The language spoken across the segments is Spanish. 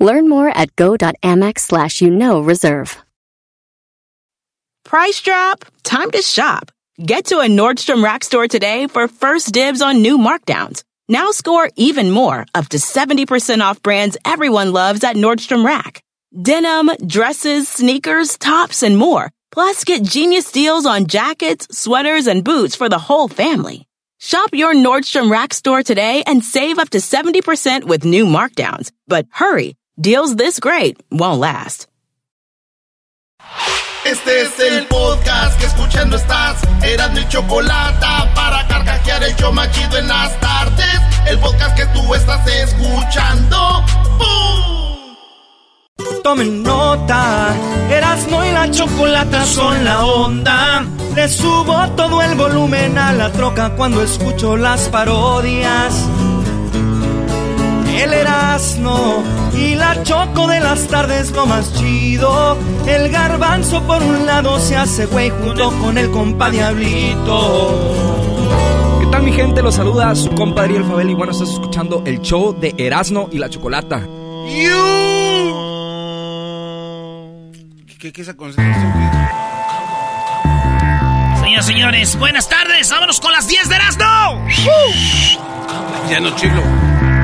Learn more at go.amex slash you know reserve. Price drop? Time to shop. Get to a Nordstrom Rack store today for first dibs on new markdowns. Now score even more, up to 70% off brands everyone loves at Nordstrom Rack. Denim, dresses, sneakers, tops, and more. Plus, get genius deals on jackets, sweaters, and boots for the whole family. Shop your Nordstrom Rack store today and save up to 70% with new markdowns. But hurry, deals this great won't last. Este es el podcast que escuchando estás. Eran mi chocolate para carcajear el yo machido en las tardes. El podcast que tú estás escuchando. ¡Bum! Tomen nota, Erasmo y la chocolata son la onda. Le subo todo el volumen a la troca cuando escucho las parodias. El Erasmo y la choco de las tardes lo más chido. El garbanzo por un lado se hace güey junto con el compa Diablito. ¿Qué tal mi gente? Los saluda su compadre El Fabel y bueno, estás escuchando el show de Erasmo y la Chocolata. ¿Qué, qué esa concentración? Señoras y señores, buenas tardes. Vámonos con las 10 de Erasmo. Ya no chilo.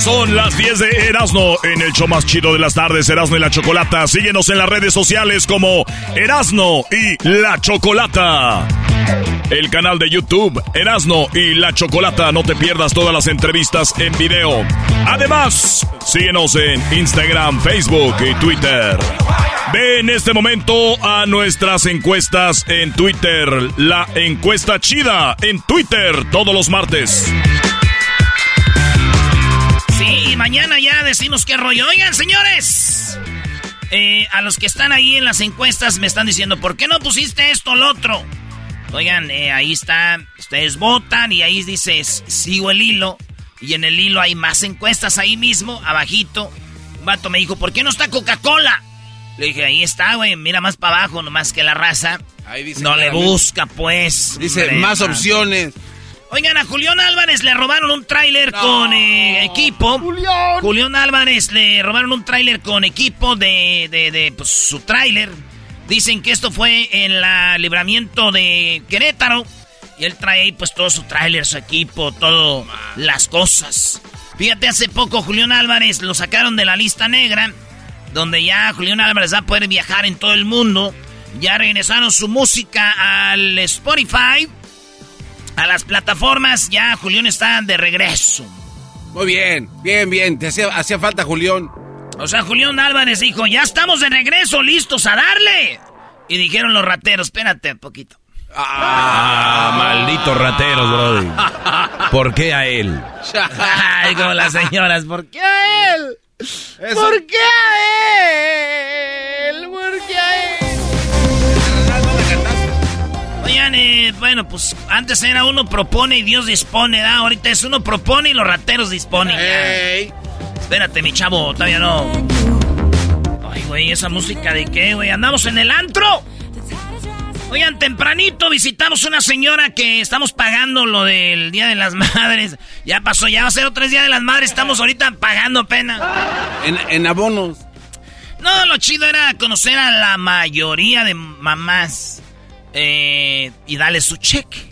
Son las 10 de Erasno en el show más chido de las tardes, Erasno y la Chocolata. Síguenos en las redes sociales como Erasno y la Chocolata. El canal de YouTube, Erasno y la Chocolata. No te pierdas todas las entrevistas en video. Además, síguenos en Instagram, Facebook y Twitter. Ve en este momento a nuestras encuestas en Twitter. La encuesta chida en Twitter todos los martes. Sí, y mañana ya decimos qué rollo. Oigan, señores. eh, a los que están ahí en las encuestas me están diciendo, ¿por qué no pusiste esto o lo otro? Oigan, eh, ahí está, ustedes votan y ahí dice, sigo el hilo. Y en el hilo hay más encuestas ahí mismo, abajito. Un vato me dijo, ¿por qué no está Coca-Cola? Le dije, ahí está, güey, mira más para abajo, nomás que la raza. Ahí dice no le busca, pues. Dice hombre, más ah. opciones. Oigan, a Julián Álvarez le robaron un tráiler con eh, equipo. Julián. Álvarez le robaron un tráiler con equipo de, de, de, pues, su tráiler. Dicen que esto fue en la libramiento de Querétaro. Y él trae ahí pues todo su tráiler, su equipo, todo las cosas. Fíjate, hace poco Julián Álvarez lo sacaron de la lista negra. Donde ya Julián Álvarez va a poder viajar en todo el mundo. Ya regresaron su música al Spotify a las plataformas. Ya Julián está de regreso. Muy bien, bien, bien. Te hacía, hacía falta, Julián. O sea, Julián Álvarez dijo, ya estamos de regreso, listos a darle. Y dijeron los rateros, espérate un poquito. Ah, malditos rateros, brody. ¿Por qué a él? Ay, como las señoras, ¿por qué a él? ¿Por qué a él? ¿Por qué a él? Oigan, eh, bueno, pues antes era uno propone y Dios dispone, ¿da? Ahorita es uno propone y los rateros disponen. ya. Ey. Espérate, mi chavo, todavía no. Ay, güey, esa música de qué, güey. Andamos en el antro. Oigan, tempranito visitamos una señora que estamos pagando lo del Día de las Madres. Ya pasó, ya va a ser otro Día de las Madres. Estamos ahorita pagando pena. En, en abonos. No, lo chido era conocer a la mayoría de mamás eh, y darle su cheque.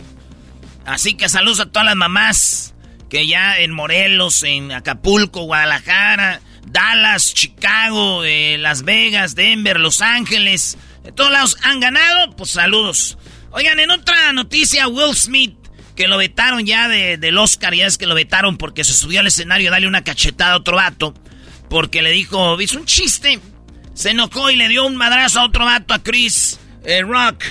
Así que saludos a todas las mamás que ya en Morelos, en Acapulco, Guadalajara, Dallas, Chicago, eh, Las Vegas, Denver, Los Ángeles, de todos lados han ganado, pues saludos. Oigan, en otra noticia, Will Smith, que lo vetaron ya de- del Oscar, ya es que lo vetaron porque se subió al escenario a darle una cachetada a otro vato, porque le dijo, hizo un chiste, se enojó y le dio un madrazo a otro vato, a Chris eh, Rock,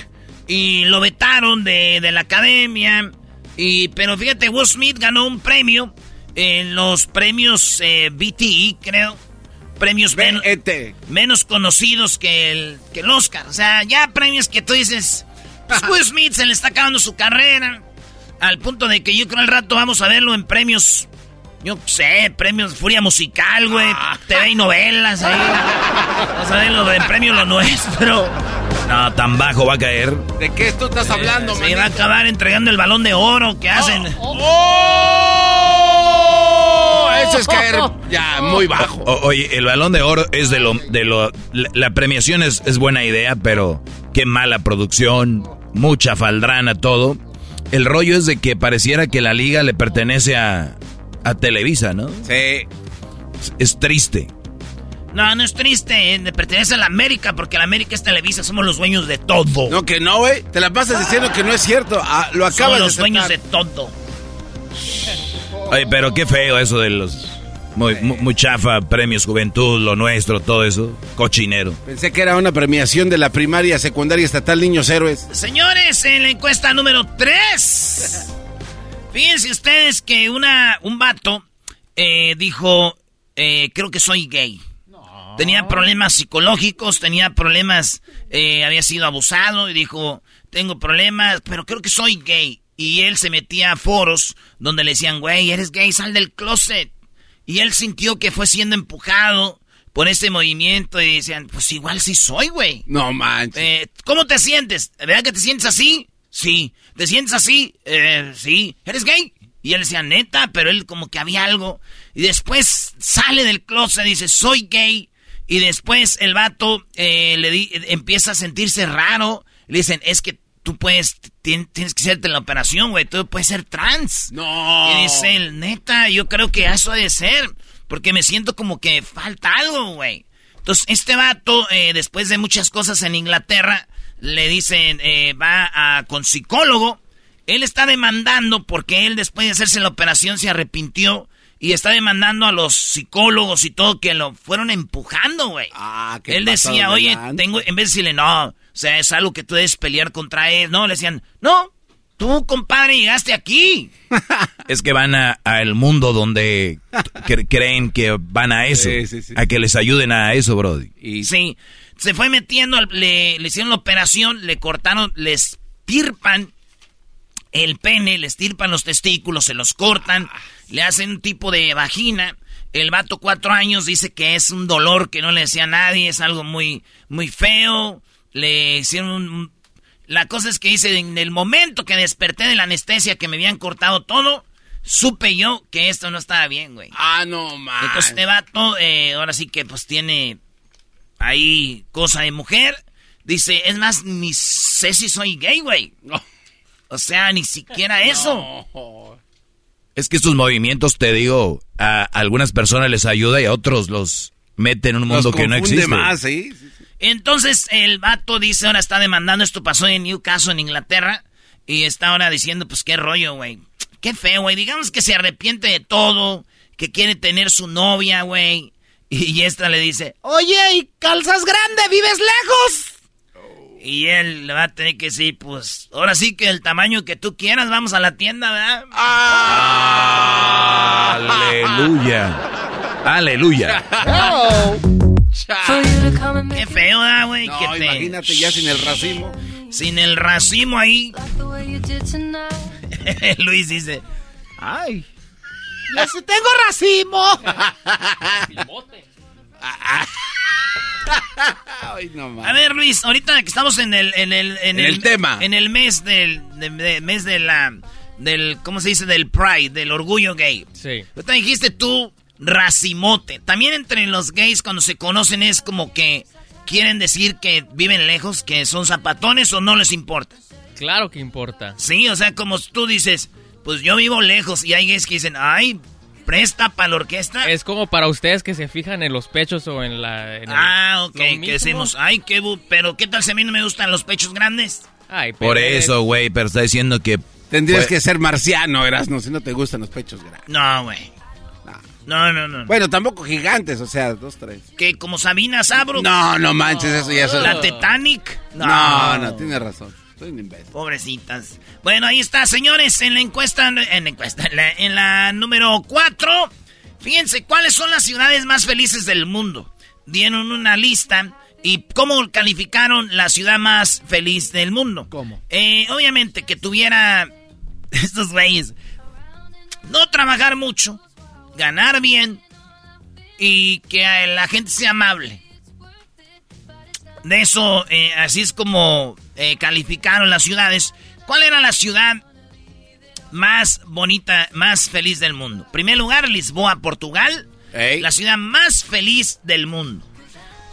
y lo vetaron de, de la academia. Y, pero fíjate, Will Smith ganó un premio en los premios eh, BTE, creo. Premios men- Vete. menos conocidos que el, que el Oscar. O sea, ya premios que tú dices, pues Will Smith se le está acabando su carrera. Al punto de que yo creo al rato vamos a verlo en premios, yo sé, premios Furia Musical, güey, TV y novelas ahí. Vamos a verlo en premio Lo Nuestro. No, tan bajo va a caer. ¿De qué tú estás hablando, Se va a acabar entregando el balón de oro que hacen. ¡Oh! Eso es caer ya muy bajo. O- oye, el balón de oro es de lo... De lo la, la premiación es, es buena idea, pero qué mala producción, mucha faldrana, todo. El rollo es de que pareciera que la liga le pertenece a, a Televisa, ¿no? Sí. Es, es triste. No, no es triste, eh, pertenece a la América, porque la América es Televisa, somos los dueños de todo. No, que no, güey. Te la pasas diciendo que no es cierto. Ah, lo somos acabas los de dueños de todo. Oye, pero qué feo eso de los... Muy, muy, muy chafa, premios juventud, lo nuestro, todo eso. Cochinero. Pensé que era una premiación de la primaria, secundaria estatal Niños Héroes. Señores, en la encuesta número 3. Fíjense ustedes que una, un vato eh, dijo, eh, creo que soy gay. Tenía problemas psicológicos, tenía problemas, eh, había sido abusado y dijo, tengo problemas, pero creo que soy gay. Y él se metía a foros donde le decían, güey, eres gay, sal del closet. Y él sintió que fue siendo empujado por ese movimiento y decían, pues igual sí soy, güey. No manches. Eh, ¿Cómo te sientes? ¿Verdad que te sientes así? Sí. ¿Te sientes así? Eh, sí. ¿Eres gay? Y él decía, neta, pero él como que había algo. Y después sale del closet y dice, soy gay. Y después el vato eh, le di- empieza a sentirse raro. Le dicen, es que tú puedes, tien- tienes que hacerte la operación, güey. Tú puedes ser trans. No. Y dice él, neta, yo creo que eso ha de ser. Porque me siento como que falta algo, güey. Entonces, este vato, eh, después de muchas cosas en Inglaterra, le dicen, eh, va a, con psicólogo. Él está demandando porque él después de hacerse la operación se arrepintió y está demandando a los psicólogos y todo que lo fueron empujando, güey. Ah, qué Él decía, de oye, lanza". tengo, en vez de decirle, no, o sea, es algo que tú debes pelear contra él. No, le decían, no, tú, compadre, llegaste aquí. Es que van a- al mundo donde cre- creen que van a eso. Sí, sí, sí. A que les ayuden a eso, Brody. Y Sí, se fue metiendo, le, le hicieron la operación, le cortaron, le estirpan el pene, le estirpan los testículos, se los cortan, le hacen un tipo de vagina. El vato cuatro años dice que es un dolor que no le decía a nadie, es algo muy, muy feo. Le hicieron un... La cosa es que dice, en el momento que desperté de la anestesia que me habían cortado todo, supe yo que esto no estaba bien, güey. Ah, no manches. Entonces este vato, eh, ahora sí que pues tiene ahí cosa de mujer. Dice, es más, ni sé si soy gay, güey. O sea, ni siquiera eso. Es que estos movimientos, te digo, a algunas personas les ayuda y a otros los meten en un mundo que no existe. más, ¿sí? Entonces el vato dice, ahora está demandando, esto pasó en Newcastle, en Inglaterra. Y está ahora diciendo, pues qué rollo, güey. Qué feo, güey. Digamos que se arrepiente de todo, que quiere tener su novia, güey. Y esta le dice, oye, ¿y calzas grande? ¿Vives lejos? Y él le va a tener que decir, pues, ahora sí que el tamaño que tú quieras, vamos a la tienda, ¿verdad? Aleluya. Aleluya. Qué feo, ¿verdad, güey? No, que te- imagínate ya sin el racimo. Sin el racimo ahí. Luis dice, ay. Yo sí tengo racimo. Ay, no A ver, Luis, ahorita que estamos en el, en el, en En el tema. En el mes del, de- de- mes de la, del, ¿cómo se dice? Del pride, del orgullo gay. Sí. Ahorita dijiste tú, racimote. También entre los gays cuando se conocen es como que quieren decir que viven lejos, que son zapatones o no les importa. Claro que importa. Sí, o sea, como tú dices, pues yo vivo lejos y hay gays que dicen, ay, presta para la orquesta. Es como para ustedes que se fijan en los pechos o en la... en Ah, ok, que decimos, ay, qué bu- pero ¿qué tal si a mí no me gustan los pechos grandes? Ay, pero Por eso, güey, pero está diciendo que... Tendrías Pues- que ser marciano, Erasmo, si no te gustan los pechos grandes. No, güey. No, no, no. Bueno, tampoco gigantes, o sea, dos, tres. Que como Sabina Sabro. No, no manches, eso ya es... La Titanic. No, no, tienes razón. Pobrecitas. Bueno, ahí está, señores, en la encuesta, en la encuesta, en la, en la número 4. Fíjense, ¿cuáles son las ciudades más felices del mundo? Dieron una lista y cómo calificaron la ciudad más feliz del mundo. ¿Cómo? Eh, obviamente que tuviera estos güeyes no trabajar mucho, ganar bien y que la gente sea amable. De eso, eh, así es como eh, calificaron las ciudades. ¿Cuál era la ciudad más bonita, más feliz del mundo? Primer lugar, Lisboa, Portugal. La ciudad más feliz del mundo.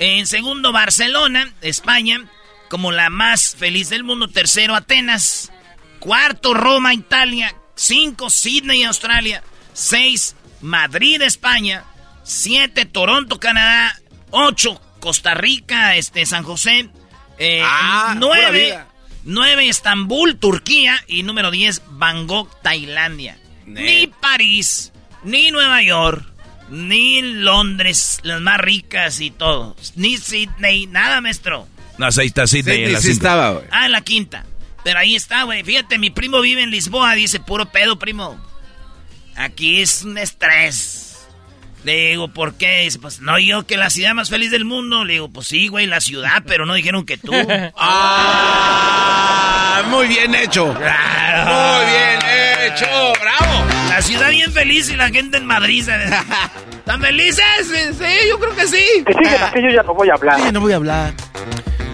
En segundo, Barcelona, España, como la más feliz del mundo. Tercero, Atenas. Cuarto, Roma, Italia. Cinco, Sydney, Australia. Seis, Madrid, España. Siete, Toronto, Canadá. Ocho, Costa Rica, este, San José. Eh, Ah, pura nueve, vida. nueve, Estambul, Turquía. Y número diez, Bangkok, Tailandia. Ni París, ni Nueva York, ni Londres, las más ricas y todo. Ni Sydney, nada, maestro. No, ahí está Sydney en la sí estaba. Ah, en la quinta. Pero ahí está, güey. Fíjate, mi primo vive en Lisboa. Dice, puro pedo, primo. Aquí es un estrés. Le digo, ¿por qué? Dice, pues no yo que la ciudad más feliz del mundo. Le digo, pues sí, güey, la ciudad, pero no dijeron que tú. Ah, muy bien hecho. Claro. Muy bien hecho. Bravo. La ciudad bien feliz y la gente en Madrid. ¿Están felices? Sí, yo creo que sí. Que sigue aquí, yo ya no voy a hablar. Sí, no voy a hablar.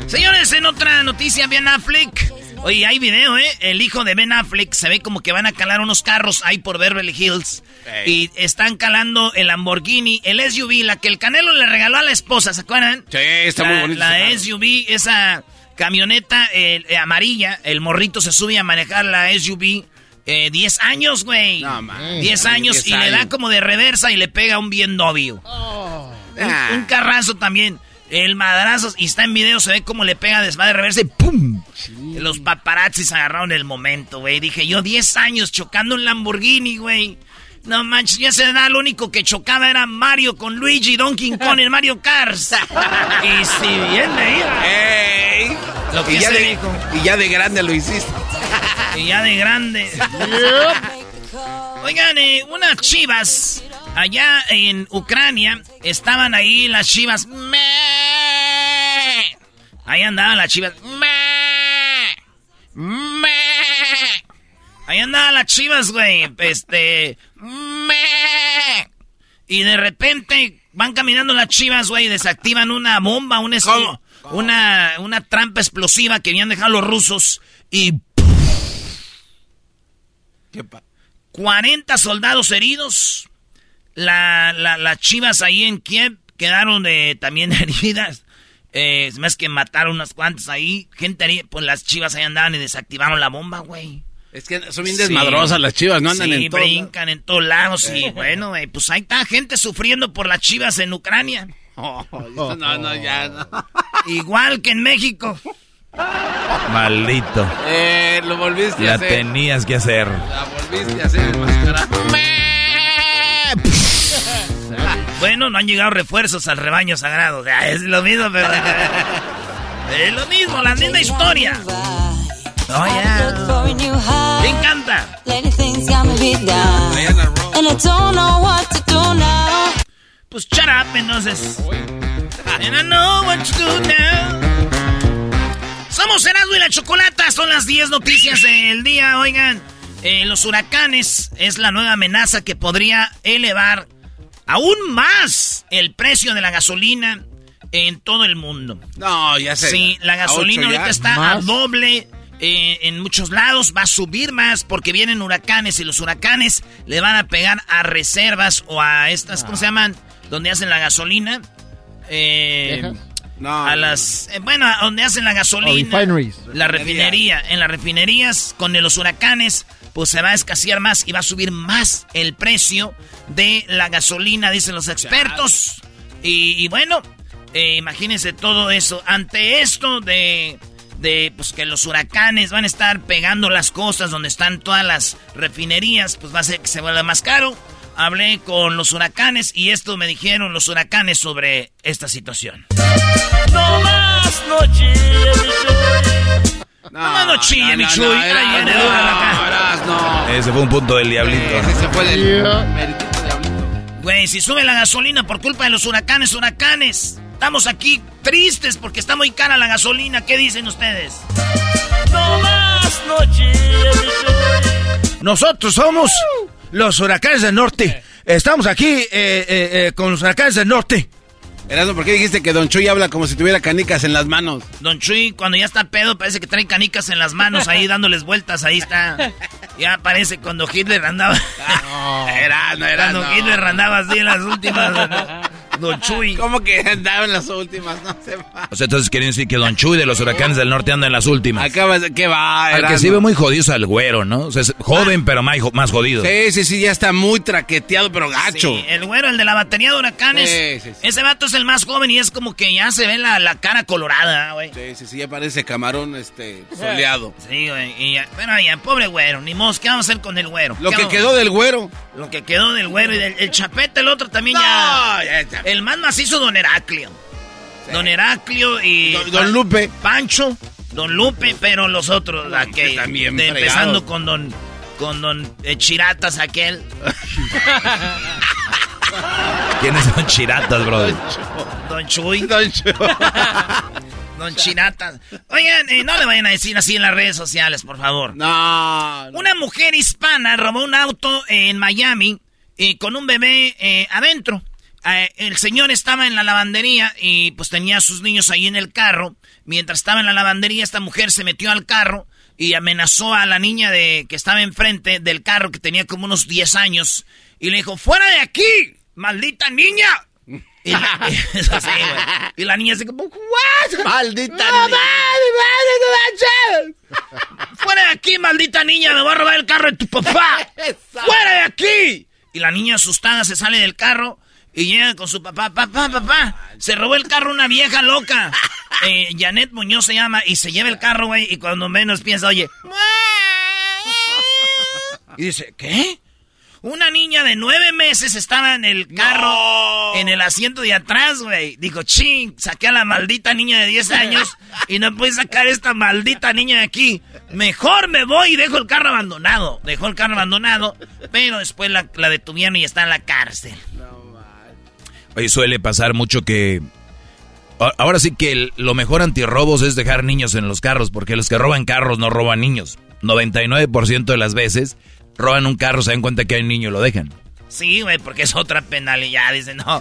Señores, en otra noticia, Ben Affleck. Oye, hay video, ¿eh? El hijo de Ben Affleck se ve como que van a calar unos carros ahí por Beverly Hills. Y están calando el Lamborghini, el SUV, la que el Canelo le regaló a la esposa, ¿se acuerdan? Sí, está la, muy bonito. La ese. SUV, esa camioneta eh, eh, amarilla, el morrito se sube a manejar la SUV. Eh, 10 años, güey. No, man. 10 años 10 y le da años. como de reversa y le pega un bien novio. Un, Ah. un carrazo también. El madrazo, y está en video, se ve como le pega desva de reversa y ¡pum! Los paparazzis agarraron el momento, güey. Dije, yo 10 años chocando un Lamborghini, güey. No manches, ya se da, lo único que chocaba era Mario con Luigi y Donkey Kong en Mario Kart. y si bien le iba. ¡Ey! Lo que y, ya se de, dijo. y ya de grande lo hiciste. Y ya de grande. Oigan, eh, unas chivas allá en Ucrania estaban ahí las chivas. Ahí andaban las chivas. Ahí andaban las chivas, güey. Este. Y de repente van caminando las chivas, güey, desactivan una bomba, un es- ¿Cómo? Una, una trampa explosiva que habían dejado los rusos y ¿Qué pa- 40 soldados heridos. La, la- las chivas ahí en Kiev quedaron de, también heridas. Eh, es más que mataron unas cuantas ahí. Gente herida. Pues las chivas ahí andaban y desactivaron la bomba, güey. Es que son bien Sí. desmadrosas las chivas, no andan sí, en todo. Eh. brincan en todos lados. Y bueno, güey, pues ahí está gente sufriendo por las chivas en Ucrania. Oh, no, no, ya no. Igual que en México. Maldito. Eh, lo volviste a La hacer. tenías que hacer. La volviste a hacer. Bueno, no han llegado refuerzos al rebaño sagrado. O sea, es lo mismo, pero. es lo mismo, la misma historia. Oh, yeah. ¿Quién canta? Pues shut up, entonces. And I know what to do now. Somos Erasmo y la Chocolata. Son las 10 noticias del día. Oigan, eh, los huracanes es la nueva amenaza que podría elevar aún más el precio de la gasolina en todo el mundo. No, ya sé. Sí, la gasolina ahorita está a doble eh, en muchos lados. Va a subir más porque vienen huracanes y los huracanes le van a pegar a reservas o a estas, ¿cómo se llaman? Donde hacen la gasolina. Eh, No, a las eh, bueno a donde hacen la gasolina refineries. la refinería en las refinerías con los huracanes pues se va a escasear más y va a subir más el precio de la gasolina dicen los expertos. Y, y bueno eh, imagínense todo eso. Ante esto de de pues que los huracanes van a estar pegando las costas donde están todas las refinerías pues va a ser que se vuelva más caro. Hablé con los huracanes y esto me dijeron los huracanes sobre esta situación. No más noche No, no, no, no, no, no. Ese fue un punto del diablito. Ese fue. Güey, si sube la gasolina por culpa de los huracanes, huracanes. Estamos aquí tristes porque está muy cara la gasolina. ¿Qué dicen ustedes? No más noche, Nosotros somos los huracanes del norte. Estamos aquí eh, eh, eh, con los huracanes del norte. Erasno, ¿por qué dijiste que Don Chuy habla como si tuviera canicas en las manos? Don Chuy, cuando ya está pedo, parece que trae canicas en las manos ahí dándoles vueltas. Ahí está. Ya parece cuando Hitler andaba. Erasno, Erasno. Cuando Hitler andaba así en las últimas. Don Chuy. ¿Cómo que andaba en las últimas? No se va. O sea, entonces quieren decir que Don Chuy de los huracanes del norte anda en las últimas. Acabas de... ¿Qué va, Al que sí ve muy jodido es al güero, ¿no? O sea, es joven, pero más, más jodido. Sí, sí, sí, ya está muy traqueteado, pero gacho. Sí, el güero, el de la batería de huracanes. Sí, sí, sí. Ese vato es el más joven y es como que ya se ve la, la cara colorada, güey. Sí, sí, sí, ya parece camarón este soleado. Sí, güey. Y ya, bueno, ya, pobre güero, ni modo, ¿qué vamos a hacer con el güero? Lo ¿Qué que vamos- quedó del güero. Lo que quedó del güero y del el chapete, el otro también No, ya. ya está. El más macizo, don Heraclio. Don Heraclio y. Don- don Lupe. Pancho, don Lupe, pero los otros, aquel, también de- empezando con don. Con don eh, Chiratas, aquel. ¿Quiénes son chiratas, brother? Don Chuy. Don Chuy. Don Chiratas. Oigan, eh, no le vayan a decir así en las redes sociales, por favor. No. no. Una mujer hispana robó un auto en Miami eh, con un bebé eh, adentro. Eh, el señor estaba en la lavandería y pues tenía a sus niños ahí en el carro. Mientras estaba en la lavandería, esta mujer se metió al carro y amenazó a la niña de que estaba enfrente del carro, que tenía como unos 10 años, y le dijo, ¡fuera de aquí! ¡Maldita niña! Y la, eso sí, güey. Y la niña así como, ¿what? Maldita No, niña. ¡Fuera de aquí, maldita niña! ¡Me voy a robar el carro de tu papá! ¡Fuera de aquí! Y la niña asustada se sale del carro y llega con su papá. ¡Papá, papá! Se robó el carro una vieja loca. Eh, Janet Muñoz se llama y se lleva el carro, güey. Y cuando menos piensa, oye... Y dice, ¿qué? Una niña de nueve meses estaba en el carro, en el asiento de atrás, güey. Dijo, ching, saqué a la maldita niña de 10 años y no pude sacar esta maldita niña de aquí. Mejor me voy y dejo el carro abandonado. Dejó el carro abandonado, pero después la, la detuvieron y está en la cárcel. Oye, suele pasar mucho que... Ahora sí que lo mejor antirrobos es dejar niños en los carros, porque los que roban carros no roban niños. 99% de las veces roban un carro, se dan cuenta que hay un niño y lo dejan. Sí, güey, porque es otra penalidad, dice, no.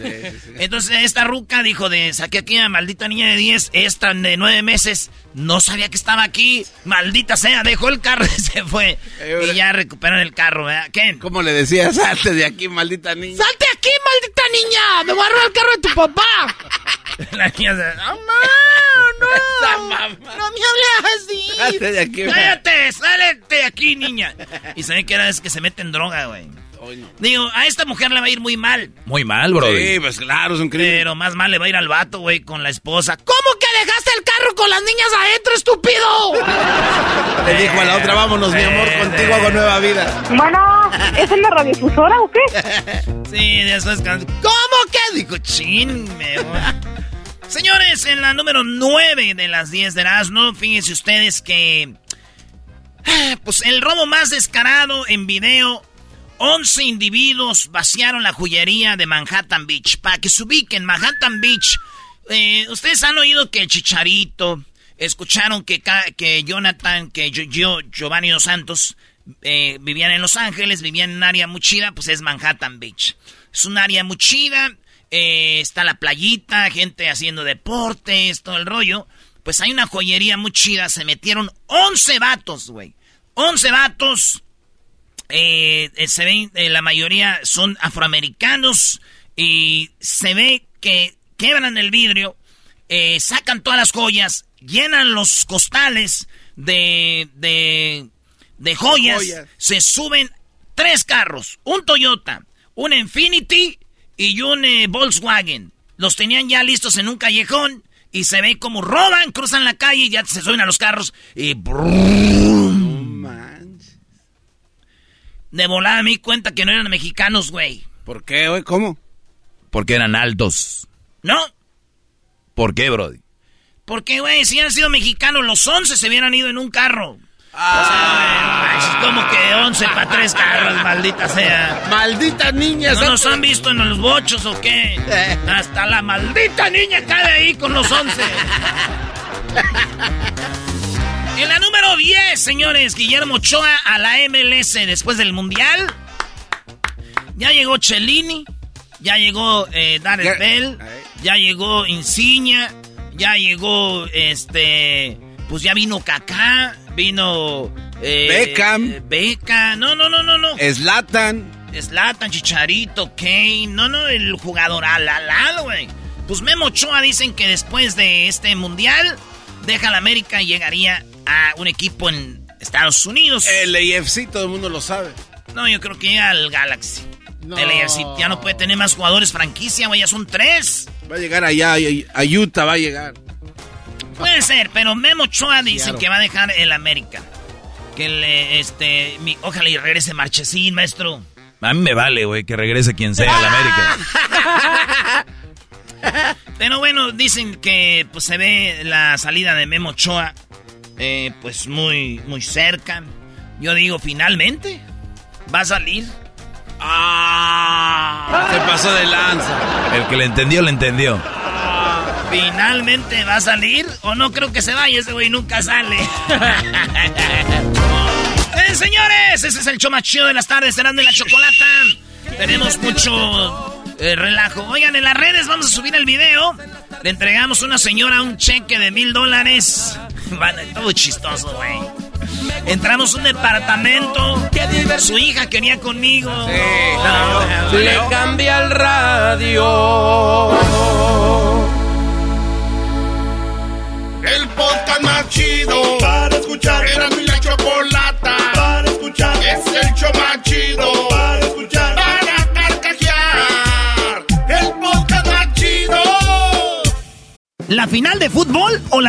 Entonces esta ruca dijo de, saqué aquí a maldita niña de 10, esta de 9 meses, no sabía que estaba aquí, maldita sea, dejó el carro y se fue. Y ya recuperaron el carro, ¿verdad? ¿Qué? ¿Cómo le decías? Salte de aquí, maldita niña. ¡Salte aquí, maldita niña! ¡Me voy a robar el carro de tu papá! La niña se... ¡Oh, no! ¡No! ¡No me hables así! Salte de aquí. ¡Cállate! ¡Sálete de aquí, niña! Y se ve que era vez que se mete en droga, güey. Digo, a esta mujer le va a ir muy mal. Muy mal, bro. Sí, pues claro, es un crimen. Pero más mal le va a ir al vato, güey, con la esposa. ¿Cómo que dejaste el carro con las niñas adentro, estúpido? Le dijo a la otra, vámonos, mi amor, contigo hago nueva vida. Bueno, ¿es en la radiodifusora o qué? Sí, después... ¿Cómo que? Dijo, chin, me voy. Señores, en la número 9 de las 10 de Erasmo, fíjense ustedes que... ah, Pues el robo más descarado en video... 11 individuos vaciaron la joyería de Manhattan Beach. Para que se ubiquen, Manhattan Beach. eh, Ustedes han oído que Chicharito, escucharon que, que Jonathan, que yo, yo, Giovanni Dos Santos, eh, vivían en Los Ángeles, vivían en un área muy chida, pues es Manhattan Beach. Es un área muy chida, eh, está la playita, gente haciendo deportes, todo el rollo. Pues hay una joyería muy chida, se metieron 11 vatos, güey. 11 vatos. Eh, eh, se ven, eh, la mayoría son afroamericanos y se ve que quebran el vidrio, sacan todas las joyas, llenan los costales de, de, de joyas, Joyas. se suben tres carros, un Toyota, un Infinity y un Volkswagen. Los tenían ya listos en un callejón y se ve como roban, cruzan la calle y ya se suben a los carros y... brum. De volada me di cuenta que no eran mexicanos, güey. ¿Por qué, güey? ¿Cómo? Porque eran altos. ¿No? ¿Por qué, Brody? Porque, güey, si hubieran sido mexicanos, los 11 se hubieran ido en un carro. Ah. es como que 11 para tres carros, maldita sea. Maldita niña. ¿No nos han visto en los bochos o qué? Eh. Hasta la maldita niña cae ahí con los 11. en la número 10, señores, Guillermo Ochoa a la MLS después del Mundial. Ya llegó Cellini, ya llegó eh, Bell, ya llegó Insignia, ya llegó este, pues ya vino Kaká, vino eh, Beckham, Beckham, no, no, no, no, no, Slatan, Slatan, Chicharito, Kane, no, no, el jugador al lado, güey. Pues Memo Ochoa dicen que después de este mundial deja la América y llegaría a un equipo en Estados Unidos. El AFC, todo el mundo lo sabe. No, yo creo que llega al Galaxy. No. El AFC ya no puede tener más jugadores franquicia, güey, ya son tres. Va a llegar allá, a Utah va a llegar. Puede ser, pero Memo Choa dice que va a dejar el América. Que le, este, ojalá y regrese Marchesín, maestro. A mí me vale, güey, que regrese quien sea al América. Pero bueno, dicen que pues se ve la salida de Memo Choa eh, pues muy, muy cerca. Yo digo, finalmente, va a salir. ¡Ah! Se pasó de lanza. El que le entendió, le entendió. ¿Finalmente va a salir? ¿O no creo que se vaya? Ese güey nunca sale. eh, señores, ese es el show más chido de las tardes, serán de la chocolata. Tenemos mucho eh, relajo. Oigan, en las redes vamos a subir el video. Le entregamos a una señora un cheque de mil dólares. Todo chistoso, güey. Entramos a un departamento. Su hija quería conmigo. Le cambia el radio.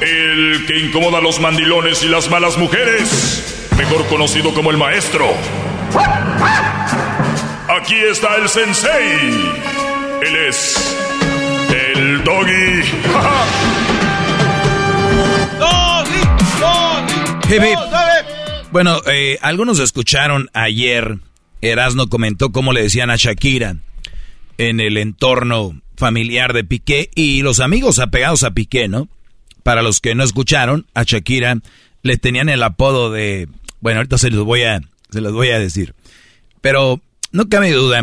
El que incomoda a los mandilones y las malas mujeres, mejor conocido como el maestro. Aquí está el sensei. Él es el doggy. doggy, doggy, Bueno, eh, algunos escucharon ayer, Erasno comentó cómo le decían a Shakira en el entorno familiar de Piqué y los amigos apegados a Piqué, ¿no? Para los que no escucharon, a Shakira le tenían el apodo de, bueno, ahorita se los voy a, se los voy a decir. Pero no cabe duda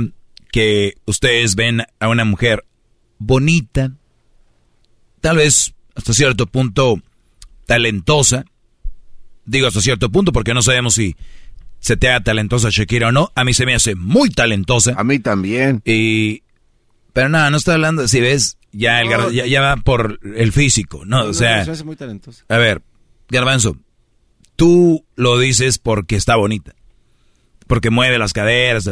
que ustedes ven a una mujer bonita, tal vez hasta cierto punto talentosa, Digo hasta cierto punto porque no sabemos si se te haga talentosa Shakira o no. A mí se me hace muy talentosa. A mí también. Y... Pero nada, no estoy hablando, si ves, ya, el No. gar- ya, ya va por el físico, ¿no? o sea, se me hace muy talentosa. a ver, Garbanzo, tú lo dices porque está bonita, porque mueve las caderas.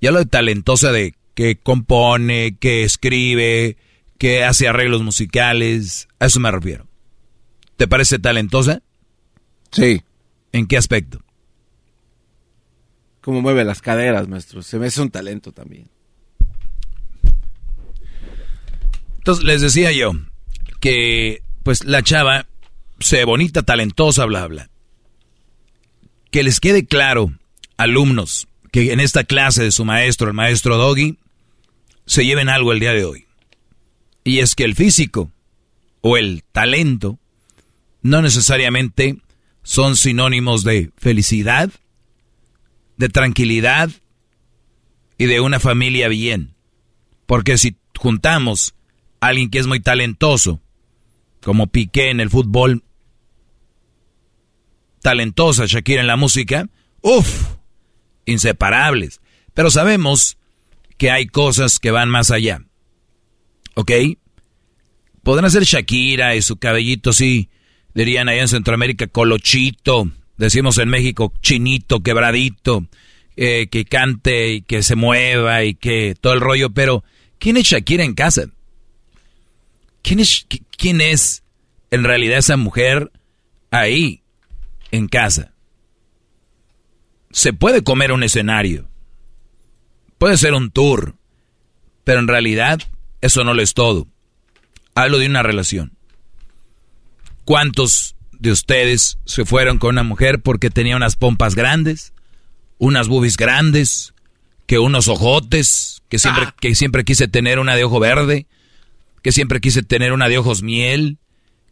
Ya lo de talentosa de que compone, que escribe, que hace arreglos musicales, a eso me refiero. ¿Te parece talentosa? Sí. ¿En qué aspecto? Como mueve las caderas, maestro. Se me hace un talento también. Entonces les decía yo que pues la chava se bonita, talentosa, bla, bla. Que les quede claro, alumnos, que en esta clase de su maestro, el maestro Doggy, se lleven algo el día de hoy. Y es que el físico o el talento no necesariamente son sinónimos de felicidad, de tranquilidad y de una familia bien. Porque si juntamos alguien que es muy talentoso, como Piqué en el fútbol, talentosa Shakira en la música, uff, inseparables. Pero sabemos que hay cosas que van más allá. ¿Ok? Podrán ser Shakira y su cabellito, sí, dirían allá en Centroamérica, colochito, decimos en México, chinito, quebradito, eh, que cante y que se mueva y que todo el rollo, pero ¿quién es Shakira en casa? ¿Quién es, qui- quién es en realidad esa mujer ahí, en casa? Se puede comer un escenario, puede ser un tour, pero en realidad eso no lo es todo. Hablo de una relación. ¿Cuántos de ustedes se fueron con una mujer porque tenía unas pompas grandes, unas boobies grandes, que unos ojotes, que siempre, que siempre quise tener una de ojo verde, que siempre quise tener una de ojos miel,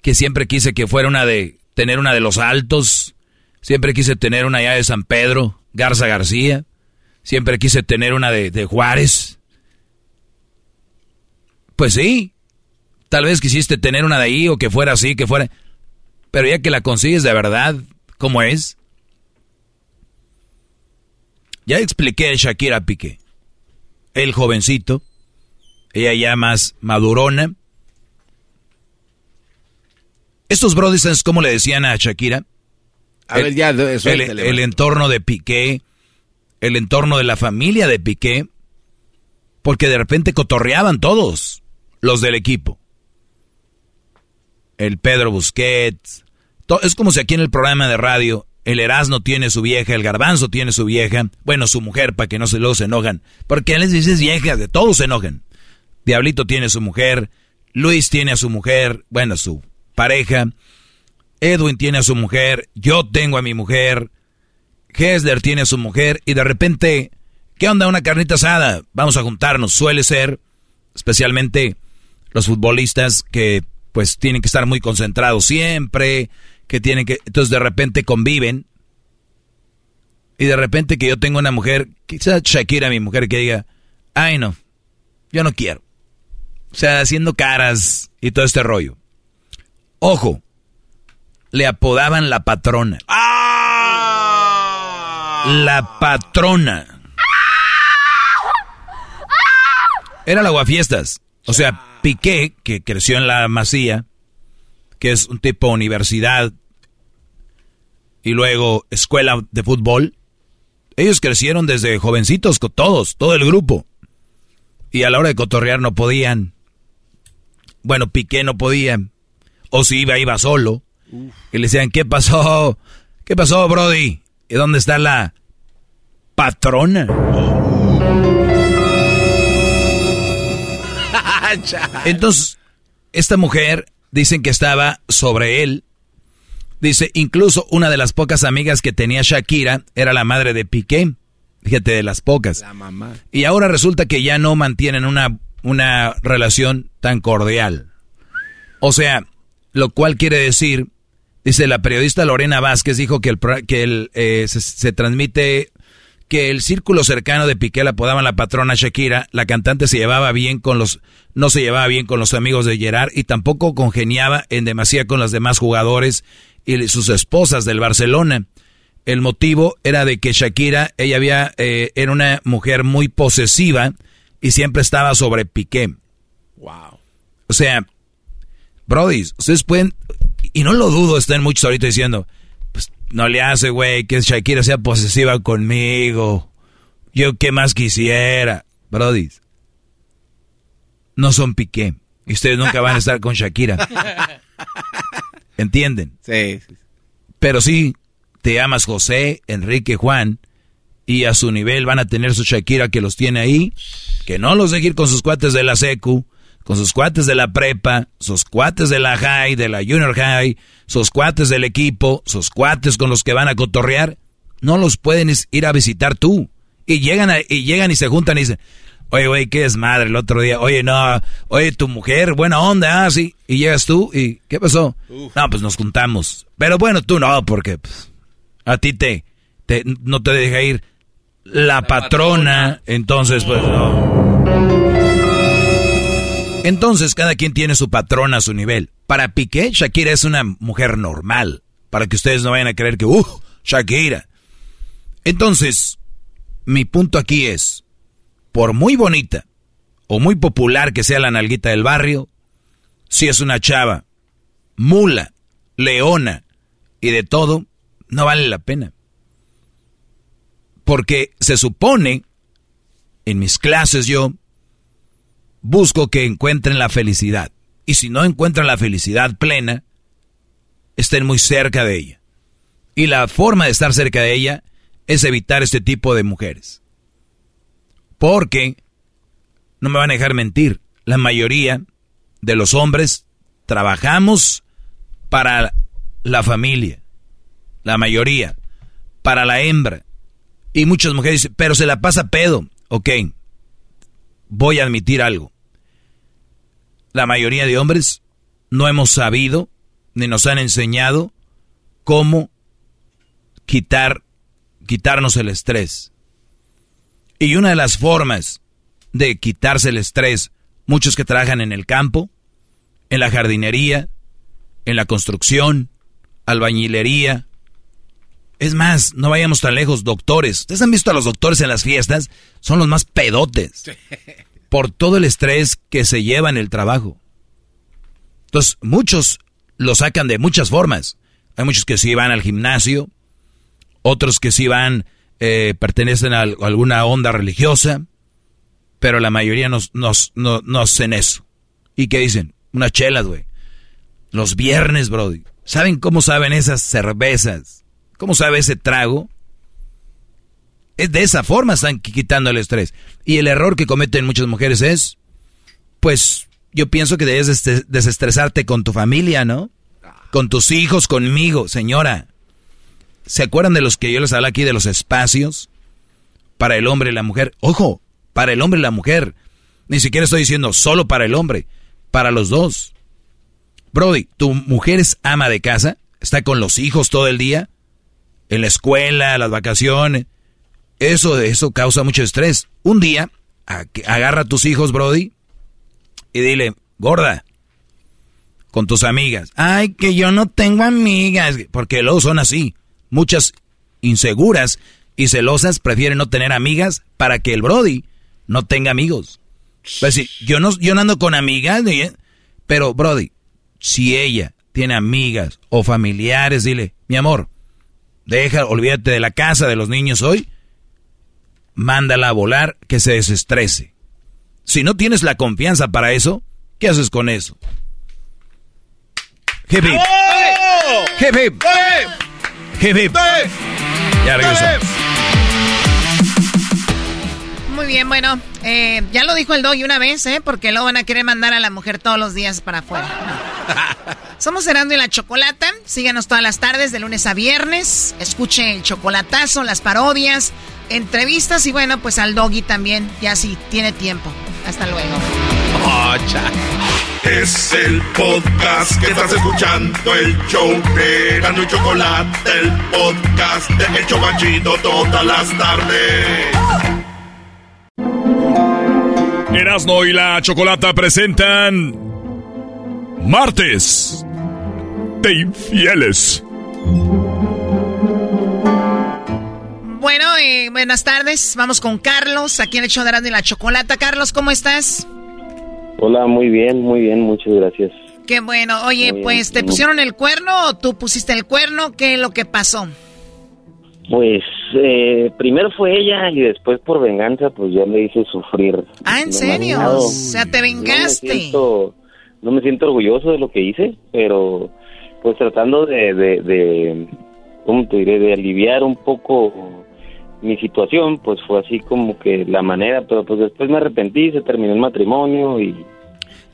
que siempre quise que fuera una de tener una de los altos, siempre quise tener una ya de San Pedro, Garza García, siempre quise tener una de, de Juárez. Pues sí, tal vez quisiste tener una de ahí o que fuera así, que fuera... Pero ya que la consigues de verdad, ¿cómo es? Ya expliqué a Shakira Piqué. El jovencito, ella ya más madurona. Estos brothers, ¿sabes cómo le decían a Shakira? A ver, ya, el, el entorno de Piqué, el entorno de la familia de Piqué, porque de repente cotorreaban todos los del equipo. El Pedro Busquets. es como si aquí en el programa de radio el Erasmo tiene su vieja, el Garbanzo tiene su vieja, bueno, su mujer, para que no se luego se enojan. Porque les dices viejas, de todos se enojan. Diablito tiene su mujer, Luis tiene a su mujer, bueno, su pareja. Edwin tiene a su mujer, yo tengo a mi mujer, Hesler tiene a su mujer y de repente, ¿qué onda una carnita asada? Vamos a juntarnos, suele ser, especialmente los futbolistas que pues tienen que estar muy concentrados siempre, que tienen que, entonces de repente conviven y de repente que yo tengo una mujer, quizás Shakira mi mujer que diga, ay no, yo no quiero. O sea, haciendo caras y todo este rollo. Ojo, le apodaban la patrona. La patrona. Era la aguafiestas. O sea, Piqué, que creció en la Masía, que es un tipo universidad, y luego escuela de fútbol. Ellos crecieron desde jovencitos, con todos, todo el grupo. Y a la hora de cotorrear no podían. Bueno, Piqué no podía. O si iba, iba solo. Y le decían, ¿qué pasó? ¿Qué pasó, Brody? ¿Y dónde está la patrona? Entonces, esta mujer dicen que estaba sobre él. Dice, incluso una de las pocas amigas que tenía Shakira era la madre de Piqué. Fíjate, de las pocas. La mamá. Y ahora resulta que ya no mantienen una, una relación tan cordial. O sea, lo cual quiere decir, dice la periodista Lorena Vázquez, dijo que el, que el, eh, se, se transmite que el círculo cercano de Piqué la apodaban la patrona Shakira, la cantante se llevaba bien con los, no se llevaba bien con los amigos de Gerard y tampoco congeniaba en demasía con los demás jugadores y sus esposas del Barcelona. El motivo era de que Shakira, ella había, eh, era una mujer muy posesiva y siempre estaba sobre Piqué. Wow. O sea, Brody, ustedes pueden, y no lo dudo, están muchos ahorita diciendo, pues no le hace, güey, que Shakira sea posesiva conmigo. Yo qué más quisiera. Brody, no son Piqué. Y ustedes nunca van a estar con Shakira. ¿Entienden? Sí. Pero sí, te amas José, Enrique, Juan, y a su nivel van a tener su Shakira que los tiene ahí, que no los deje ir con sus cuates de la secu, con sus cuates de la prepa, sus cuates de la high, de la junior high, sus cuates del equipo, sus cuates con los que van a cotorrear, no los pueden ir a visitar tú. Y llegan, y llegan y se juntan y dicen, Oye, güey, qué desmadre el otro día. Oye, no, oye, tu mujer, buena onda, ah, sí. Y llegas tú y, ¿qué pasó? No, pues nos juntamos. Pero bueno, tú no, porque pues, a ti te, te, no te deja ir la, patrona, entonces pues no. Entonces cada quien tiene su patrona a su nivel. Para Piqué, Shakira es una mujer normal. Para que ustedes no vayan a creer que, uh, Shakira. Entonces, mi punto aquí es, por muy bonita o muy popular que sea la nalguita del barrio, si es una chava, mula, leona y de todo, no vale la pena. Porque se supone, en mis clases yo, busco que encuentren la felicidad. Y si no encuentran la felicidad plena, estén muy cerca de ella. Y la forma de estar cerca de ella es evitar este tipo de mujeres. Porque, no me van a dejar mentir, la mayoría de los hombres trabajamos para la familia. La mayoría. Para la hembra. Y muchas mujeres dicen, pero se la pasa pedo. Ok, voy a admitir algo. La mayoría de hombres no hemos sabido ni nos han enseñado cómo quitar, quitarnos el estrés. Y una de las formas de quitarse el estrés, muchos que trabajan en el campo, en la jardinería, en la construcción, albañilería. Es más, no vayamos tan lejos, doctores. ¿Ustedes han visto a los doctores en las fiestas? Son los más pedotes. Por todo el estrés que se lleva en el trabajo. Entonces, muchos lo sacan de muchas formas. Hay muchos que sí van al gimnasio, otros que sí van eh, pertenecen a alguna onda religiosa, pero la mayoría nos, nos, no, no hacen eso. ¿Y qué dicen? Unas chelas, güey. Los viernes, Brody. ¿Saben cómo saben esas cervezas? ¿Cómo sabe ese trago? Es de esa forma están quitando el estrés. Y el error que cometen muchas mujeres es, pues, yo pienso que debes desestresarte con tu familia, ¿no? Con tus hijos, conmigo, señora. ¿Se acuerdan de los que yo les hablé aquí de los espacios? Para el hombre y la mujer. Ojo, para el hombre y la mujer. Ni siquiera estoy diciendo solo para el hombre, para los dos. Brody, ¿tu mujer es ama de casa? ¿Está con los hijos todo el día? ¿En la escuela, las vacaciones? Eso, eso causa mucho estrés. Un día, agarra a tus hijos, Brody, y dile, gorda, con tus amigas. Ay, que yo no tengo amigas. Porque luego son así. Muchas inseguras y celosas prefieren no tener amigas para que el Brody no tenga amigos. Pues sí, yo no, yo no ando con amigas, pero Brody, si ella tiene amigas o familiares, dile, mi amor, deja, olvídate de la casa de los niños hoy, mándala a volar, que se desestrese. Si no tienes la confianza para eso, ¿qué haces con eso? Hip hip. Ya regreso. Muy bien, bueno, eh, ya lo dijo el doggy una vez, ¿eh? Porque luego van a querer mandar a la mujer todos los días para afuera. Somos Herando y la Chocolata. Síganos todas las tardes, de lunes a viernes. Escuche el chocolatazo, las parodias, entrevistas y bueno, pues al doggy también, ya si tiene tiempo. Hasta luego. Es el podcast que estás escuchando, el show de Gano y Chocolate, el podcast de Banchito todas las tardes. Erasno y la Chocolata presentan Martes de Infieles. Bueno, eh, buenas tardes. Vamos con Carlos, aquí en el show de Erasmo y la Chocolata. Carlos, ¿cómo estás? Hola, muy bien, muy bien, muchas gracias. Qué bueno. Oye, pues, ¿te pusieron el cuerno o tú pusiste el cuerno? ¿Qué es lo que pasó? Pues eh, primero fue ella y después por venganza pues yo le hice sufrir. Ah, ¿en serio? O sea, te vengaste. No me, siento, no me siento orgulloso de lo que hice, pero pues tratando de, de, de, ¿cómo te diré? De aliviar un poco mi situación, pues fue así como que la manera, pero pues después me arrepentí, se terminó el matrimonio y...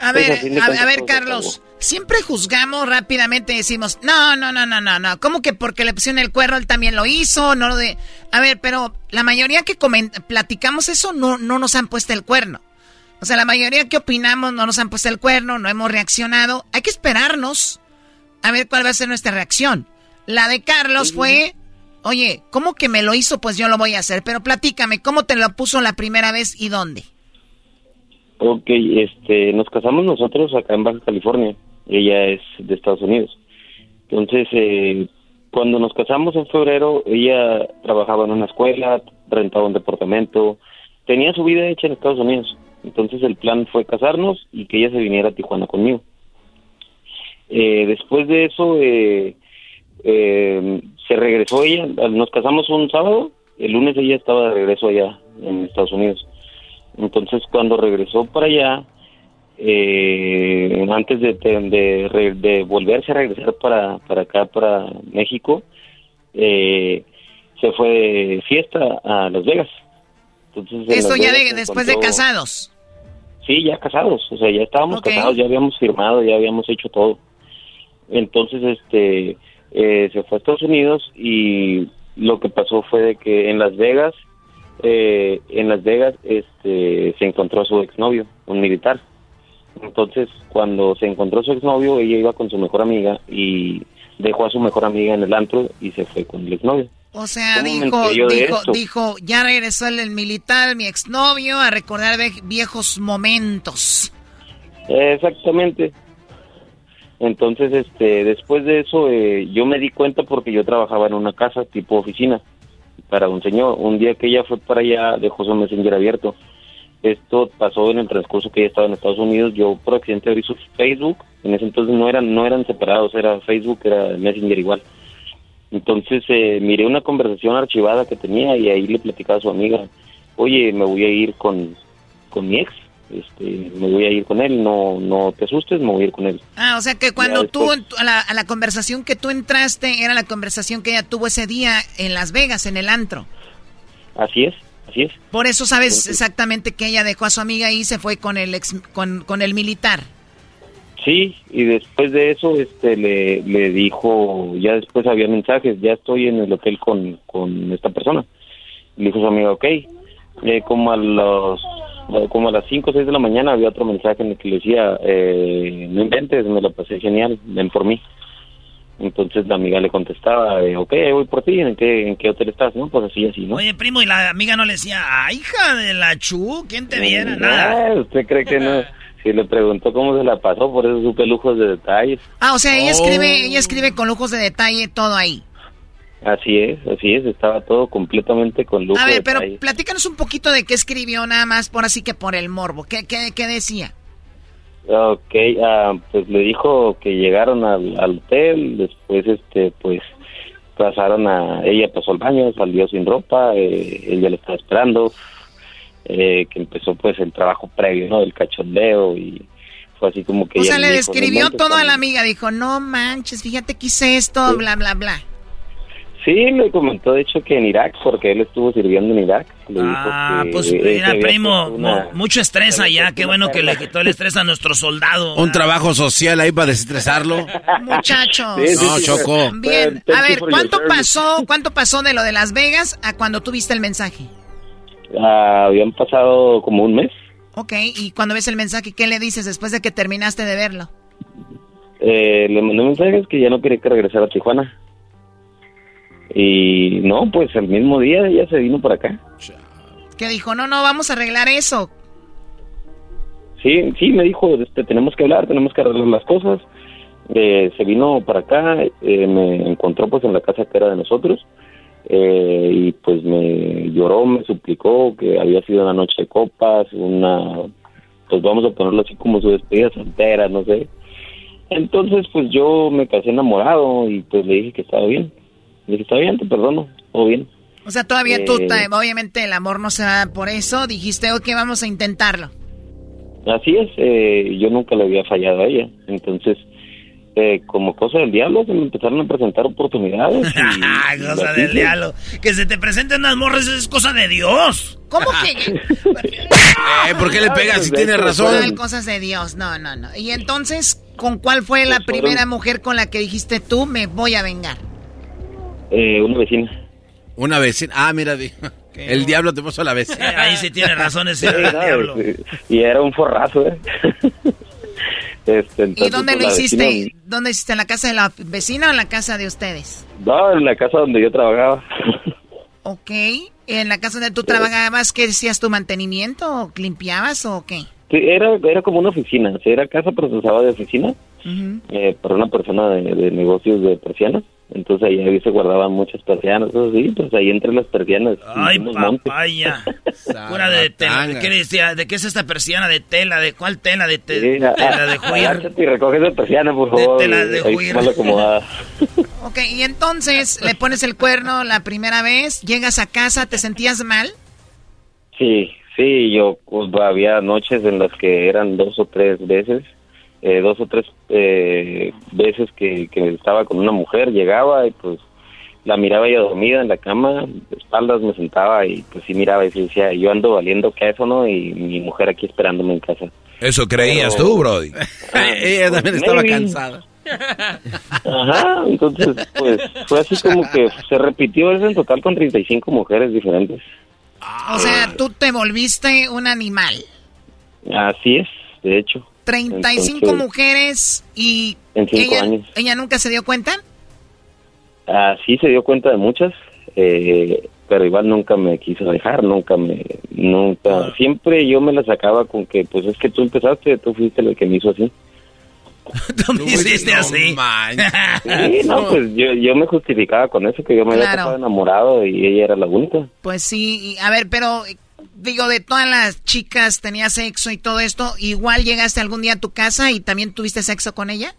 A ver, a, ver, Carlos, siempre juzgamos rápidamente y decimos, no, no, no, no, no, no, ¿cómo que porque le pusieron el cuerno él también lo hizo? No lo de... A ver, pero la mayoría que platicamos eso no, no nos han puesto el cuerno. O sea, la mayoría que opinamos no nos han puesto el cuerno, no hemos reaccionado. Hay que esperarnos a ver cuál va a ser nuestra reacción. La de Carlos fue, oye, ¿cómo que me lo hizo? Pues yo lo voy a hacer. Pero platícame, ¿cómo te lo puso la primera vez y dónde? Ok, este, nos casamos nosotros acá en Baja California. Ella es de Estados Unidos. Entonces, eh, cuando nos casamos en febrero, ella trabajaba en una escuela, rentaba un departamento, tenía su vida hecha en Estados Unidos. Entonces el plan fue casarnos y que ella se viniera a Tijuana conmigo. Eh, después de eso, eh, eh, se regresó ella, nos casamos un sábado, el lunes ella estaba de regreso allá en Estados Unidos. Entonces cuando regresó para allá, eh, antes de, de, volverse a regresar para, para acá, para México, eh, se fue de fiesta a Las Vegas. Entonces, ¿Esto ya después de casados? Sí, ya casados, o sea, ya estábamos casados, ya habíamos firmado, ya habíamos hecho todo. Entonces, este, eh, se fue a Estados Unidos y lo que pasó fue de que en Las Vegas, eh, en Las Vegas, este, se encontró a su exnovio, un militar. Entonces, cuando se encontró a su exnovio, ella iba con su mejor amiga y dejó a su mejor amiga en el antro y se fue con el exnovio. O sea, dijo, dijo, dijo, ya regresó el militar, mi exnovio, a recordar viejos momentos. Exactamente. Entonces, este, después de eso, eh, yo me di cuenta porque yo trabajaba en una casa tipo oficina para un señor. Un día que ella fue para allá, dejó su messenger abierto. Esto pasó en el transcurso que ella estaba en Estados Unidos. Yo por accidente abrí su Facebook. En ese entonces no eran, no eran separados, era Facebook, era Messenger igual. Entonces eh, miré una conversación archivada que tenía y ahí le platicaba a su amiga, oye, me voy a ir con, con mi ex, este, me voy a ir con él, no, no te asustes, me voy a ir con él. Ah, o sea que cuando tú, a la, a la conversación que tú entraste, era la conversación que ella tuvo ese día en Las Vegas, en el antro. Así es, así es. Por eso sabes exactamente que ella dejó a su amiga y se fue con el ex, con, con el militar. Sí, y después de eso este le, le dijo, ya después había mensajes, ya estoy en el hotel con, con esta persona. Le dijo su amiga, ok. Eh, como a los como a las 5 o 6 de la mañana había otro mensaje en el que le decía, eh, no inventes, me lo pasé genial, ven por mí. Entonces la amiga le contestaba, eh, ok, voy por ti, ¿en qué, ¿en qué hotel estás? ¿no? Pues así, así, ¿no? Oye, primo, y la amiga no le decía, ah, hija de la chu, ¿quién te viera? Nada. Ah, ¿Usted cree que no? Si le preguntó cómo se la pasó, por eso supe lujos de detalles. Ah, o sea, ella escribe, ella escribe con lujos de detalle todo ahí. Así es, así es, estaba todo completamente con lujos A ver, pero platícanos un poquito de qué escribió nada más, por así que por el morbo. ¿Qué, qué, qué decía? Ok, ah, pues le dijo que llegaron al, al hotel, después este, pues pasaron a, ella pasó al baño, salió sin ropa, eh, ella le estaba esperando, eh, que empezó pues el trabajo previo, ¿no? Del cachondeo y fue así como que... O ella sea, le describió "No inventes, todo a cuando-". la amiga, dijo, no manches, fíjate que hice esto, bla, bla, bla. Sí, le comentó de hecho que en Irak, porque él estuvo sirviendo en Irak. Le dijo Ah, que pues mira, primo, una- mucho estrés allá, qué bueno que le quitó el estrés a nuestro soldado. Un trabajo social ahí para desestresarlo. Muchachos. Sí, sí, No, sí. Choco. Bien, a ver, ¿cuánto pasó, cuánto pasó de lo de Las Vegas a cuando tuviste el mensaje? Ah, habían pasado como un mes. Ok, y cuando ves el mensaje, ¿qué le dices después de que terminaste de verlo? Eh, le mandé mensajes que ya no quería que regresara a Tijuana. Y no, pues el mismo día ella se vino para acá. Que dijo, no, no, vamos a arreglar eso. Sí, sí, me dijo, este, tenemos que hablar, tenemos que arreglar las cosas. Eh, se vino para acá, eh, me encontró pues en la casa que era de nosotros eh, y pues me lloró, me suplicó que había sido una noche de copas, una, pues vamos a ponerlo así como su despedida soltera, no sé. Entonces pues yo me casé enamorado y pues le dije que estaba bien. Dije, está bien, te perdono, todo bien. O sea, todavía tú, obviamente el amor no se va por eso, dijiste, ok, vamos a intentarlo. Así es, yo nunca le había fallado a ella, entonces eh, como cosa del diablo, se me empezaron a presentar oportunidades. cosa del diablo. Que se te presenten unas morras es cosa de Dios. ¿Cómo que? eh, ¿Por qué le pegas si tiene razón? cosas de Dios, no, no, no. Y entonces, ¿con cuál fue la primera mujer con la que dijiste tú me voy a vengar? Eh, una vecina. Una vecina. Ah, mira, el diablo te puso a la vecina. ahí sí tiene razón ese diablo. Y era un forrazo, ¿eh? Este, ¿Y dónde lo hiciste? ¿Dónde hiciste? ¿En la casa de la vecina o en la casa de ustedes? No, en la casa donde yo trabajaba. ok. ¿En la casa donde tú trabajabas, qué decías tu mantenimiento? ¿O limpiabas o qué? Sí, era, era como una oficina. era casa, procesada de oficina. Eh, para una persona de, negocios de persianas. Entonces ahí, se guardaban muchas persianas, sí, pues ahí entre las persianas. Ay, papaya. Pura de tela. ¿De qué, decía? ¿De qué es esta persiana? ¿De tela? ¿De cuál tela? ¿De tela de juir? Y recoges la persiana, por favor. De tela de juir. ok, y entonces le pones el cuerno la primera vez, llegas a casa, ¿te sentías mal? Sí, sí, yo pues, había noches en las que eran dos o tres veces eh, dos o tres eh, veces que, estaba con una mujer, llegaba y pues la miraba ella dormida en la cama, de espaldas me sentaba y pues sí miraba y decía, yo ando valiendo queso, ¿no? Y mi mujer aquí esperándome en casa. Eso creías tú, Brody. ella también estaba cansada. Ajá, entonces pues fue así como que se repitió eso en total con 35 mujeres diferentes. O sea, tú te volviste un animal. Así es, de hecho. 35 mujeres y en cinco ella, años. ella nunca se dio cuenta. Ah, sí se dio cuenta de muchas, eh, pero igual nunca me quiso dejar, nunca me, nunca, ah. siempre yo me la sacaba con que, pues es que tú empezaste, tú fuiste el que me hizo así. tú me hiciste así. sí, no, pues yo, yo me justificaba con eso, que yo me había estado enamorado y ella era la única. Pues sí, a ver, pero digo, de todas las chicas tenía sexo y todo esto, igual llegaste algún día a tu casa y también tuviste sexo con ella?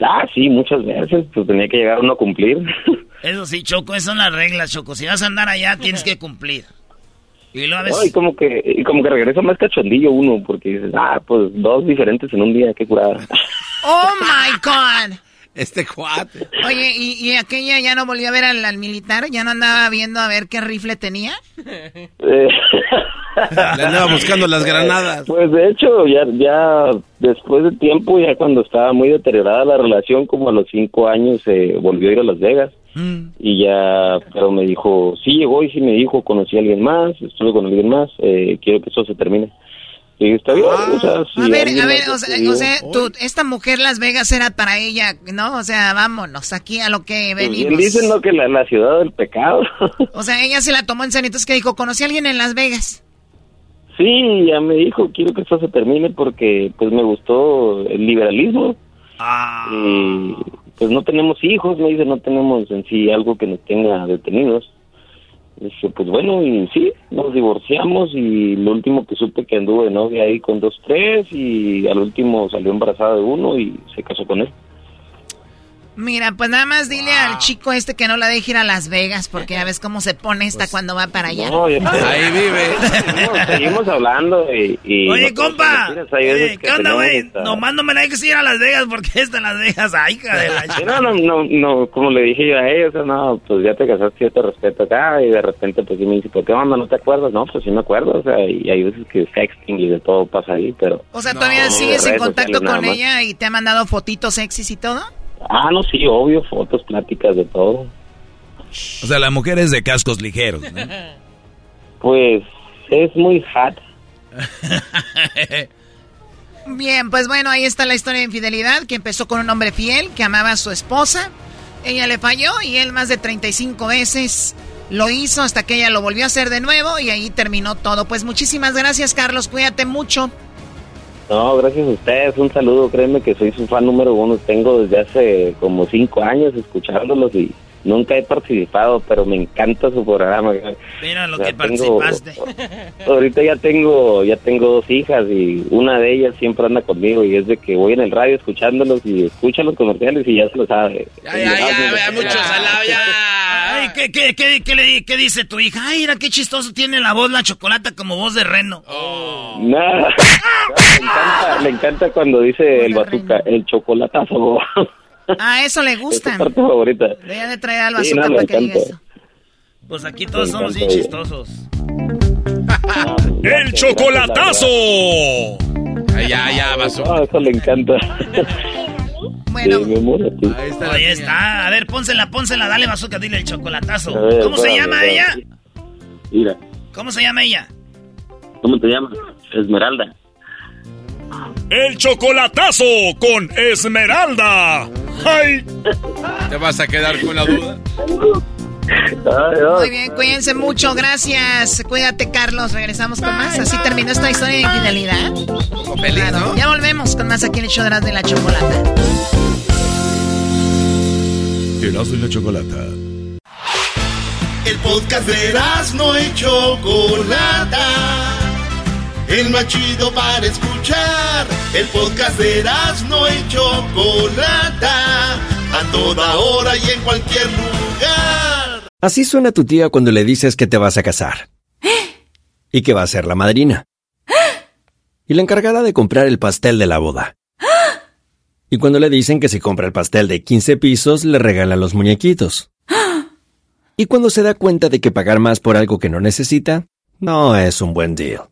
Ah, sí, muchas veces, pues tenía que llegar uno a cumplir. Eso sí, Choco, esas son las reglas, Choco. Si vas a andar allá, tienes que cumplir. Y veces... y como que, y como que regresa más cachondillo uno, porque dices, ah, pues dos diferentes en un día, qué curada. ¡Oh, my God! Este cuate. Oye, ¿y, ¿y, aquella ya no volvió a ver al, militar? ¿Ya no andaba viendo a ver qué rifle tenía? Eh. Le andaba buscando las granadas. Pues de hecho, ya, ya después de tiempo, ya cuando estaba muy deteriorada la relación, como a los cinco años, se volvió a ir a Las Vegas. Mm. Y ya, pero me dijo, sí llegó y sí me dijo, conocí a alguien más, estuve con alguien más, eh, quiero que eso se termine. Sí, está bien. o sea, a ver, a ver, o sea, esta mujer Las Vegas era para ella, ¿no? O sea, vámonos aquí a lo que pues venimos. dicen, ¿no? Que la, la, ciudad del pecado. o sea, ella se la tomó en serio. Entonces, que dijo? ¿Conocí a alguien en Las Vegas? Sí, ya me dijo, quiero que esto se termine porque, pues, me gustó el liberalismo. Ah. Y, pues, no tenemos hijos, me dice, no tenemos en sí algo que nos tenga detenidos. Dije, pues bueno, y sí, nos divorciamos y lo último que supe que anduve de novia ahí con dos, tres y al último salió embarazada de uno y se casó con él. Mira, pues nada más dile al chico este que no la deje ir a Las Vegas, porque ya ves cómo se pone esta pues, cuando va para allá. ahí vive. seguimos hablando y... Oye, compa, ¿qué onda, güey? Nomás no me la dejes ir a Las Vegas porque está en Las Vegas, ay, hija de la No, no, no, no, como le dije yo a ella, o sea, no, pues ya te casaste, yo te respeto acá, y de repente pues sí me dice, ¿por qué onda, no te acuerdas? No, pues sí me acuerdo, o sea, y hay veces que sexting y de todo pasa ahí, pero... O sea, ¿todavía sigues en contacto con ella y te ha mandado fotitos sexys y todo? Ah, no, sí, obvio, fotos, pláticas, de todo. O sea, la mujer es de cascos ligeros, ¿no? Pues es muy hot. Bien, pues bueno, ahí está la historia de infidelidad que empezó con un hombre fiel que amaba a su esposa. Ella le falló y él más de 35 veces lo hizo hasta que ella lo volvió a hacer de nuevo y ahí terminó todo. Pues muchísimas gracias, Carlos. Cuídate mucho. No, gracias a ustedes. Un saludo. Créeme que soy su fan número uno. Tengo desde hace como cinco años escuchándolos y Nunca he participado, pero me encanta su programa. Mira lo que participaste. Ahorita ya tengo, ya tengo dos hijas y una de ellas siempre anda conmigo y es de que voy en el radio escuchándolos y escucha los comerciales y ya se lo sabe. Ya, ya, ya, ya, mucho salado, ya. Ay, ¿qué, qué, qué, qué, le, ¿qué dice tu hija? Ay, mira qué chistoso tiene la voz la chocolata como voz de reno. Oh. Nada. le, encanta, le encanta cuando dice el bazooka, el chocolatazo. Ah, eso le gusta. Es parte favorita. Debería de traer algo sí, no, para que diga eso. Pues aquí todos somos bien chistosos. ¡El chocolatazo! Ay, ya, ya, vaso. Ah, eso le encanta. Bueno, ahí está. Ahí está. A ver, pónsela, pónsela, dale bazooka, dile el chocolatazo. ¿Cómo se llama ella? Mira. ¿Cómo se llama ella? ¿Cómo te llamas? Esmeralda. El chocolatazo con Esmeralda. ¡Ay! ¿Te vas a quedar con la duda? Muy bien, cuídense mucho, gracias. Cuídate, Carlos. Regresamos con más. Así terminó esta historia de infidelidad. Feliz, ¿no? Ya volvemos con más aquí en el show de la chocolata. Erasmo y la chocolata. El podcast de no y Chocolata. El más chido para escuchar. El podcast de no y Chocolata. A toda hora y en cualquier lugar. Así suena tu tía cuando le dices que te vas a casar. Y que va a ser la madrina. Y la encargada de comprar el pastel de la boda. Y cuando le dicen que si compra el pastel de 15 pisos, le regala los muñequitos. Y cuando se da cuenta de que pagar más por algo que no necesita, no es un buen deal.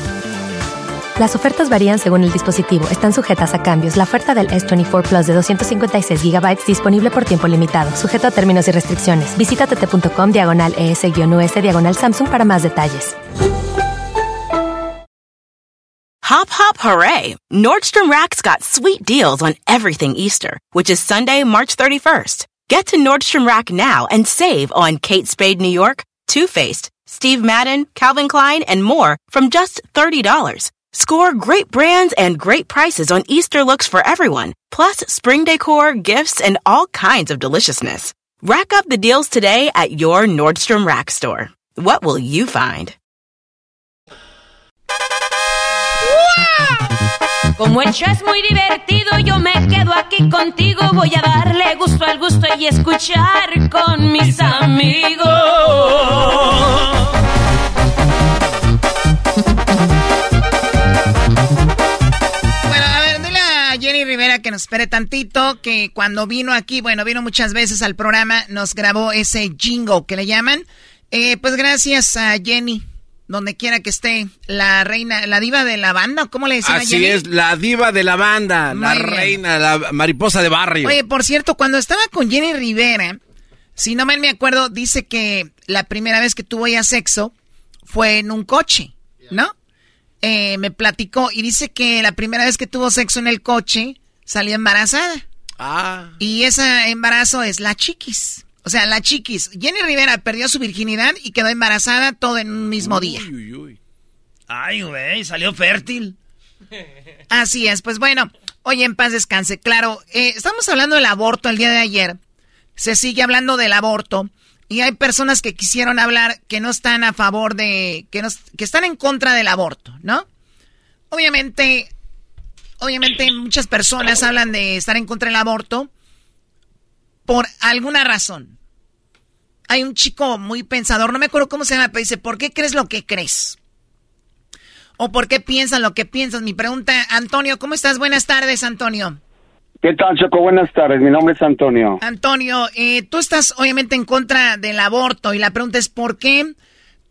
Las ofertas varían según el dispositivo. Están sujetas a cambios. La oferta del S24 Plus de 256 GB disponible por tiempo limitado, sujeto a términos y restricciones. Visita tt.com diagonal ES-US diagonal Samsung para más detalles. Hop, hop, hooray! Nordstrom Rack's got sweet deals on everything Easter, which is Sunday, March 31st. Get to Nordstrom Rack now and save on Kate Spade New York, Too Faced, Steve Madden, Calvin Klein, and more from just $30. Score great brands and great prices on Easter looks for everyone, plus spring decor, gifts, and all kinds of deliciousness. Rack up the deals today at your Nordstrom Rack store. What will you find? Como el show es muy divertido, yo me quedo aquí contigo. Voy a darle gusto al gusto y escuchar con mis amigos. Rivera que nos espere tantito, que cuando vino aquí, bueno, vino muchas veces al programa, nos grabó ese jingo que le llaman. Eh, pues gracias a Jenny donde quiera que esté, la reina, la diva de la banda, ¿cómo le decían Así es, la diva de la banda, la reina, la mariposa de barrio. Oye, por cierto, cuando estaba con Jenny Rivera, si no mal me acuerdo, dice que la primera vez que tuvo ya sexo fue en un coche, ¿no? Eh, me platicó y dice que la primera vez que tuvo sexo en el coche salió embarazada. Ah. Y ese embarazo es la chiquis. O sea, la chiquis. Jenny Rivera perdió su virginidad y quedó embarazada todo en un mismo día. Uy, uy. Ay, güey, salió fértil. Así es, pues bueno, hoy en paz descanse. Claro, eh, estamos hablando del aborto el día de ayer. Se sigue hablando del aborto. Y hay personas que quisieron hablar que no están a favor de. que, no, que están en contra del aborto, ¿no? Obviamente, obviamente muchas personas hablan de estar en contra del aborto por alguna razón. Hay un chico muy pensador, no me acuerdo cómo se llama, pero dice, ¿por qué crees lo que crees? ¿O por qué piensas lo que piensas? Mi pregunta, Antonio, ¿cómo estás? Buenas tardes, Antonio. ¿Qué tal, Choco? Buenas tardes. Mi nombre es Antonio. Antonio, eh, tú estás obviamente en contra del aborto y la pregunta es ¿por qué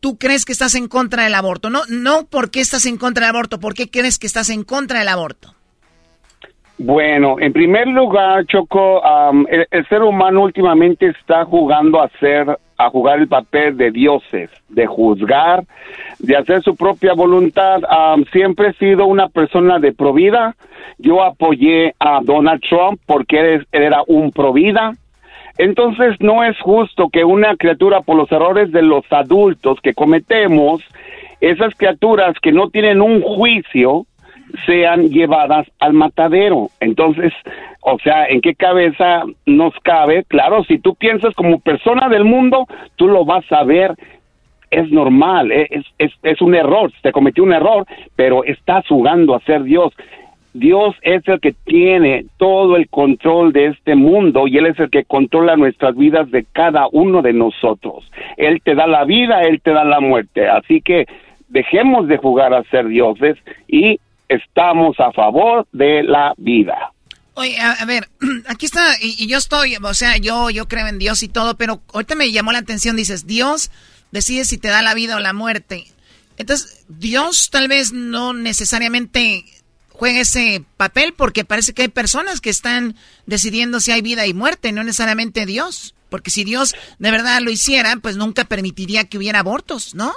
tú crees que estás en contra del aborto? No, no por qué estás en contra del aborto, ¿por qué crees que estás en contra del aborto? Bueno, en primer lugar, Choco, el, el, ser humano últimamente está jugando a ser, a jugar el papel de dioses, de juzgar, de hacer su propia voluntad. siempre he sido una persona de provida. Yo apoyé a Donald Trump porque era un provida. Entonces no es justo que una criatura por los errores de los adultos que cometemos, esas criaturas que no tienen un juicio, sean llevadas al matadero. Entonces, o sea, ¿en qué cabeza nos cabe? Claro, si tú piensas como persona del mundo, tú lo vas a ver. Es normal, eh, es, es, un error, se cometió un error, pero estás jugando a ser Dios. Dios es el que tiene todo el control de este mundo y Él es el que controla nuestras vidas de cada uno de nosotros. Él te da la vida, Él te da la muerte. Así que dejemos de jugar a ser dioses y estamos a favor de la vida. Oye, a, ver, aquí está, y, yo estoy, o sea, yo, yo creo en Dios y todo, pero ahorita me llamó la atención, dices, Dios decide si te da la vida o la muerte. Entonces, Dios tal vez no necesariamente juegue ese papel porque parece que hay personas que están decidiendo si hay vida y muerte, no necesariamente Dios. Porque si Dios de verdad lo hiciera, pues nunca permitiría que hubiera abortos, ¿no?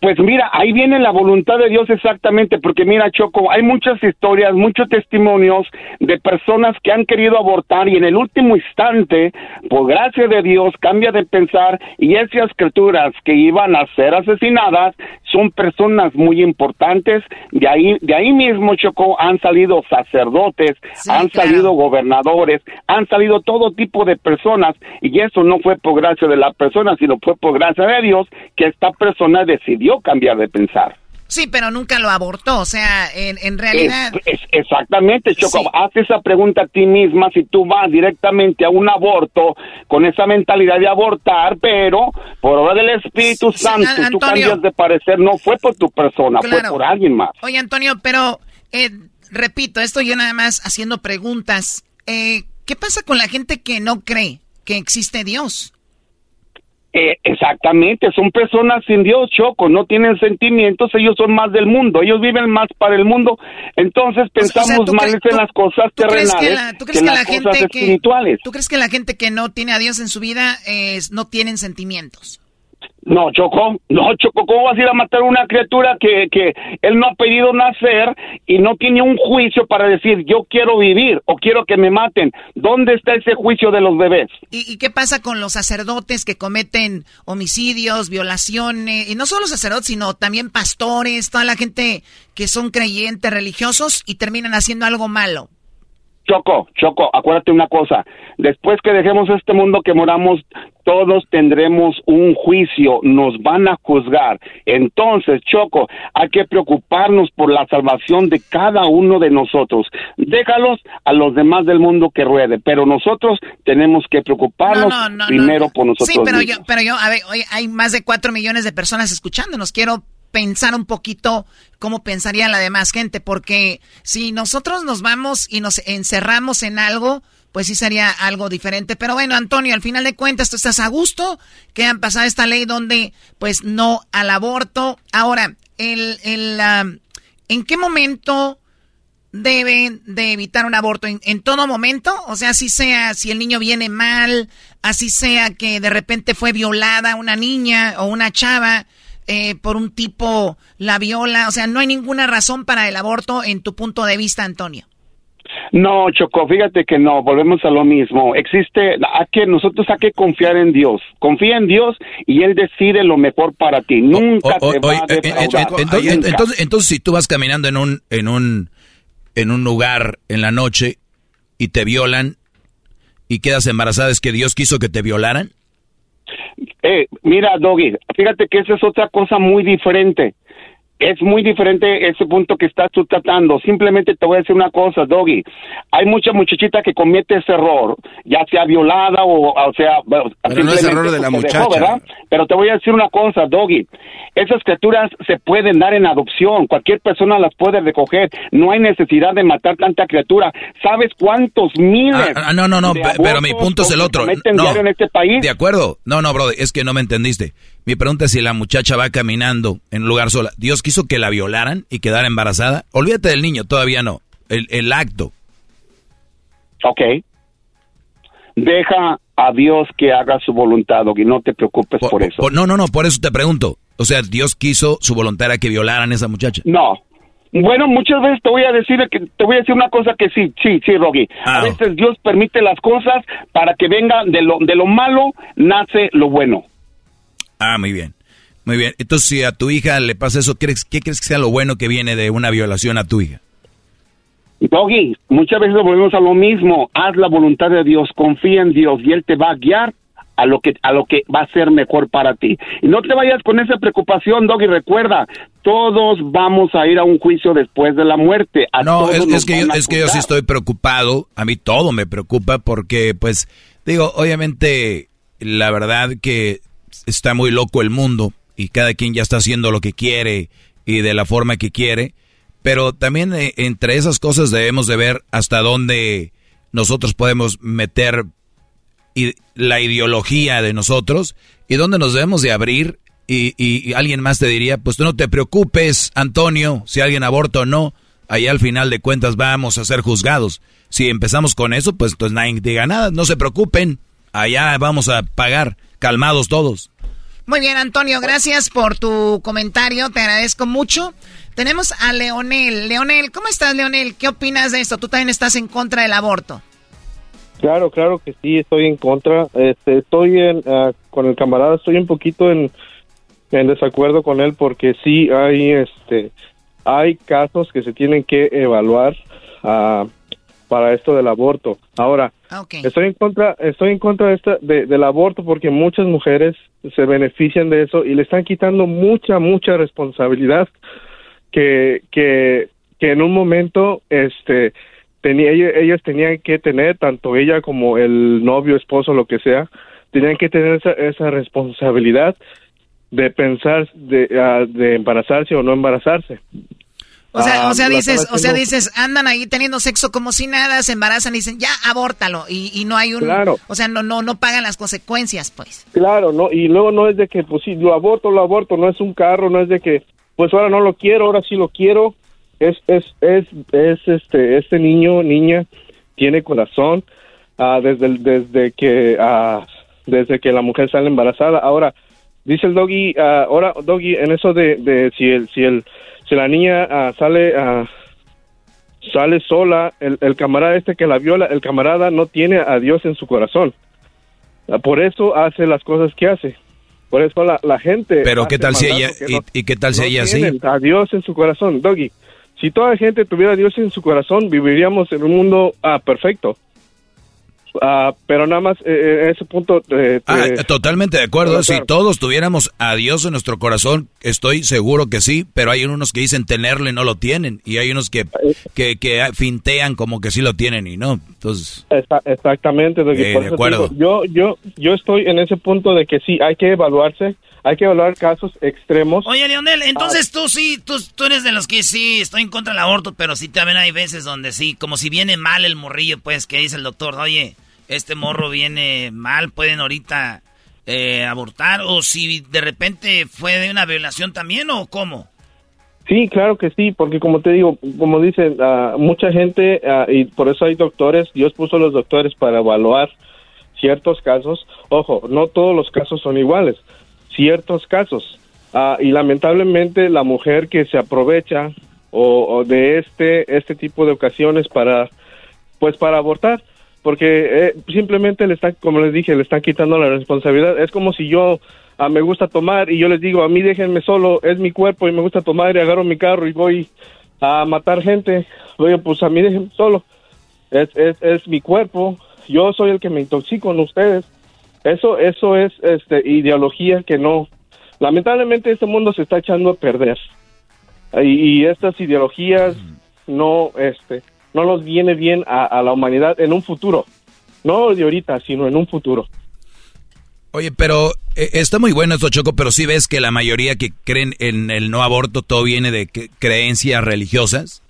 Pues mira, ahí viene la voluntad de Dios exactamente, porque mira, Choco, hay muchas historias, muchos testimonios de personas que han querido abortar y en el último instante, por gracia de Dios, cambia de pensar y esas criaturas que iban a ser asesinadas son personas muy importantes. De ahí, de ahí mismo, Choco, han salido sacerdotes, han salido gobernadores, han salido todo tipo de personas y eso no fue por gracia de la persona, sino fue por gracia de Dios que esta persona decidió cambiar de pensar. Sí, pero nunca lo abortó, o sea, en, realidad... Es, exactamente, Choco, haz esa pregunta a ti misma si tú vas directamente a un aborto con esa mentalidad de abortar, pero por obra del Espíritu Santo tú cambias de parecer, no fue por tu persona, fue por alguien más. Oye, Antonio, pero eh, repito, esto yo nada más haciendo preguntas. Eh, ¿Qué pasa con la gente que no cree que existe Dios? Eh, exactamente, son personas sin Dios, Choco, no tienen sentimientos, ellos son más del mundo, ellos viven más para el mundo, entonces pensamos más en las cosas terrenales que, en las cosas espirituales. ¿Tú crees que la gente que no tiene a Dios en su vida no tienen sentimientos? No, Choco, no, Choco, ¿cómo vas a ir a matar a una criatura que, que él no ha pedido nacer y no tiene un juicio para decir yo quiero vivir o quiero que me maten? ¿Dónde está ese juicio de los bebés? ¿Y, qué pasa con los sacerdotes que cometen homicidios, violaciones? Y no solo sacerdotes, sino también pastores, toda la gente que son creyentes religiosos y terminan haciendo algo malo. Choco, Choco, acuérdate una cosa, después que dejemos este mundo que moramos, todos tendremos un juicio, nos van a juzgar. Entonces, Choco, hay que preocuparnos por la salvación de cada uno de nosotros. Déjalos a los demás del mundo que ruede, pero nosotros tenemos que preocuparnos primero por nosotros. Sí, pero yo, pero yo, a ver, hoy hay más de cuatro millones de personas escuchándonos. Quiero pensar un poquito cómo pensaría la demás gente, porque si nosotros nos vamos y nos encerramos en algo, pues sí sería algo diferente. Pero bueno, Antonio, al final de cuentas, tú estás a gusto que han pasado esta ley donde, pues no al aborto. Ahora, el, el, ¿en qué momento deben de evitar un aborto? ¿En, ¿En, todo momento? O sea, así sea, si el niño viene mal, así sea que de repente fue violada una niña o una chava eh, por un tipo la viola? O sea, no hay ninguna razón para el aborto en tu punto de vista, Antonio. No, Choco, fíjate que no, volvemos a lo mismo. Existe, a que nosotros hay que confiar en Dios. Confía en Dios y Él decide lo mejor para ti. Nunca te va a eh, eh, entonces, entonces, si tú vas caminando en un, en un, en un lugar en la noche y te violan y quedas embarazada, ¿es que Dios quiso que te violaran? Eh, mira, Doggy, fíjate que esa es otra cosa muy diferente. Es muy diferente ese punto que estás tú tratando. Simplemente te voy a decir una cosa, Doggy. Hay mucha muchachita que comete ese error, ya sea violada o, o sea... Pero no es error de la muchacha. Pero te voy a decir una cosa, Doggy. Esas criaturas se pueden dar en adopción. Cualquier persona las puede recoger. No hay necesidad de matar tanta criatura. ¿Sabes cuántos miles? Ah, ah no, no, no. Pero mi punto es el otro. No, en este país? De acuerdo. No, no, bro. Es que no me entendiste. Mi pregunta es si la muchacha va caminando en un lugar sola. ¿Dios quiso que la violaran y quedara embarazada? Olvídate del niño, todavía no. El, el acto. Ok. Deja a Dios que haga su voluntad, y no te preocupes por, eso. no, no, no, por eso te pregunto. O sea, Dios quiso su voluntad a que violaran a esa muchacha. No. Bueno, muchas veces te voy a decir que te voy a decir una cosa que sí, sí, sí, Rogi. a ah. veces Dios permite las cosas para que venga de lo de lo malo nace lo bueno. Ah, muy bien. Muy bien. Entonces, si a tu hija le pasa eso, ¿qué crees, ¿qué crees que sea lo bueno que viene de una violación a tu hija? Doggy, muchas veces volvemos a lo mismo. Haz la voluntad de Dios, confía en Dios y Él te va a guiar a lo que a lo que va a ser mejor para ti. Y no te vayas con esa preocupación, Doggy. Recuerda, todos vamos a ir a un juicio después de la muerte. no, es, que yo, es que yo sí estoy preocupado. A mí todo me preocupa porque, pues, digo, obviamente, la verdad que está muy loco el mundo y cada quien ya está haciendo lo que quiere y de la forma que quiere, pero también eh, entre esas cosas debemos de ver hasta dónde nosotros podemos meter la ideología de nosotros y dónde nos debemos de abrir y, y, alguien más te diría, pues tú no te preocupes, Antonio, si alguien aborta o no, ahí al final de cuentas vamos a ser juzgados. Si empezamos con eso, pues, pues nadie diga nada, no se preocupen, allá vamos a pagar, calmados todos. Muy bien, Antonio, gracias por tu comentario, te agradezco mucho. Tenemos a Leonel. Leonel, ¿cómo estás, Leonel? ¿Qué opinas de esto? ¿Tú también estás en contra del aborto? Claro, claro que sí, estoy en contra. Este, estoy en, ah, con el camarada, estoy un poquito en, en desacuerdo con él porque sí hay, este, hay casos que se tienen que evaluar. Uh, para esto del aborto. Ahora, ah, estoy en contra, estoy en contra de esta, del aborto porque muchas mujeres se benefician de eso y le están quitando mucha, mucha responsabilidad que, que, que en un momento, este, tenía, ellas tenían que tener, tanto ella como el novio, esposo, lo que sea, tenían que tener esa, esa responsabilidad de pensar de, ah, de embarazarse o no embarazarse. O sea, o ah, sea dices, o sea, dices, andan ahí teniendo sexo como si nada, se embarazan y dicen, ya, abórtalo, y, y no hay un, claro. o sea, no, no, no pagan las consecuencias, pues. Claro, no, y luego no es de que, pues sí, lo aborto, lo aborto, no es un carro, no es de que, pues ahora no lo quiero, ahora sí lo quiero, es, es, es, es este, este niño, niña, tiene corazón, uh, desde, desde que, uh, desde que la mujer sale embarazada, ahora, dice el doggy, uh, ahora, doggy, en eso de, de si el, si el, si la niña ah, sale uh, sale sola, el, el, camarada este que la viola, el camarada no tiene a Dios en su corazón. Ah, por eso hace las cosas que hace. Por eso la, la gente... Pero ¿qué tal si ella... y, qué tal si ella sí? A Dios en su corazón, Doggy. Si toda la gente tuviera a Dios en su corazón, viviríamos en un mundo ah, perfecto. Ah, pero nada más, eh, eh ese punto... Eh, ah, totalmente de acuerdo. Si todos tuviéramos a Dios en nuestro corazón, estoy seguro que sí, pero hay unos que dicen tenerlo y no lo tienen, y hay unos que, que, que fintean como que sí lo tienen y no. Entonces... exactamente. de acuerdo. yo, yo, yo estoy en ese punto de que sí, hay que evaluarse, hay que evaluar casos extremos. Oye, Leonel, entonces tú sí, tú, tú eres de los que sí, estoy en contra del aborto, pero sí también hay veces donde sí, como si viene mal el morrillo, pues, que dice el doctor, oye este morro viene mal, pueden ahorita eh, abortar, o si de repente fue de una violación también, o cómo? Sí, claro que sí, porque como te digo, como dicen, uh, mucha gente, uh, y por eso hay doctores, Dios puso a los doctores para evaluar ciertos casos. Ojo, no todos los casos son iguales, ciertos casos. Uh, y lamentablemente la mujer que se aprovecha o, de este, este tipo de ocasiones para, pues para abortar, porque eh, simplemente le están, como les dije, le están quitando la responsabilidad. Es como si yo ah, me gusta tomar y yo les digo, a mí déjenme solo, es mi cuerpo y me gusta tomar y agarro mi carro y voy a matar gente. Oye, pues a mí déjenme solo, es, es, es mi cuerpo, yo soy el que me intoxico con ustedes. Eso, eso es este, ideología que no. Lamentablemente este mundo se está echando a perder. y, estas ideologías no, este, no los viene bien a, la humanidad en un futuro. No de ahorita, sino en un futuro. Oye, pero eh, está muy bueno esto, Choco, pero sí ves que la mayoría que creen en el no aborto todo viene de creencias religiosas.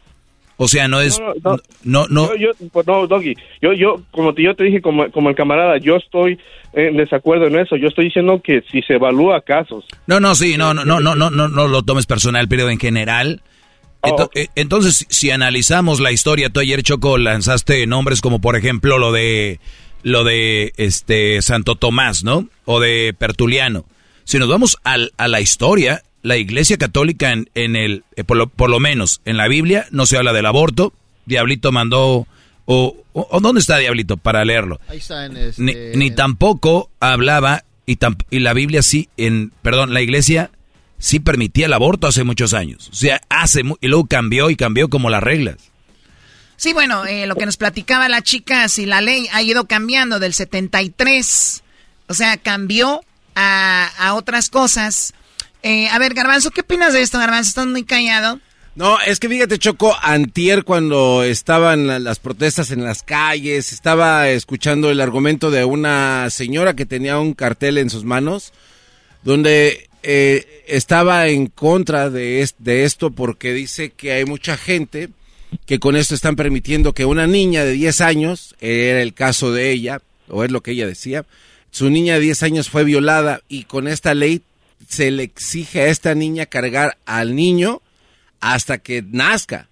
O sea, no es... No, No, no, Yo, yo, pues, no, Doggy, yo, yo, como te, yo te dije, como, como el camarada, yo estoy en desacuerdo en eso. Yo estoy diciendo que si se evalúa casos, no, no, sí, no, no, no, no, no, no, no lo tomes personal, pero en general... Ento- eh, Entonces, si analizamos la historia, tú ayer Choco lanzaste nombres como por ejemplo lo de lo de este Santo Tomás, ¿no? O de Pertuliano. Si nos vamos al- a la historia, la Iglesia Católica en, en el eh, por, lo, por lo menos en la Biblia no se habla del aborto. Diablito mandó o, o- o dónde está Diablito para leerlo. Ahí está en este... Ni, ni tampoco hablaba y, tamp- y la Biblia sí en perdón la Iglesia sí permitía el aborto hace muchos años. O sea, hace mu- y luego cambió y cambió como las reglas. Sí, bueno, eh, lo que nos platicaba la chica, si la ley ha ido cambiando del 73, o sea, cambió a, a otras cosas. Eh, a ver, Garbanzo, ¿qué opinas de esto, Garbanzo? Estás muy callado. No, es que fíjate, Choco, antier cuando estaban la- las protestas en las calles, estaba escuchando el argumento de una señora que tenía un cartel en sus manos, donde eh, estaba en contra de, es- de esto porque dice que hay mucha gente que con esto están permitiendo que una niña de 10 años, era el caso de ella, o es lo que ella decía, su niña de 10 años fue violada y con esta ley se le exige a esta niña cargar al niño hasta que nazca.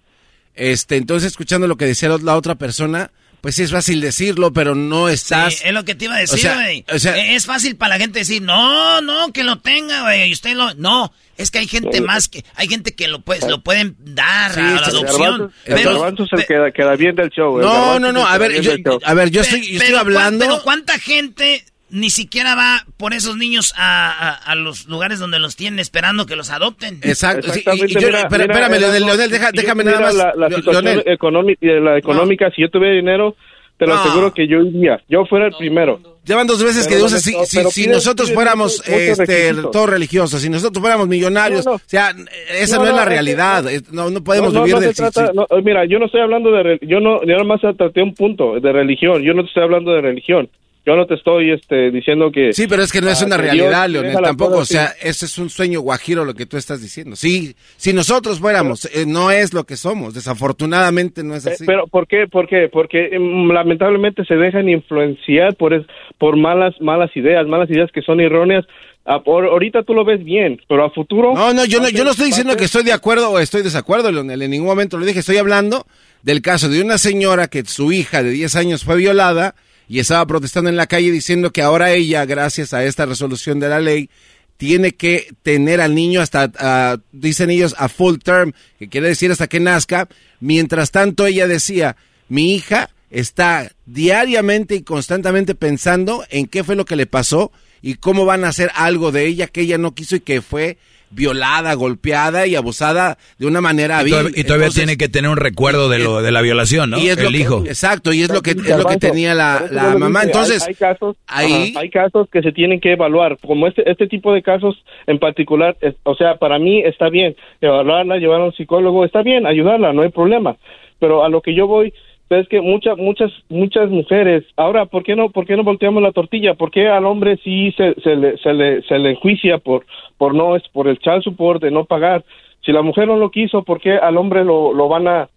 Este, entonces escuchando lo que decía la otra persona, pues sí es fácil decirlo, pero no estás. Sí, es lo que te iba a decir, güey. o sea- Eh, es fácil para la gente decir, no, no, que lo tenga, güey. Y usted lo. No, es que hay gente más que. Hay gente que lo, pues, lo pueden dar Sí, a la adopción. el Pero- garbanzo es el que queda bien del show. el No, no, no, a ver, yo- a ver, yo Pe- estoy, yo estoy hablando. Pero ¿cuánta gente ni siquiera va por esos niños a, a- a los lugares donde los tienen esperando que los adopten? Exacto, sí, y- y Exactamente, yo- mira, espera- mira, espérame, Leonel, Leonel, deja- déjame tuviera nada más. La, la situación económica, la económica, si yo tuviera dinero, te lo No. aseguro que yo iría. Yo fuera el primero. Llevan dos veces que Pero no, si, si- si nosotros fuéramos este, todos religiosos, si nosotros fuéramos millonarios, No, no. o sea, esa no, No, es la realidad, es- no, no podemos vivir del trata- eh, mira, yo no estoy hablando de yo no yo nada más traté un punto de religión, yo no te estoy hablando de religión. Yo no te estoy este diciendo que Sí, pero es que no es una realidad, Dios Leonel, tampoco. O sea, ese es un sueño guajiro lo que tú estás diciendo. Sí, si nosotros fuéramos, eh, no es lo que somos. Desafortunadamente no es Eh, así. Pero ¿por qué? ¿Por qué? Porque em, lamentablemente se dejan influenciar por es- por malas malas ideas, malas ideas que son erróneas. Ah, por- ahorita tú lo ves bien, pero a futuro No, no, yo no, yo no estoy a diciendo que estoy de acuerdo o estoy desacuerdo, Leonel. En ningún momento lo dije. Estoy hablando del caso de una señora que su hija de 10 años fue violada y estaba protestando en la calle diciendo que ahora ella, gracias a esta resolución de la ley, tiene que tener al niño hasta, ah, dicen ellos, a full term, que quiere decir hasta que nazca. Mientras tanto, ella decía, mi hija está diariamente y constantemente pensando en qué fue lo que le pasó y cómo van a hacer algo de ella que ella no quiso y que fue violada, golpeada y abusada de una manera Y todavía, y todavía Entonces, tiene que tener un recuerdo de lo de la violación, ¿no? y es lo que- hijo. Exacto, y es lo que, es lo que tenía la, la mamá. Entonces, hay, hay casos, ahí- ajá, hay casos que se tienen que evaluar, como este este tipo de casos en particular, es- o sea, para mí está bien evaluarla, llevar a un psicólogo, está bien, ayudarla, no hay problema. Pero a lo que yo voy es que muchas muchas muchas mujeres, ahora, ¿por qué no por qué no volteamos la tortilla? ¿Por qué al hombre sí se, se le se le se le enjuicia por por no es por el child support de no pagar? Si la mujer no lo quiso, ¿por qué al hombre lo lo van a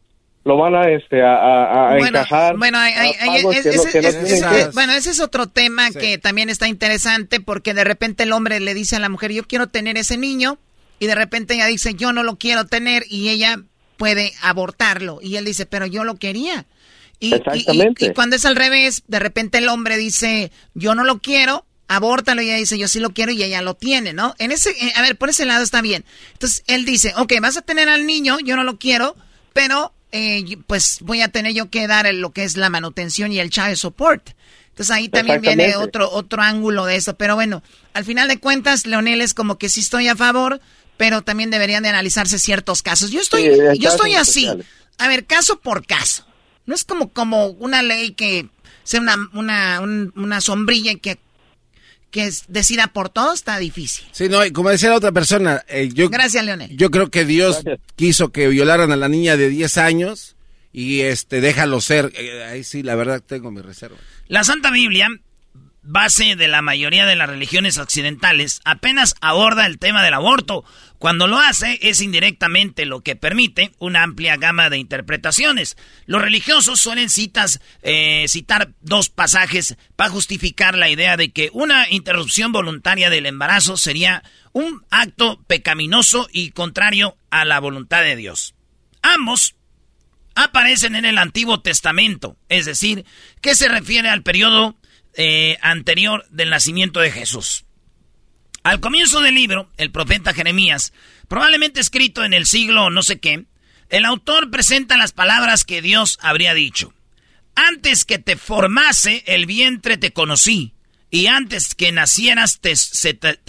lo van a este a, a- a Bueno, encajar bueno, es- ese es otro tema que también está interesante porque de repente el hombre le dice a la mujer, yo quiero tener ese niño, y de repente ella dice, yo no lo quiero tener, y ella puede abortarlo. Y él dice, pero yo lo quería. Y, y- y- Exactamente. y cuando es al revés, de repente el hombre dice, yo no lo quiero, abórtalo, y ella dice, yo sí lo quiero, y ella lo tiene, ¿no? En ese, eh, a ver, por ese lado está bien. Entonces él dice, ok, vas a tener al niño, yo no lo quiero, pero eh, pues voy a tener yo que dar lo que es la manutención y el child support. Entonces ahí también viene otro otro ángulo de eso. Pero bueno, al final de cuentas, Leonel es como que sí estoy a favor, pero también deberían de analizarse ciertos casos. Yo estoy, Sí, yo estoy así. A ver, caso por caso. No es como, como una ley que sea una, una, un- una sombrilla y que que decida por todo está difícil. Sí, no, y como decía la otra persona, eh, yo... Gracias, Leonel. Yo creo que Dios quiso que violaran a la niña de 10 años y este déjalo ser. Eh, ahí sí, la verdad tengo mi reserva. La Santa Biblia, base de la mayoría de las religiones occidentales, apenas aborda el tema del aborto. Cuando lo hace es indirectamente lo que permite una amplia gama de interpretaciones. Los religiosos suelen citas, eh, citar dos pasajes para justificar la idea de que una interrupción voluntaria del embarazo sería un acto pecaminoso y contrario a la voluntad de Dios. Ambos aparecen en el Antiguo Testamento, es decir, que se refiere al periodo eh, anterior del nacimiento de Jesús. Al comienzo del libro, el profeta Jeremías, probablemente escrito en el siglo no sé qué, el autor presenta las palabras que Dios habría dicho. Antes que te formase el vientre te conocí, y antes que nacieras te,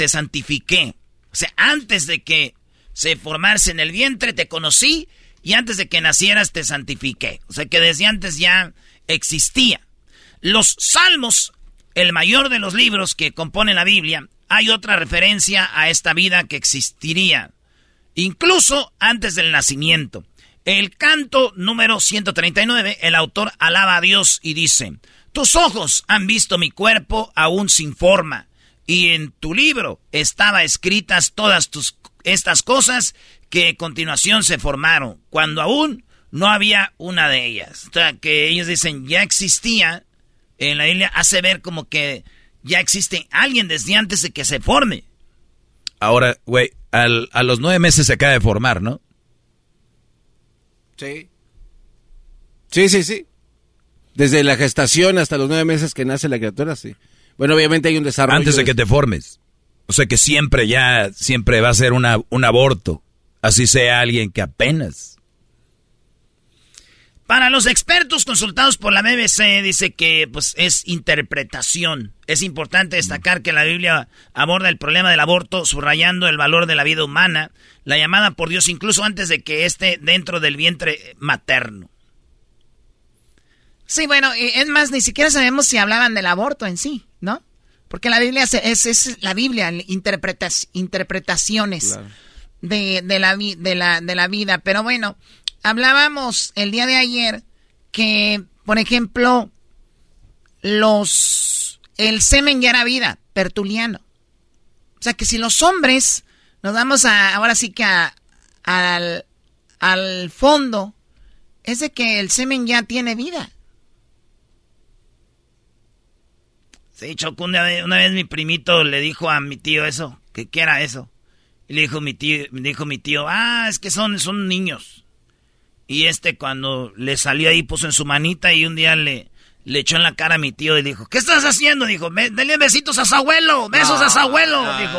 santifiqué. O sea, antes de que se formase en el vientre te conocí, y antes de que nacieras te santifiqué. O sea que desde antes ya existía. Los salmos, el mayor de los libros que componen la Biblia, hay otra referencia a esta vida que existiría, incluso antes del nacimiento. El canto número 139, el autor alaba a Dios y dice, tus ojos han visto mi cuerpo aún sin forma, y en tu libro estaba escritas todas tus, estas cosas que a continuación se formaron, cuando aún no había una de ellas. O sea, que ellos dicen, ya existía en la Biblia hace ver como que ya existe alguien desde antes de que se forme. Ahora, güey, a los nueve meses se acaba de formar, ¿no? Sí. Sí, sí, sí. Desde la gestación hasta los nueve meses que nace la criatura, sí. Bueno, obviamente hay un desarrollo. Antes de que te formes. O sea que siempre ya, siempre va a ser una, un aborto. Así sea alguien que apenas para los expertos consultados por la BBC dice que pues es interpretación. Es importante destacar que la Biblia aborda el problema del aborto subrayando el valor de la vida humana, la llamada por Dios incluso antes de que esté dentro del vientre materno. Sí, bueno, es más, ni siquiera sabemos si hablaban del aborto en sí, ¿no? Porque la Biblia es, es la Biblia, interpretas, interpretaciones de, de, la, de, la, de la vida. Pero bueno, hablábamos el día de ayer que, por ejemplo, los el semen ya era vida, Tertuliano. O sea que si los hombres nos damos a, ahora sí que al, al fondo, es de que el semen ya tiene vida. Sí, Choco, una vez, una vez mi primito le dijo a mi tío eso, que qué era eso. Y le dijo mi tío, dijo mi tío, ah, es que son, son niños. Y este cuando le salió ahí puso en su manita y un día le, le echó en la cara a mi tío y dijo, ¿qué estás haciendo? Dijo, denle besitos a su abuelo, besos a su abuelo. Dijo.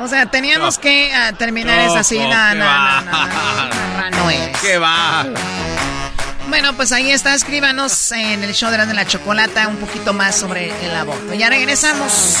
o sea, teníamos que uh, terminar esa cena. No, no, no, no, es. ¿Qué va? Bueno, pues ahí está, escríbanos en el show de la, de la chocolata un poquito más sobre el aborto. Ya regresamos.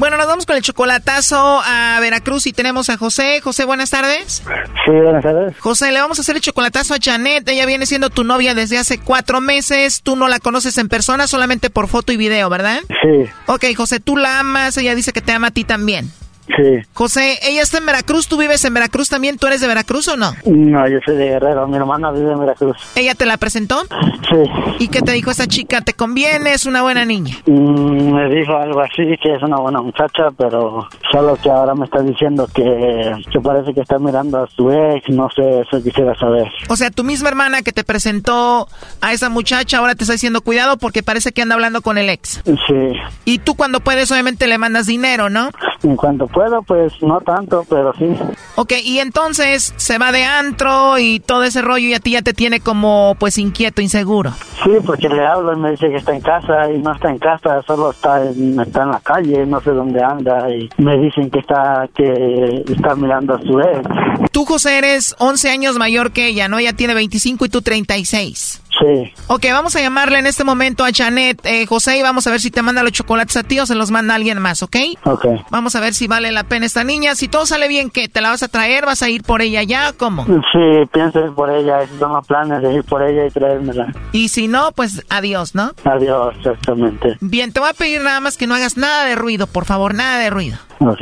Bueno, nos vamos con el chocolatazo a Veracruz y tenemos a José. José, buenas tardes. Sí, buenas tardes. José, le vamos a hacer el chocolatazo a Janet. Ella viene siendo tu novia desde hace cuatro meses. Tú no la conoces en persona, solamente por foto y video, ¿verdad? Sí. Ok, José, tú la amas. Ella dice que te ama a ti también. Sí. José, ella está en Veracruz, ¿tú vives en Veracruz también? ¿Tú eres de Veracruz o no? No, yo soy de Guerrero, mi hermana vive en Veracruz. ¿Ella te la presentó? Sí. ¿Y qué te dijo esa chica? ¿Te conviene? ¿Es una buena niña? Mm, me dijo algo así, que es una buena muchacha, pero solo que ahora me está diciendo que, que parece que está mirando a su ex, no sé, eso quisiera saber. O sea, tu misma hermana que te presentó a esa muchacha ahora te está diciendo cuidado porque parece que anda hablando con el ex. Sí. Y tú cuando puedes obviamente le mandas dinero, ¿no? En cuanto puedo, pues no tanto, pero sí. Ok, y entonces se va de antro y todo ese rollo y a ti ya te tiene como pues inquieto, inseguro. Sí, porque le hablo y me dice que está en casa y no está en casa, solo está en, está en la calle, no sé dónde anda y me dicen que está que está mirando a su ex. Tú, José, eres 11 años mayor que ella, ¿no? Ella tiene 25 y tú 36. Sí. Ok, vamos a llamarle en este momento a Janet, eh, José, y vamos a ver si te manda los chocolates a ti o se los manda alguien más, ¿ok? Ok. Vamos a ver si vale la pena esta niña. Si todo sale bien, ¿qué? ¿Te la vas a traer? ¿Vas a ir por ella ya? ¿Cómo? Sí, pienso ir por ella, tengo planes de ir por ella y traérmela. Y si no, pues adiós, ¿no? Adiós, exactamente. Bien, te voy a pedir nada más que no hagas nada de ruido, por favor, nada de ruido. Ok.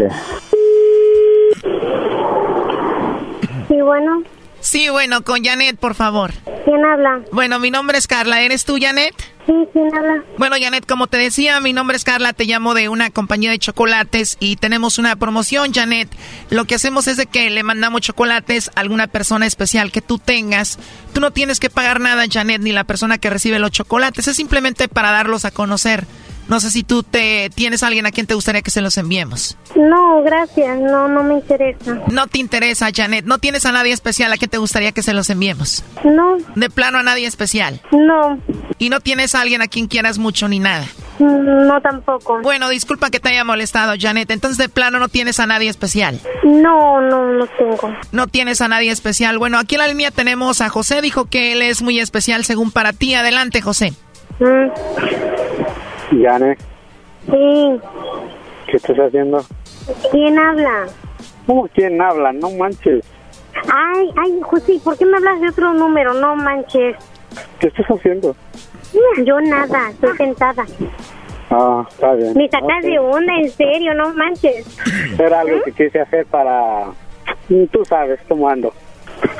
Sí, bueno. Sí, bueno, con Janet, por favor. ¿Quién habla? Bueno, mi nombre es Carla. ¿Eres tú, Janet? Sí, ¿quién habla? Bueno, Janet, como te decía, mi nombre es Carla, te llamo de una compañía de chocolates y tenemos una promoción, Janet. Lo que hacemos es de que le mandamos chocolates a alguna persona especial que tú tengas. Tú no tienes que pagar nada, Janet, ni la persona que recibe los chocolates. Es simplemente para darlos a conocer. No sé si tú te tienes a alguien a quien te gustaría que se los enviemos. No, gracias, no, no me interesa. No te interesa, Janet. No tienes a nadie especial a quien te gustaría que se los enviemos. No. De plano a nadie especial. No. Y no tienes a alguien a quien quieras mucho ni nada. No tampoco. Bueno, disculpa que te haya molestado, Janet. Entonces de plano no tienes a nadie especial. No, no, no tengo. No tienes a nadie especial. Bueno, aquí en la línea tenemos a José. Dijo que él es muy especial según para ti. Adelante, José. Mm. Janet, Sí. ¿qué estás haciendo? ¿Quién habla? ¿Cómo quién habla? No manches. Ay, ay, José, ¿por qué me hablas de otro número? No manches. ¿Qué estás haciendo? Yo nada, estoy sentada. Ah, está bien. Me sacas de onda, en serio, no manches. Era algo que quise hacer para... Tú sabes cómo ando.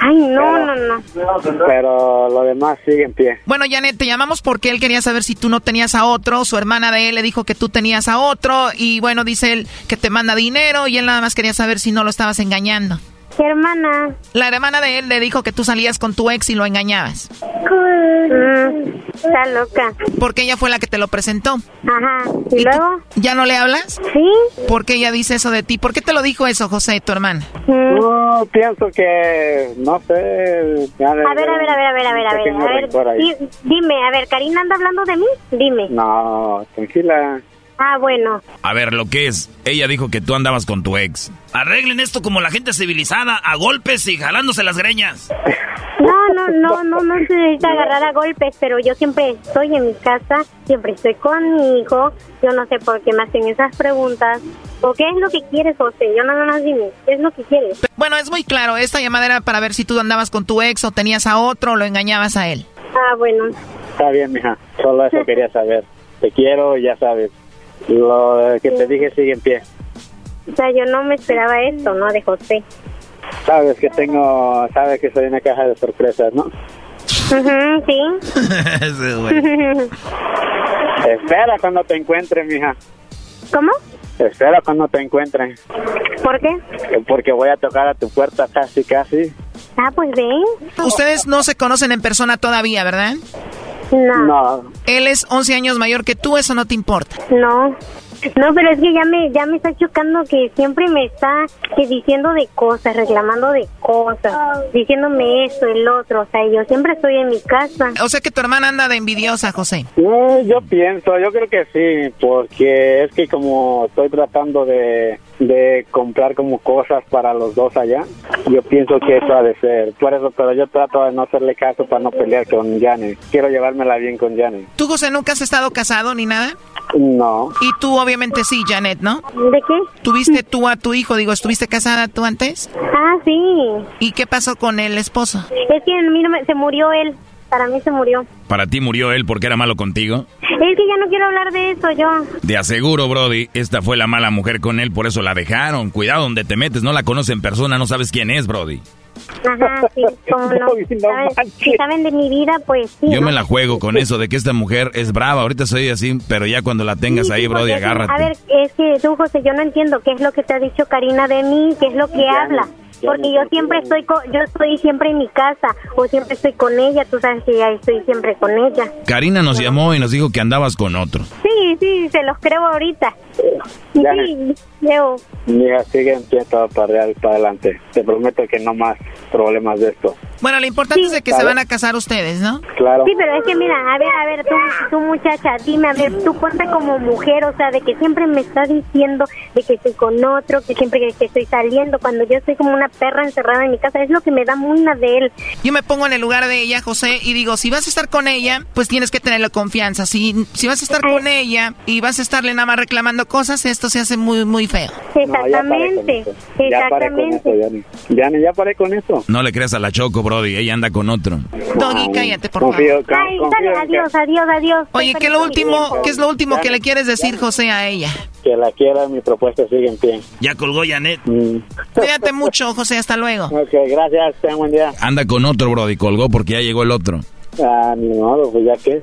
Ay, no, Pero- no, no. Pero lo demás sigue en pie. Bueno, Janet, te llamamos porque él quería saber si tú no tenías a otro. Su hermana de él le dijo que tú tenías a otro. Y bueno, dice él que te manda dinero y él nada más quería saber si no lo estabas engañando. ¿Qué hermana? La hermana de él le dijo que tú salías con tu ex y lo engañabas. Mm, está loca. Porque ella fue la que te lo presentó. Ajá. ¿Y, luego? ¿Ya no le hablas? Sí. ¿Por qué ella dice eso de ti? ¿Por qué te lo dijo eso, José, tu hermana? No, pienso que... No sé... ya le- A ver, a ver, a ver, a ver, a ver, a ver. A dime, a ver, ¿Karina anda hablando de mí? Dime. No, tranquila. Ah, bueno. A ver, lo que es, ella dijo que tú andabas con tu ex. Arreglen esto como la gente civilizada, a golpes y jalándose las greñas. No, no, no, no, no se necesita agarrar a golpes, pero yo siempre estoy en mi casa, siempre estoy con mi hijo. Yo no sé por qué me hacen esas preguntas. ¿O qué es lo que quieres, José? Yo nada más dime, ¿qué es lo que quieres? Bueno, es muy claro. Esta llamada era para ver si tú andabas con tu ex o tenías a otro o lo engañabas a él. Ah, bueno. Está bien, mija. Solo eso quería saber. Te quiero, ya sabes. Lo que te dije sigue en pie. O sea, yo no me esperaba esto, ¿no? De José. Sabes que tengo... Sabes que soy una caja de sorpresas, ¿no? Sí. Espera cuando te encuentre, mija. ¿Cómo? Espera cuando te encuentren. ¿Por qué? Porque voy a tocar a tu puerta casi, casi. Ah, pues ven. Ustedes no se conocen en persona todavía, ¿verdad? No. No. Él es 11 años mayor que tú, eso no te importa. No. No, pero es que ya me ya me está chocando que siempre me está que diciendo de cosas, reclamando de cosas, diciéndome esto, el otro. O sea, yo siempre estoy en mi casa. O sea que tu hermana anda de envidiosa, José. Eh, yo pienso, yo creo que sí, porque es que como estoy tratando de, de comprar como cosas para los dos allá, yo pienso que eso ha de ser. Por eso, pero yo trato de no hacerle caso para no pelear con Janet. Quiero llevármela bien con Janet. ¿Tú, José, nunca has estado casado ni nada? No. Y tú, obviamente, sí, Janet, ¿no? ¿De qué? ¿Tuviste tú a tu hijo? Digo, ¿estuviste casada tú antes? Ah, sí. ¿Y qué pasó con el esposo? Es que a mí no me- se murió él. Para mí se murió. ¿Para ti murió él porque era malo contigo? Es que ya no quiero hablar de eso, yo. De aseguro, Brody, esta fue la mala mujer con él, por eso la dejaron. Cuidado donde te metes, no la conoces en persona, no sabes quién es, Brody. Ajá, sí, cómo no. ¿Saben? Si saben de mi vida, pues sí. Yo ¿no? me la juego con eso de que esta mujer es brava. Ahorita soy así, pero ya cuando la tengas Sí, ahí, sí, Brody, agárrate. A ver, es que tú, José, yo no entiendo qué es lo que te ha dicho Karina de mí, qué es lo que habla. Porque yo siempre estoy co- yo estoy siempre en mi casa o siempre estoy con ella, tú sabes que ya estoy siempre con ella. Karina nos llamó y nos dijo que andabas con otro. Sí, sí, se los creo ahorita. Sí, Leo. Mija, sigue en pie todo para, real- para adelante. Te prometo que no más problemas de esto. Bueno, lo importante es de que se van a casar ustedes, ¿no? Claro. Sí, pero es que mira, a ver, a ver, tú, tú muchacha, dime, a ver, tú ponte como mujer, o sea, de que siempre me está diciendo de que estoy con otro, que siempre que, que estoy saliendo, cuando yo estoy como una perra encerrada en mi casa, es lo que me da muina de él. Yo me pongo en el lugar de ella, José, y digo, si vas a estar con ella, pues tienes que tenerle confianza. Si, si vas a estar con ella y vas a estarle nada más reclamando cosas, esto se hace muy, muy feo. Exactamente, Ya paré con eso. Yanni, ya paré con eso. No le creas a la Choco, Brody, ella anda con otro. Doggy, cállate, por favor. Confío, con- Ay, dale, adiós, adiós, adiós. Oye, ¿qué es lo último, qué es lo último que le quieres decir, José, a ella? Que la quiera, mi propuesta sigue en pie. Ya colgó Janet. Cuídate mucho, José, hasta luego. Ok, gracias, tengan buen día. Anda con otro, Brody, colgó porque ya llegó el otro. Ah, ni modo, pues ya que.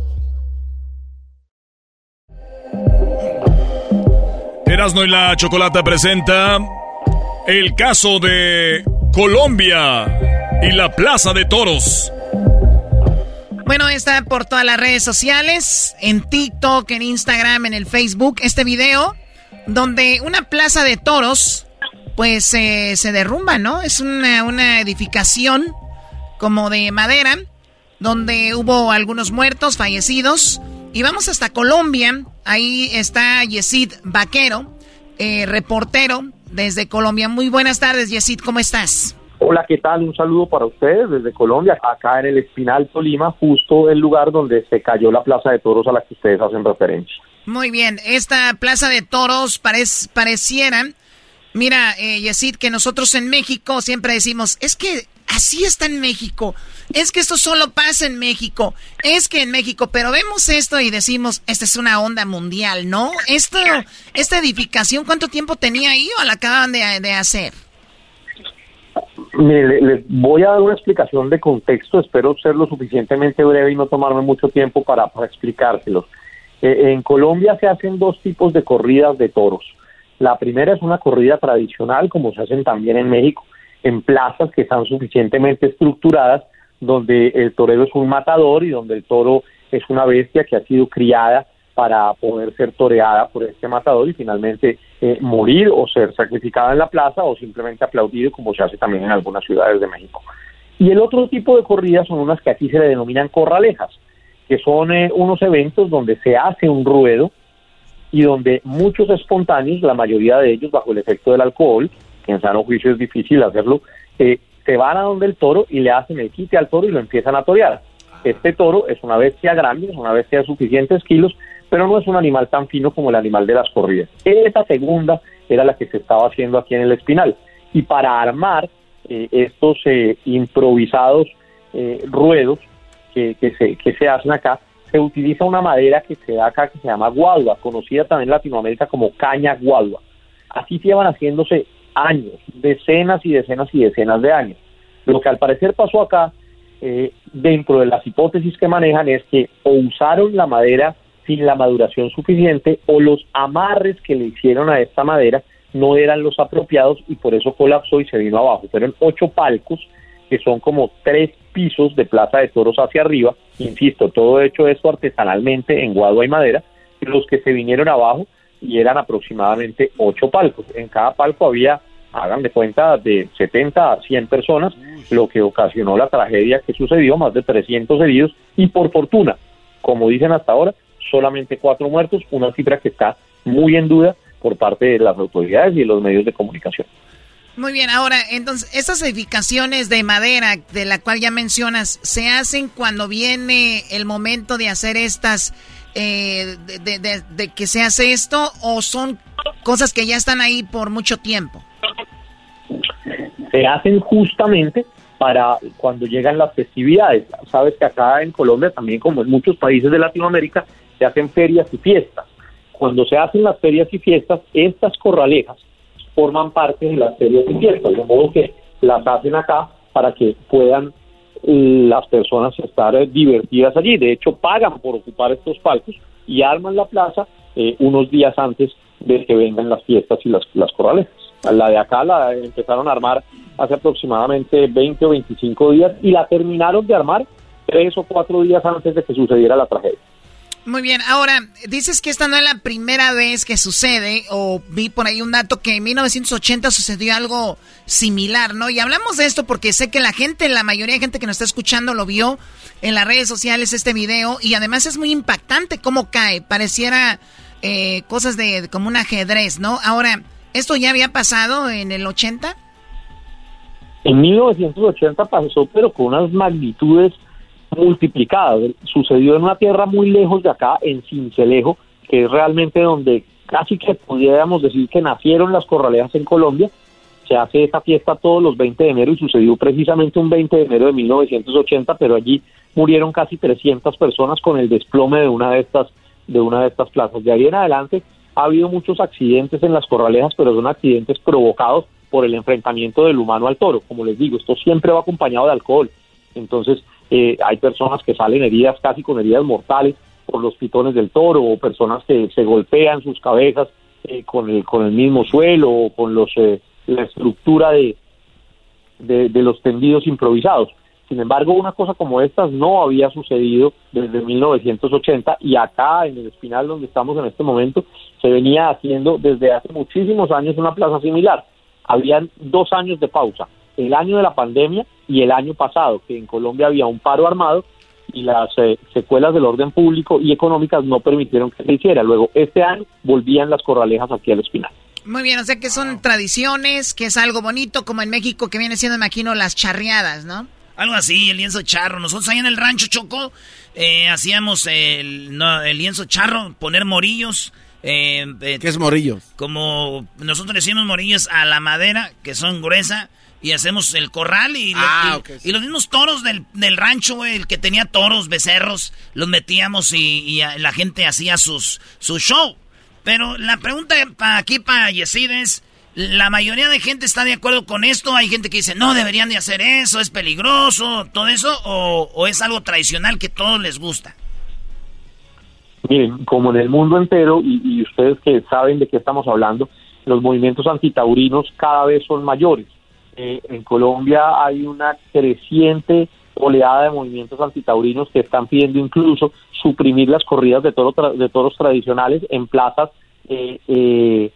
La chocolata presenta el caso de Colombia y la Plaza de Toros. Bueno, está por todas las redes sociales, en TikTok, en Instagram, en el Facebook, este video donde una plaza de toros, pues eh, se derrumba, ¿no? Es una edificación como de madera, donde hubo algunos muertos, fallecidos. Y vamos hasta Colombia, ahí está Yesid Vaquero, eh, reportero desde Colombia. Muy buenas tardes, Yesid, ¿cómo estás? Hola, ¿qué tal? Un saludo para ustedes desde Colombia, acá en el Espinal, Tolima, justo el lugar donde se cayó la Plaza de Toros a la que ustedes hacen referencia. Muy bien, esta plaza de toros parec- pareciera, mira, eh, Yesid, que nosotros en México siempre decimos, es que así está en México, es que esto solo pasa en México, es que en México, pero vemos esto y decimos, esta es una onda mundial, ¿no? Esto, esta edificación, ¿cuánto tiempo tenía ahí o la acaban de, de hacer? Mire, le- les voy a dar una explicación de contexto, espero ser lo suficientemente breve y no tomarme mucho tiempo para, para explicárselos. Eh, en Colombia se hacen dos tipos de corridas de toros. La primera es una corrida tradicional, como se hacen también en México, en plazas que están suficientemente estructuradas, donde el torero es un matador y donde el toro es una bestia que ha sido criada para poder ser toreada por este matador y finalmente eh, morir o ser sacrificada en la plaza o simplemente aplaudido como se hace también en algunas ciudades de México. Y el otro tipo de corridas son unas que aquí se le denominan corralejas, que son eh, unos eventos donde se hace un ruedo y donde muchos espontáneos, la mayoría de ellos bajo el efecto del alcohol, que en sano juicio es difícil hacerlo, eh, se van a donde el toro y le hacen el quite al toro y lo empiezan a torear. Este toro es una bestia grande, es una bestia de suficientes kilos, pero no es un animal tan fino como el animal de las corridas. Esa segunda era la que se estaba haciendo aquí en el Espinal. Y para armar eh, estos eh, improvisados ruedos que, se, se hacen acá, se utiliza una madera que se da acá que se llama guadua, conocida también en Latinoamérica como caña guadua. Así llevan haciéndose años, decenas y decenas y decenas de años. Lo que al parecer pasó acá, dentro de las hipótesis que manejan, es que o usaron la madera sin la maduración suficiente o los amarres que le hicieron a esta madera no eran los apropiados y por eso colapsó y se vino abajo. Fueron ocho palcos que son como tres pisos de plaza de toros hacia arriba, insisto, todo hecho esto artesanalmente en guadua y madera, los que se vinieron abajo y eran aproximadamente ocho palcos. En cada palco había, hagan de cuenta, de 70 a 100 personas, lo que ocasionó la tragedia que sucedió, más de 300 heridos y por fortuna, como dicen hasta ahora, solamente cuatro muertos, una cifra que está muy en duda por parte de las autoridades y de los medios de comunicación. Muy bien, ahora, entonces, estas edificaciones de madera de la cual ya mencionas, ¿se hacen cuando viene el momento de hacer estas, eh, de, que se hace esto, o son cosas que ya están ahí por mucho tiempo? Se hacen justamente para cuando llegan las festividades. Sabes que acá en Colombia, también como en muchos países de Latinoamérica, se hacen ferias y fiestas cuando se hacen las ferias y fiestas, estas corralejas forman parte de las ferias y fiestas, de modo que las hacen acá para que puedan las personas estar eh, divertidas allí. De hecho, pagan por ocupar estos palcos y arman la plaza eh, unos días antes de que vengan las fiestas y las, las. La de acá la empezaron a armar hace aproximadamente 20 o 25 días y la terminaron de armar tres o cuatro días antes de que sucediera la tragedia. Muy bien, ahora dices que esta no es la primera vez que sucede, o vi por ahí un dato que en 1980 sucedió algo similar, ¿no? Y hablamos de esto porque sé que la gente, la mayoría de gente que nos está escuchando lo vio en las redes sociales este video, y además es muy impactante cómo cae, pareciera eh, cosas de como un ajedrez, ¿no? Ahora, ¿esto ya había pasado en el 80? En 1980 pasó, pero con unas magnitudes multiplicado. Sucedió en una tierra muy lejos de acá, en Cincelejo, que es realmente donde casi que pudiéramos decir que nacieron las corralejas en Colombia. Se hace esa fiesta todos los 20 de enero y sucedió precisamente un 20 de enero de 1980, pero allí murieron casi 300 personas con el desplome de una de estas de una de estas plazas. De ahí en adelante ha habido muchos accidentes en las corralejas, pero son accidentes provocados por el enfrentamiento del humano al toro. Como les digo, esto siempre va acompañado de alcohol. Entonces, eh, hay personas que salen heridas casi con heridas mortales por los pitones del toro o personas que se golpean sus cabezas eh, con, el, con el mismo suelo o con los, eh, la estructura de, de, los tendidos improvisados. Sin embargo, una cosa como estas no había sucedido desde 1980 y acá en el Espinal donde estamos en este momento se venía haciendo desde hace muchísimos años una plaza similar. Habían dos años de pausa, el año de la pandemia y el año pasado, que en Colombia había un paro armado y las eh, secuelas del orden público y económicas no permitieron que se hiciera. Luego, este año volvían las corralejas aquí al Espinal. Muy bien, o sea que son tradiciones, que es algo bonito, como en México, que viene siendo, imagino, las charreadas, ¿no? Algo así, el lienzo charro. Nosotros ahí en el rancho Choco eh, hacíamos el, el lienzo charro, poner morillos. Eh, ¿Qué es morillos? Como nosotros le decimos morillos a la madera, que son gruesa y hacemos el corral y, ah, y, los mismos toros del, del rancho, el que tenía toros, becerros, los metíamos y, la gente hacía sus, su show. Pero la pregunta para aquí para Yesid es, ¿la mayoría de gente está de acuerdo con esto? Hay gente que dice, no, deberían de hacer eso, es peligroso, todo eso, o, o es algo tradicional que todos les gusta? Miren, como en el mundo entero, y, y ustedes que saben de qué estamos hablando, los movimientos antitaurinos cada vez son mayores eh, en Colombia hay una creciente oleada de movimientos antitaurinos que están pidiendo incluso suprimir las corridas de, toro de toros tradicionales en plazas eh, eh,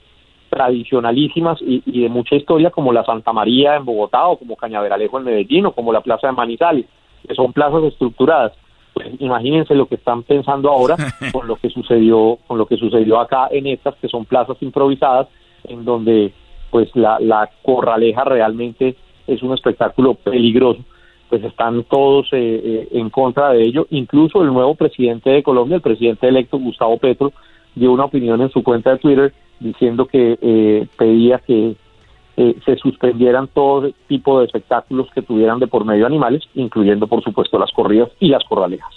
tradicionalísimas y, y de mucha historia como la Santa María en Bogotá o como Cañaveralejo en Medellín o como la Plaza de Manizales, que son plazas estructuradas. Pues imagínense lo que están pensando ahora con lo que sucedió con lo que sucedió acá en estas que son plazas improvisadas en donde pues la, la corraleja realmente es un espectáculo peligroso pues están todos eh, eh, en contra de ello incluso el nuevo presidente de Colombia el presidente electo Gustavo Petro dio una opinión en su cuenta de Twitter diciendo que eh, pedía que eh, se suspendieran todo tipo de espectáculos que tuvieran de por medio animales, incluyendo por supuesto las corridas y las corralejas.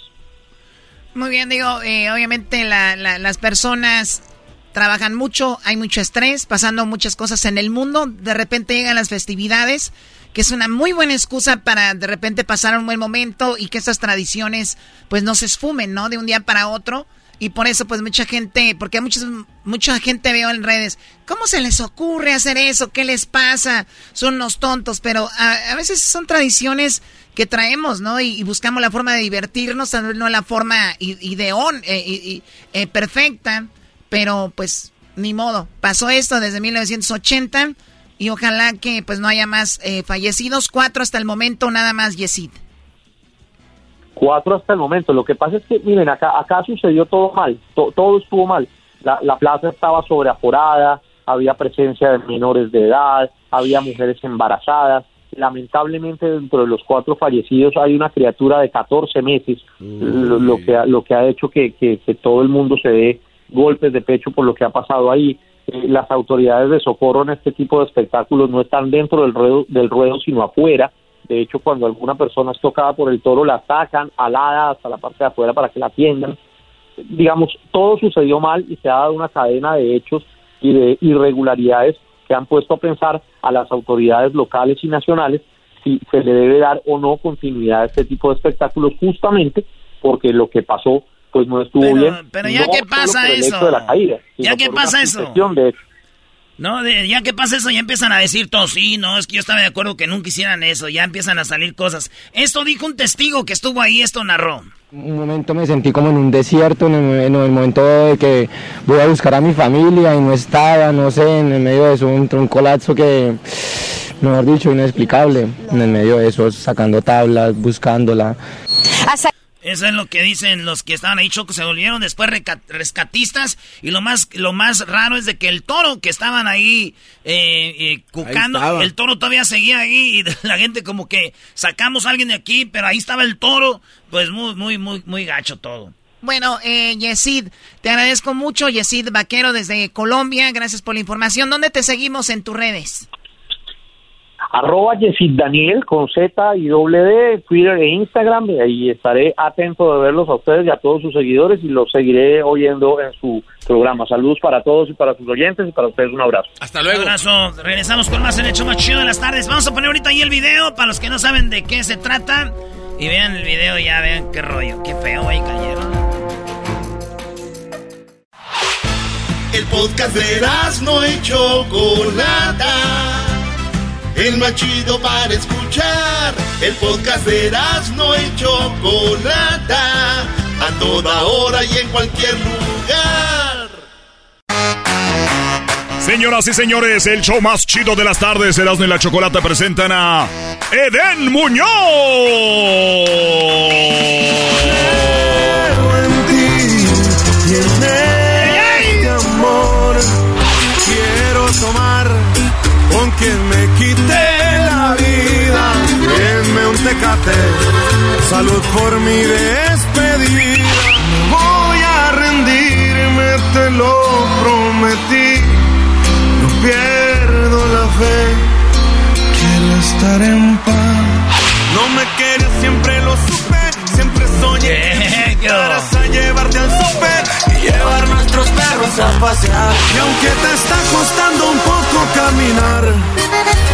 Muy bien, digo, eh, obviamente las personas trabajan mucho, hay mucho estrés, pasando muchas cosas en el mundo, de repente llegan las festividades, que es una muy buena excusa para de repente pasar un buen momento y que esas tradiciones pues no se esfumen, ¿no? De un día para otro. Y por eso, pues mucha gente, porque mucha, mucha gente veo en redes, ¿cómo se les ocurre hacer eso? ¿Qué les pasa? Son unos tontos, pero a, veces son tradiciones que traemos, ¿no? Y, buscamos la forma de divertirnos, no la forma ideón, eh, eh, perfecta, pero pues ni modo. Pasó esto desde 1980 y ojalá que pues no haya más eh, fallecidos, cuatro hasta el momento, nada más Yesid cuatro hasta el momento. Lo que pasa es que, miren, acá, acá sucedió todo mal, todo estuvo mal. La, la plaza estaba sobreaforada, había presencia de menores de edad, había mujeres embarazadas. Lamentablemente, dentro de los cuatro fallecidos hay una criatura de 14 meses, lo, que, lo que ha hecho que, que, todo el mundo se dé golpes de pecho por lo que ha pasado ahí. Eh, las autoridades de socorro en este tipo de espectáculos no están dentro del ruedo, del ruedo sino afuera de hecho, cuando alguna persona es tocada por el toro, la sacan alada hasta la parte de afuera para que la atiendan. Digamos, todo sucedió mal y se ha dado una cadena de hechos y de irregularidades que han puesto a pensar a las autoridades locales y nacionales si se le debe dar o no continuidad a este tipo de espectáculos, justamente porque lo que pasó pues no estuvo bien. Pero ya que pasa eso. ya que pasa eso. De no, ya que pasa eso, ya empiezan a decir todos, sí, no, es que yo estaba de acuerdo que nunca hicieran eso, ya empiezan a salir cosas. Esto dijo un testigo que estuvo ahí, esto narró. Un momento me sentí como en un desierto, en el, momento de que voy a buscar a mi familia y no estaba, no sé, en el medio de eso, un, un colapso que, mejor dicho, inexplicable, en el medio de eso, sacando tablas, buscándola. Eso es lo que dicen los que estaban ahí, Choco, se volvieron después rescatistas. Y lo más, lo más raro es de que el toro que estaban ahí eh, eh cucando, el toro todavía seguía ahí y la gente como que sacamos a alguien de aquí, pero ahí estaba el toro. Pues muy, muy, muy, muy gacho todo. Bueno, eh, Yesid, te agradezco mucho, Yesid Vaquero desde Colombia. Gracias por la información. ¿Dónde te seguimos en tus redes? Arroba Yesid Daniel con Z y doble D, Twitter e Instagram, y ahí estaré atento de verlos a ustedes y a todos sus seguidores y los seguiré oyendo en su programa. Saludos para todos y para sus oyentes y para ustedes un abrazo. Hasta luego. Un abrazo. Regresamos con más en Hecho Más Chido de las tardes. Vamos a poner ahorita ahí el video para los que no saben de qué se trata. Y vean el video y ya vean qué rollo, qué feo ahí cayeron. El podcast de no hecho Chocolata el más chido para escuchar. El podcast de no y Chocolata, a toda hora y en cualquier lugar. Señoras y señores, el show más chido de las tardes, Erasmo y la Chocolata presentan a Eden Muñoz. Salud por mi despedida. voy a rendirme, te lo prometí. No pierdo la fe, quiero estar en paz. A pasear. Y aunque te está costando un poco caminar,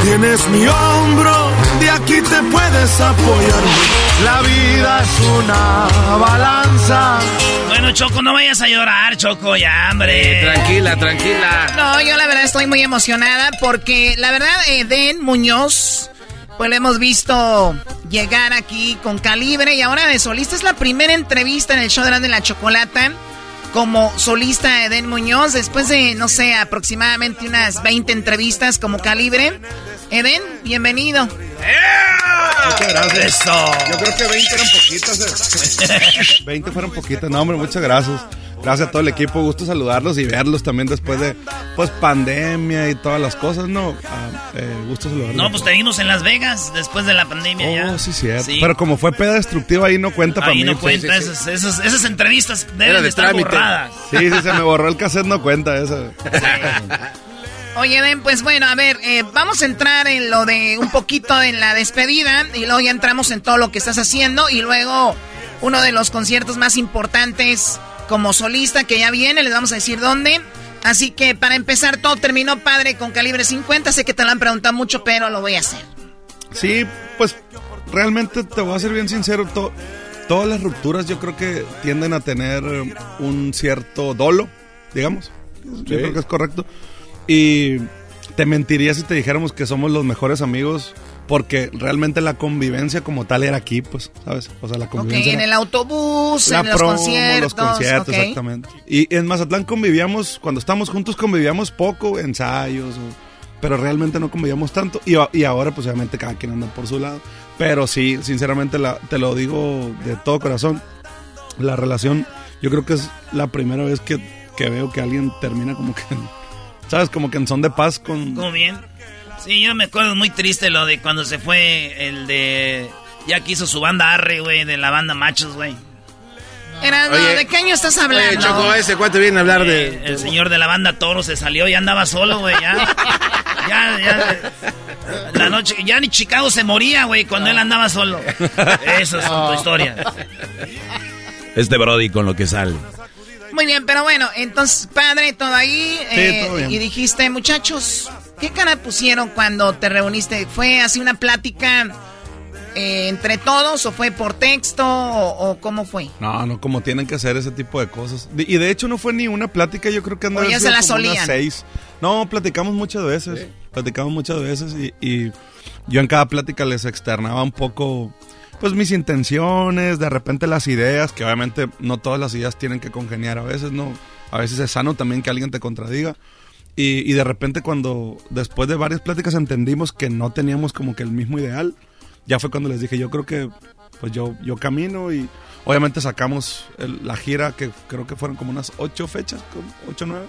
tienes mi hombro, de aquí te puedes apoyar. La vida es una balanza. Bueno, Choco, no vayas a llorar, Choco, ya, hombre. tranquila, tranquila. No, yo la verdad estoy muy emocionada porque la verdad, Eden Muñoz pues lo hemos visto llegar aquí con calibre y ahora de solista. Es la primera entrevista en el show de la, de la chocolata como solista Eden Muñoz, después de, no sé, aproximadamente unas 20 entrevistas como calibre. Eden, bienvenido. Muchas gracias. Yo creo que 20 eran poquitas. eh. 20 fueron poquitas. No, hombre, muchas gracias. Gracias a todo el equipo. Gusto saludarlos y verlos también después de pues pandemia y todas las cosas, ¿no? Ah, eh, gusto saludarlos. No, pues te vimos en Las Vegas después de la pandemia ya. Oh, sí, cierto. Sí. Pero como fue peda destructiva, ahí no cuenta para Ahí mí. no pues. cuenta, Esas, esas, esas entrevistas deben Era de de estar trámite. borradas. Sí, sí, se me borró el cassette, no cuenta eso. Oye, Ben, pues bueno, a ver, eh, vamos a entrar en lo de un poquito en la despedida y luego ya entramos en todo lo que estás haciendo y luego uno de los conciertos más importantes como solista que ya viene, les vamos a decir dónde. Así que para empezar, todo terminó padre con calibre 50. Sé que te lo han preguntado mucho, pero lo voy a hacer. Sí, pues realmente te voy a ser bien sincero, to- todas las rupturas yo creo que tienden a tener un cierto dolo, digamos. Yo creo que es correcto. Y te mentiría si te dijéramos que somos los mejores amigos porque realmente la convivencia como tal era aquí, pues, ¿sabes? O sea, la Ok, convivencia en era- el autobús, la en los promo, conciertos. los conciertos, exactamente. Y en Mazatlán convivíamos, cuando estábamos juntos convivíamos poco, ensayos, o- pero realmente no convivíamos tanto. Y, ahora pues obviamente cada quien anda por su lado. Pero sí, sinceramente la- te lo digo de todo corazón, la relación, yo creo que es la primera vez que, que veo que alguien termina como que, ¿sabes? Como que en son de paz con... ¿Cómo bien? Sí, yo me acuerdo muy triste lo de cuando se fue el de... Ya que hizo su banda Arre, güey, de la banda Machos, güey. Era, no, Oye, ¿de qué año estás hablando? Oye, Choco, ese cuate viene a hablar Eh, de... el señor de la banda Toro se salió y andaba solo, güey, ya. ya, ya. La noche, ya ni Chicago se moría, güey, cuando él andaba solo. Eso es tu historia. Este Brody con lo que sale. Muy bien, pero bueno, entonces, padre, todo ahí. eh, todo bien. y dijiste, muchachos, ¿qué cara pusieron cuando te reuniste? ¿Fue así una plática eh, entre todos o fue por texto o, o cómo fue? No, no, como tienen que hacer ese tipo de cosas. De- y de hecho no fue ni una plática, yo creo que andaba ya se la solían. seis. No, platicamos muchas veces. Platicamos muchas veces y, y yo en cada plática les externaba un poco, pues mis intenciones, de repente las ideas, que obviamente no todas las ideas tienen que congeniar a veces, ¿no? A veces es sano también que alguien te contradiga. Y, y de repente cuando después de varias pláticas entendimos que no teníamos como que el mismo ideal, ya fue cuando les dije, yo creo que pues yo, yo camino y obviamente sacamos el- la gira que creo que fueron como unas ocho fechas, ocho o nueve.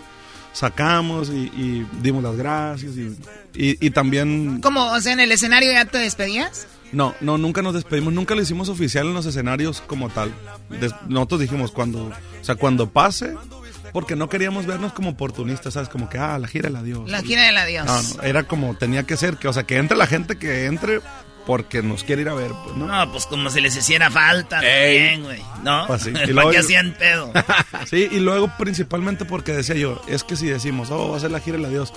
Sacamos y, y dimos las gracias y, y- y también... ¿Cómo? O sea, en el escenario ya te despedías. No, no, nunca nos despedimos, nunca lo hicimos oficial en los escenarios como tal. Des- nosotros dijimos cuando, o sea, cuando pase, porque no queríamos vernos como oportunistas, ¿sabes? Como que, ah, la gira del adiós. La gira del adiós. No, no, era como tenía que ser, que, o sea, que entre la gente que entre porque nos quiere ir a ver, pues, ¿no? No, pues como si les hiciera falta también, güey. ¿No? Pues sí. Y ¿Para luego- qué hacían pedo? sí, y luego principalmente porque decía yo, es que si decimos, oh, va a ser la gira del adiós,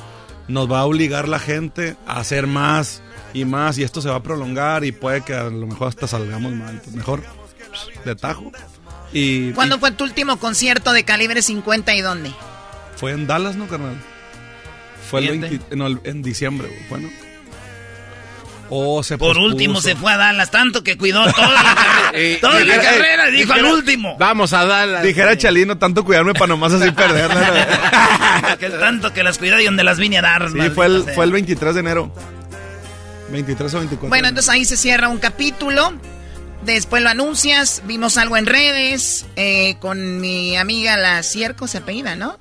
nos va a obligar la gente a hacer más y más y esto se va a prolongar y puede que a lo mejor hasta salgamos mal. Pues mejor pues, de tajo. Y, ¿Cuándo fue tu último concierto de calibre 50 y dónde? fue en Dallas, ¿no, carnal? Fue el Fíjate. 20 no, el- en diciembre, güey, bueno. O se Por pospuso. último se fue a Dallas, tanto que cuidó toda la carrera. toda la carrera y dijo al último. Vamos a darla. Dijera Chalino, tanto cuidarme para nomás así perderla. Que tanto que las cuidó y donde las vine a dar. Sí, maldita fue el, sea. fue el 23 de enero. 23 o 24. Bueno, entonces ahí se cierra un capítulo. Después lo anuncias. Vimos algo en redes eh, con mi amiga la Cierco, se apellida, ¿no?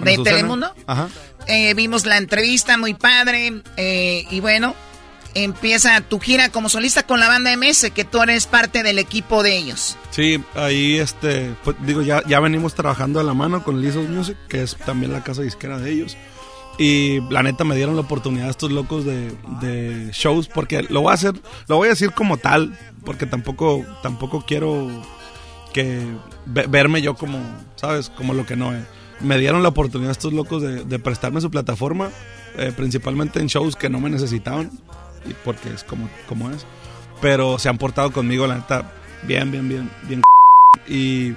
De Susana. Telemundo. Ajá. Eh, vimos la entrevista, muy padre. eh, y bueno, empieza tu gira como solista con la banda MS, que tú eres parte del equipo de ellos. Sí, ahí este, pues, digo, ya, ya venimos trabajando a la mano con Lizos Music, que es también la casa disquera de ellos. Y la neta me dieron la oportunidad a estos locos de, de shows, porque lo voy a hacer, lo voy a decir como tal, porque tampoco, tampoco quiero que ve- verme yo como, ¿sabes? Como lo que no es. Me dieron la oportunidad estos locos de, de prestarme su plataforma, eh, principalmente en shows que no me necesitaban, porque es como, como es. Pero se han portado conmigo, la neta, bien, bien, bien, bien. Y,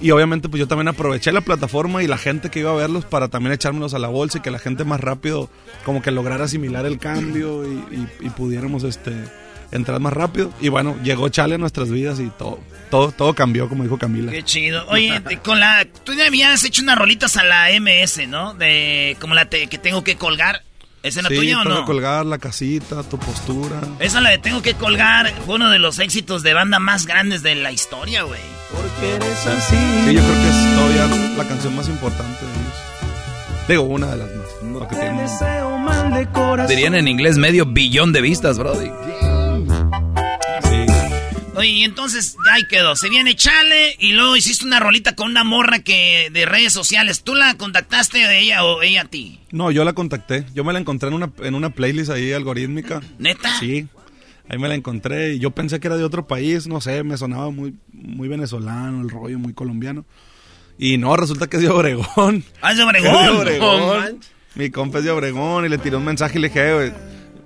y obviamente pues yo también aproveché la plataforma y la gente que iba a verlos para también echármelos a la bolsa y que la gente más rápido como que lograra asimilar el cambio y, y- y pudiéramos este entras más rápido. Y bueno, llegó Chale a nuestras vidas y todo, todo, todo cambió, como dijo Camila. Qué chido. Oye, te- con la. Tú ya habías hecho unas rolitas a la MS, ¿no? De. Como la te- que tengo que colgar. ¿Es en la sí, tuya o tengo no? que colgar la casita, tu postura. Esa la de Tengo que colgar fue uno de los éxitos de banda más grandes de la historia, güey. Sí, yo creo que es todavía la canción más importante de ellos. Digo, una de las más. porque tiene un- Dirían en inglés medio billón de vistas, Brody. Oye, y entonces ahí quedó. Se viene Chale y luego hiciste una rolita con una morra que de redes sociales. ¿Tú la contactaste de ella o ella a ti? No, yo la contacté. Yo me la encontré en una, en una playlist ahí algorítmica. ¿Neta? Sí. Ahí me la encontré y yo pensé que era de otro país, no sé, me sonaba muy, muy venezolano, el rollo muy colombiano. Y no, resulta que es de Obregón. Ah, es de Obregón. Es de No Obregón. manches. Mi compa es de Obregón y le tiré un mensaje y le dije, "Eh, güey,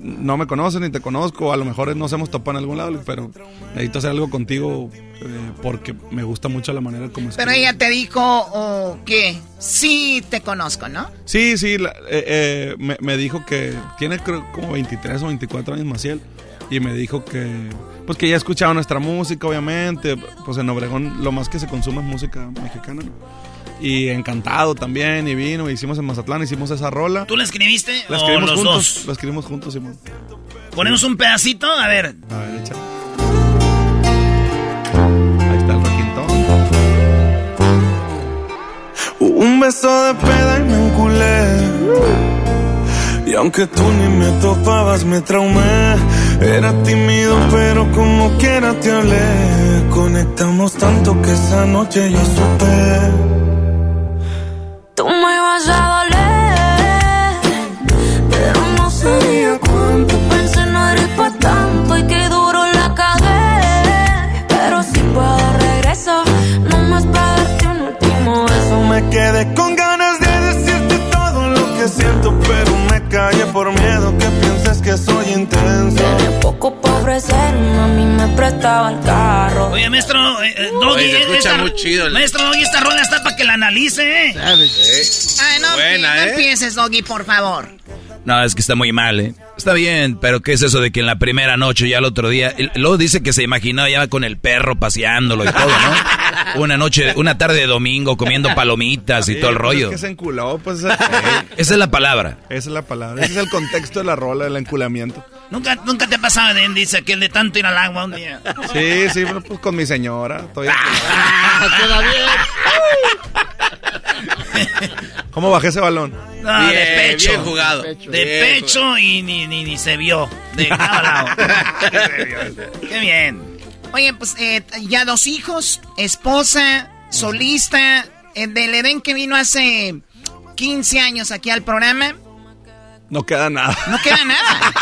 no me conoces ni te conozco, a lo mejor nos hemos topado en algún lado, pero necesito hacer algo contigo eh, porque me gusta mucho la manera como Pero escribes". ella te dijo, o ¿qué? Sí, te conozco, ¿no? Sí, sí, la- eh, eh, me, me dijo que tiene creo como 23 o 24 años Maciel y me dijo que pues que ya escuchaba nuestra música, obviamente, pues en Obregón lo más que se consume es música mexicana, ¿no? Y encantado también, y vino, hicimos en Mazatlán, hicimos esa rola. ¿Tú la escribiste La o escribimos los juntos, dos? la escribimos juntos, Simón. Ponemos un pedacito, a ver. A ver, echa. Ahí está el requintón. Un beso de peda y me enculé. Y aunque tú ni me topabas, me traumé. Era tímido, pero como quiera te hablé. Conectamos tanto que esa noche yo supe. Tú me vas a doler, pero no sabía cuánto. Pensé no eres pa' tanto y que duro la cagué. Pero si puedo regreso, no más para darte un último beso. Me quedé con ganas de decirte todo lo que siento, pero me callé por miedo que pienses que soy intenso. Tenía poco para a mí me prestaba el carro. Oye, maestro, eh, eh, Doggy, Oye, se escucha esta- muy chido Maestro Doggy, esta rola está para que la analice, ¿eh? Ay, no, Buena, no ¿eh? empieces, Doggy, por favor. No, es que está muy mal, ¿eh? Está bien, pero ¿qué es eso de que en la primera noche ya el otro día... Luego dice que se imaginaba ya con el perro paseándolo y todo, ¿no? Una noche, una tarde de domingo comiendo palomitas y Sí, todo el pues rollo. Es que se enculó, pues. esa Esa es la palabra. esa es la palabra. Ese es el contexto de la rola, del enculamiento. Nunca, nunca te ha pasado, Den, dice que el de tanto ir al agua un día. Sí, sí, pero pues con mi señora. Estoy ¿Cómo bajé ese balón? No, de pecho. bien jugado. De Bien pecho y ni, ni, ni se vio. De cada lado. Qué bien. Oye, pues eh, ya dos hijos, esposa, solista, eh, del Edén que vino hace 15 años aquí al programa. No queda nada. No queda nada.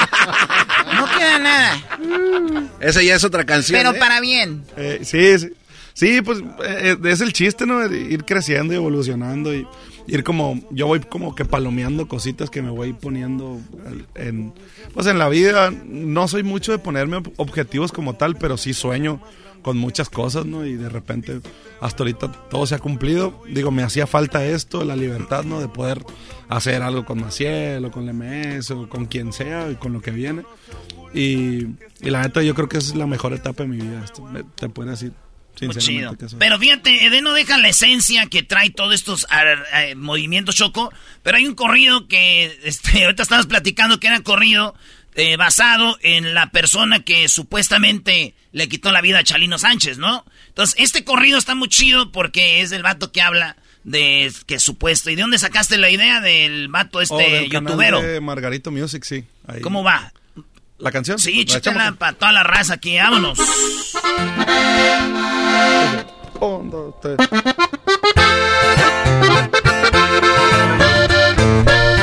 No queda nada. Esa ya es otra canción. Pero ¿eh? para bien. Eh, sí, sí, sí, pues eh, es el chiste, ¿no? Ir creciendo y evolucionando y ir como, yo voy como que palomeando cositas que me voy poniendo en, pues en la vida. No soy mucho de ponerme ob- objetivos como tal, pero sí sueño con muchas cosas, ¿no? Y de repente, hasta ahorita todo se ha cumplido. Digo, me hacía falta esto, la libertad, ¿no? De poder hacer algo con Maciel o con la MS o con quien sea y con lo que viene. Y, y la neta, yo creo que es la mejor etapa de mi vida. Esto, me- te puedo decir, sinceramente, chido. Pero fíjate, Eden no deja la esencia que trae todos estos eh, movimientos choco. Pero hay un corrido que este, ahorita estamos platicando que era corrido eh, basado en la persona que supuestamente le quitó la vida a Chalino Sánchez, ¿no? Entonces, este corrido está muy chido porque es el vato que habla de que supuesto. ¿Y de dónde sacaste la idea del vato Oh, este canal youtubero? de Margarito Music, sí. ahí. ¿Cómo va? ¿La canción? Sí, ¿La échatela echamos? para toda la raza aquí, vámonos. Un, dos, tres.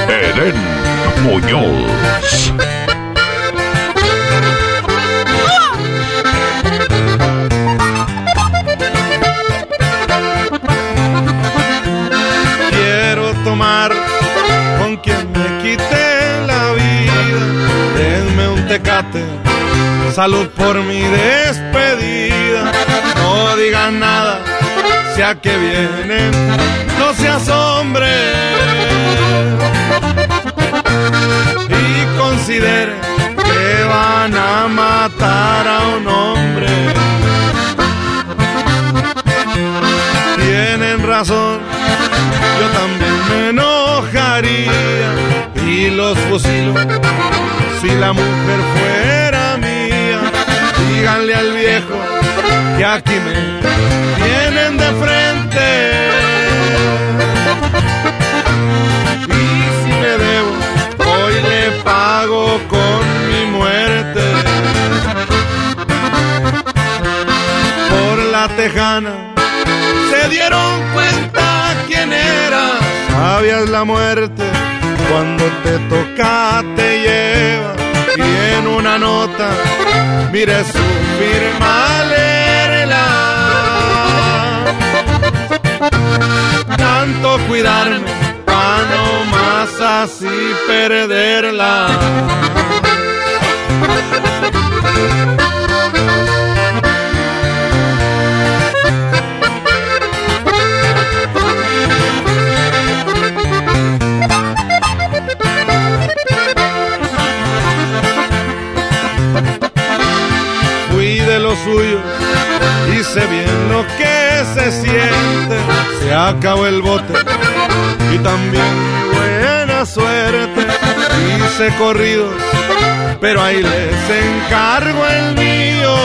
Eden Muñoz. Salud por mi despedida. No digan nada, sea que vienen, no se asombre. Y considere que van a matar a un hombre. Tienen razón, yo también me enojaría y los fusilo si la mujer mía. Díganle al viejo que aquí me tienen de frente. Y si me debo, hoy le pago con mi muerte. Por la tejana se dieron cuenta quién era. Sabías la muerte cuando te toca te lleva en una nota mire su firma leerla. Tanto cuidarme para no más así perderla. Suyos, hice bien lo que se siente. Se acabó el bote y también mi buena suerte. Hice corridos, pero ahí les encargo el mío.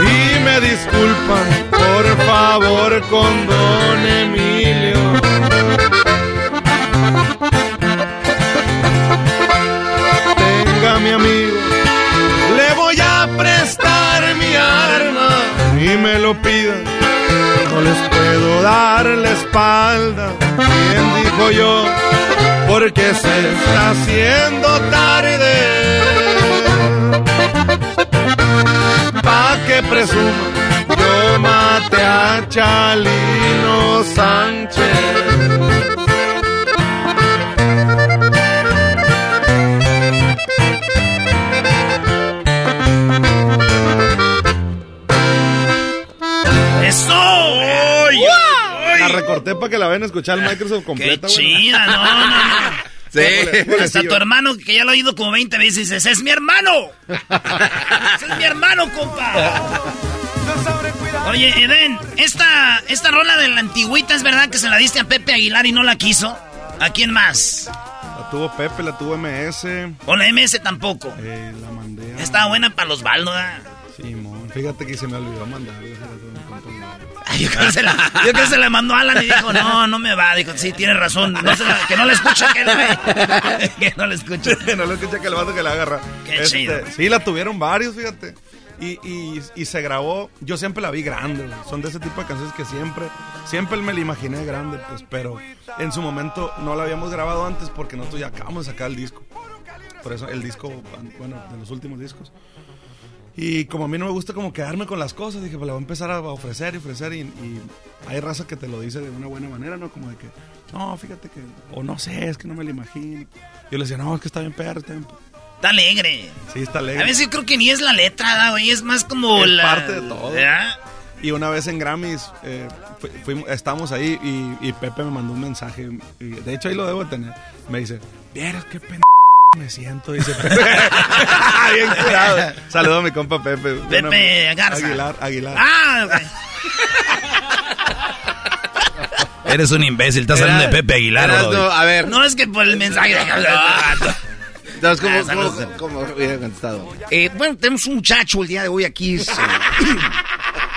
Y me disculpan, por favor, con don Emilio. Y me lo pidan. No les puedo dar la espalda, bien dijo yo, porque se está haciendo tarde. Pa' que presuma, yo maté a Chalino Sánchez. Para que la vayan a escuchar Microsoft ¡Qué completa. güey. chida! No, no, no. Sí. Hasta tu hermano, que ya lo ha oído como 20 veces, dices, ¡es mi hermano! ¡Ese es mi hermano, compa! Oye, Eden, esta, esta rola de la antigüita es verdad que se la diste a Pepe Aguilar y no la quiso. ¿A quién más? La tuvo Pepe, la tuvo MS. O la MS tampoco. Eh, la mandé a... Estaba buena para los baldos. Simón, fíjate que se me olvidó mandarla. Yo creo, que se la, yo creo que se la mandó a Alan y dijo, no, no me va. Dijo, sí, tienes razón. No se la- que no la escuche aquel güey. Que no la escuche. no lo escucha que el vato que la agarra. Qué chido. Sí, la tuvieron varios, fíjate. Y, y, y se grabó, yo siempre la vi grande, son de ese tipo de canciones que siempre, siempre me la imaginé grande, pues, pero en su momento no la habíamos grabado antes porque nosotros ya acabamos de sacar el disco. Por eso el disco, bueno, de los últimos discos. Y como a mí no me gusta como quedarme con las cosas, dije, pues la voy a empezar a ofrecer y ofrecer. Y, y hay raza que te lo dice de una buena manera, ¿no? Como de que, no, fíjate que, o no sé, es que no me lo imagino. Yo le decía, no, es que está bien perro, está bien Está alegre. Sí, está alegre. A veces yo creo que ni es la letra, ¿da, güey. Es más como Es la... parte de todo. ¿verdad? Y una vez en Grammys, eh, fu- fuimos- estábamos ahí y, y Pepe me mandó un mensaje. y de hecho, ahí lo debo de tener. Me dice, vieras qué pendejo me siento. Dice Pepe. Bien curado. Saludo a mi compa Pepe. Pepe Garza. Aguilar, Aguilar. Ah, ok. Eres un imbécil, estás hablando de Pepe Aguilar. Brody. a ver. No es que por el mensaje de... Entonces, ¿cómo, Ah, saludos. cómo- cómo hubiera contestado? Eh, bueno, tenemos un muchacho el día de hoy aquí.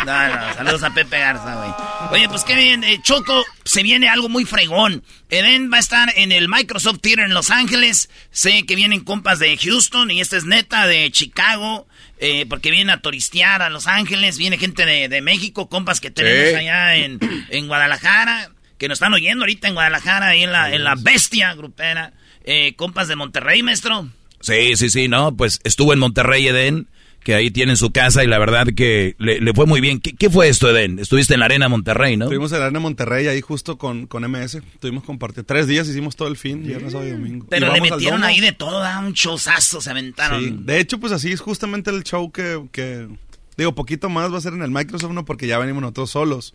es, No, no, saludos a Pepe Garza, güey. Oye, pues qué bien, eh, Choco, se viene algo muy fregón. Eden va a estar en el Microsoft Theater en Los Ángeles. Sé que vienen compas de Houston y esta es neta de Chicago, eh, porque vienen a turistear a Los Ángeles. Viene gente de, de México, compas que tenemos allá en, en Guadalajara, que nos están oyendo ahorita en Guadalajara, ahí en la, en la bestia grupera. Eh, compas de Monterrey, maestro. Sí, sí, sí, no, pues estuvo en Monterrey, Eden, que ahí tienen su casa y la verdad que le, le fue muy bien. ¿Qué, qué fue esto, Eden? Estuviste en la Arena Monterrey, ¿no? Estuvimos en la Arena Monterrey ahí justo con, con MS. Tuvimos compartido. Tres días hicimos todo el fin, viernes, sábado y domingo. Pero Y le metieron ahí de todo, un showzazo, se aventaron. Sí, de hecho, pues así es justamente el show que, que- digo, poquito más va a ser en el Microsoft, ¿no? Porque ya venimos nosotros solos.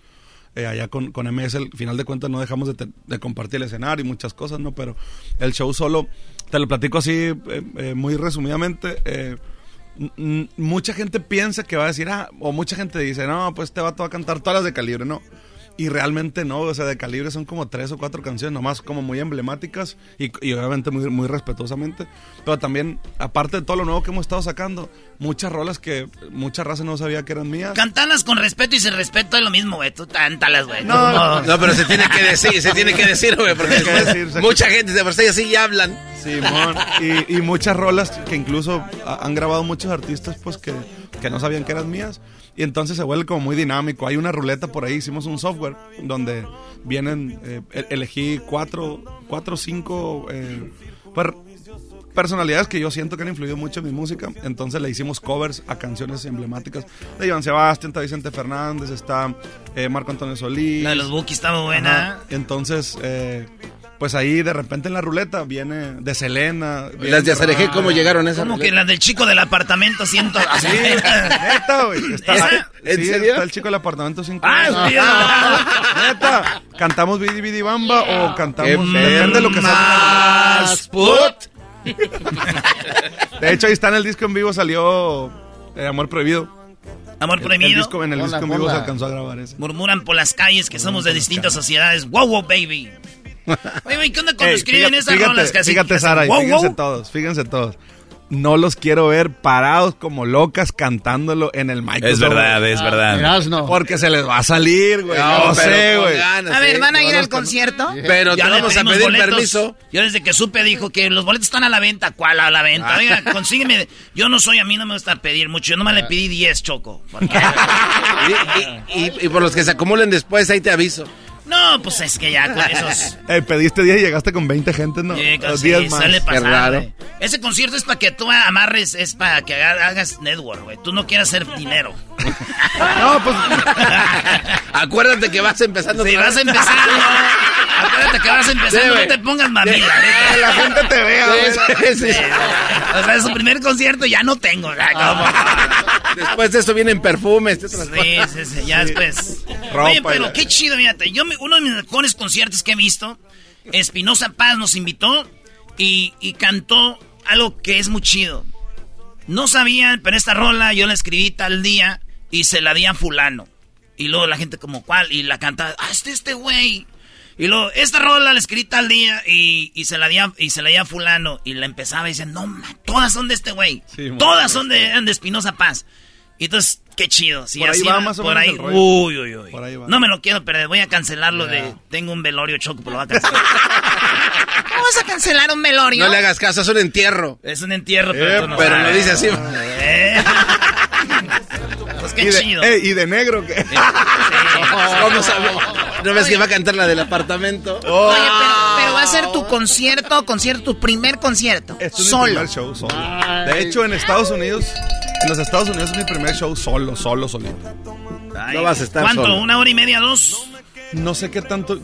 Eh, allá con, con MS, al final de cuentas no dejamos de, te- de compartir el escenario y muchas cosas, ¿no? Pero el show solo te lo platico así eh, eh, muy resumidamente. Mucha gente piensa que va a decir, ah, o mucha gente dice, no, pues te va a cantar todas las de calibre, no. Y realmente no, o sea, de calibre son como tres o cuatro canciones, nomás como muy emblemáticas y, y obviamente muy, muy respetuosamente. Pero también, aparte de todo lo nuevo que hemos estado sacando, muchas rolas que mucha raza no sabía que eran mías. Cantalas con respeto y sin respeto es lo mismo, güey. Tú cántalas, güey. No, no, No, pero se tiene que decir, se tiene que decir, güey, porque decirse. mucha gente de por sí así ya hablan. Simón. Y, y muchas rolas que incluso ha- han grabado muchos artistas pues que, que no sabían que eran mías. Y entonces se vuelve como muy dinámico. Hay una ruleta por ahí, hicimos un software donde vienen, eh, e- elegí cuatro, cuatro o cinco eh, personalidades que yo siento que han influido mucho en mi música. Entonces le hicimos covers a canciones emblemáticas de Iván Sebastián, está Vicente Fernández, está eh, Marco Antonio Solís. La de los Bookies estaba buena. Ajá. Entonces, eh, pues ahí de repente en la ruleta viene de Selena. viene Las de Azareje, ¿cómo llegaron a esa Como que la del chico del apartamento siento. Sí, neta, güey. Está. ¿En ¿En serio? Está el chico del apartamento 5. Ah, sí. Neta. ¿Cantamos Bidi Bidi Bamba o Qué cantamos... Depende de lo que sea. más put. De hecho, ahí está en el disco en vivo, salió eh, Amor Prohibido. Amor El- El, prohibido. disco, en el Hola, disco en vivo se hola. alcanzó a grabar ese. Murmuran por las calles que somos de distintas sociedades. Wow, wow, baby. Oye, güey, ¿qué onda cuando Ey, escriben fíjate, esas fíjate, rolas así? Fíjate, Sara, wow, fíjense wow? todos, fíjense todos. No los quiero ver parados como locas cantándolo en el micrófono. Es verdad, es verdad. Erasno. Porque se les va a salir, güey. No, sé, güey. ganas, A ver. ¿van a ir al con- concierto? Pero te vamos a pedir boletos. permiso. Yo desde que supe dijo que los boletos están a la venta. ¿Cuál a la venta? Oiga, consígueme. Yo no soy, a mí no me gusta pedir mucho. Yo nomás le pedí 10, Choco. Porque- Y, y- y por los que se acumulen después, ahí te aviso. No, pues es que ya con esos... Eh, pediste 10 y llegaste con 20 gentes, ¿no? Eh, Los sí, 10 más. suele pasar, Qué raro. güey. Ese concierto es para que tú amarres, es para que haga- hagas network, güey. Tú no quieras hacer dinero. No, pues Acuérdate que vas empezando. Si otra vas empezando, acuérdate que vas empezando, Sí, no te pongas mamila. que neta. la gente te vea, güey. Sí, sí. O sea, su primer concierto ya no tengo. como- Después de eso vienen perfumes. Sí, sí, sí, ya después. Ropa Oye, pero la- qué chido, fíjate. Yo, me- uno de mis mejores conciertos que he visto, Espinosa Paz nos invitó y, y cantó algo que es muy chido. No sabían, pero esta rola yo la escribí tal día y se la di a fulano. Y luego la gente como, ¿cuál? Y la canta, ah, este, este güey. Y luego, esta rola la escribí tal día y, y se la di a, y se la di a fulano. Y la empezaba y decía, no, man, todas son de este güey. Sí, man. todas son de, de Espinosa Paz. Y entonces, qué chido. Sí, Por ahí así va va, más o por menos ahí, rollo. uy, uy, uy. Por ahí va. No me lo quiero perder, voy a cancelarlo de... Tengo un velorio choco, pero lo voy a cancelar. ¿Cómo vas a cancelar un velorio? No le hagas caso, es un entierro. es un entierro, pero Eh, tú no pero sabes. lo dice así. Eh. pues Y qué de, chido. eh, y de negro, ¿qué? ¿Cómo sabe? ¿No ves que va a cantar la del apartamento? Oh. Oye, pero, pero va a ser tu concierto, concierto, tu primer concierto. Este es solo. primer show solo. De hecho, en Estados Unidos, en los Estados Unidos es mi primer show solo, solo, solito. Ay, no vas a estar ¿Cuánto? solo. ¿Una hora y media, dos? No sé qué tanto.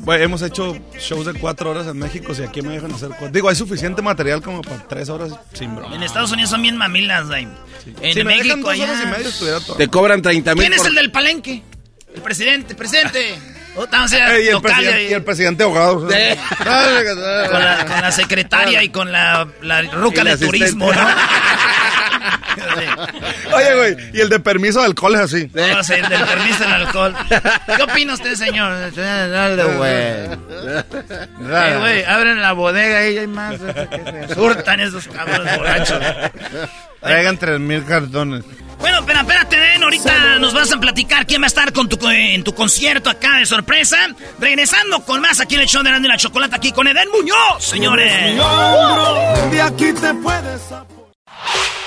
Bueno, hemos hecho shows de cuatro horas en México, si aquí me dejan hacer cuatro. Digo, hay suficiente material como para tres horas sin broma. En Estados Unidos son bien mamilas, güey. En si me dejan México dos horas y media estuviera todo. Te cobran 30 mil ¿Quién es el del palenque? El presidente, presidente. Oh, en Ey, y, el y el presidente ahogado. con, la, con la secretaria y con la, la ruca de turismo, ¿no? Oye, güey, y el de permiso de alcohol es así. No, sí, del permiso del alcohol. ¿Qué opina usted, señor? Dale, güey. Eh, güey, abren la bodega y hay más. Surtan esos cabrones borrachos. Traigan tres mil cartones. Bueno, pero espérate, Den, ahorita nos vas a platicar quién va a estar con tu, en tu concierto acá de sorpresa. Regresando con más aquí en el show de la Chocolata, aquí con Eden Muñoz, señores. De aquí te puedes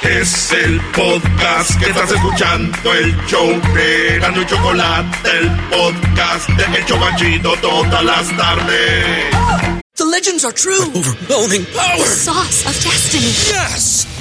Es el podcast que estás escuchando, el show de y Chocolate, el podcast de El Chobachito todas las tardes. The legends are true. overwhelming power! The sauce of destiny. Yes!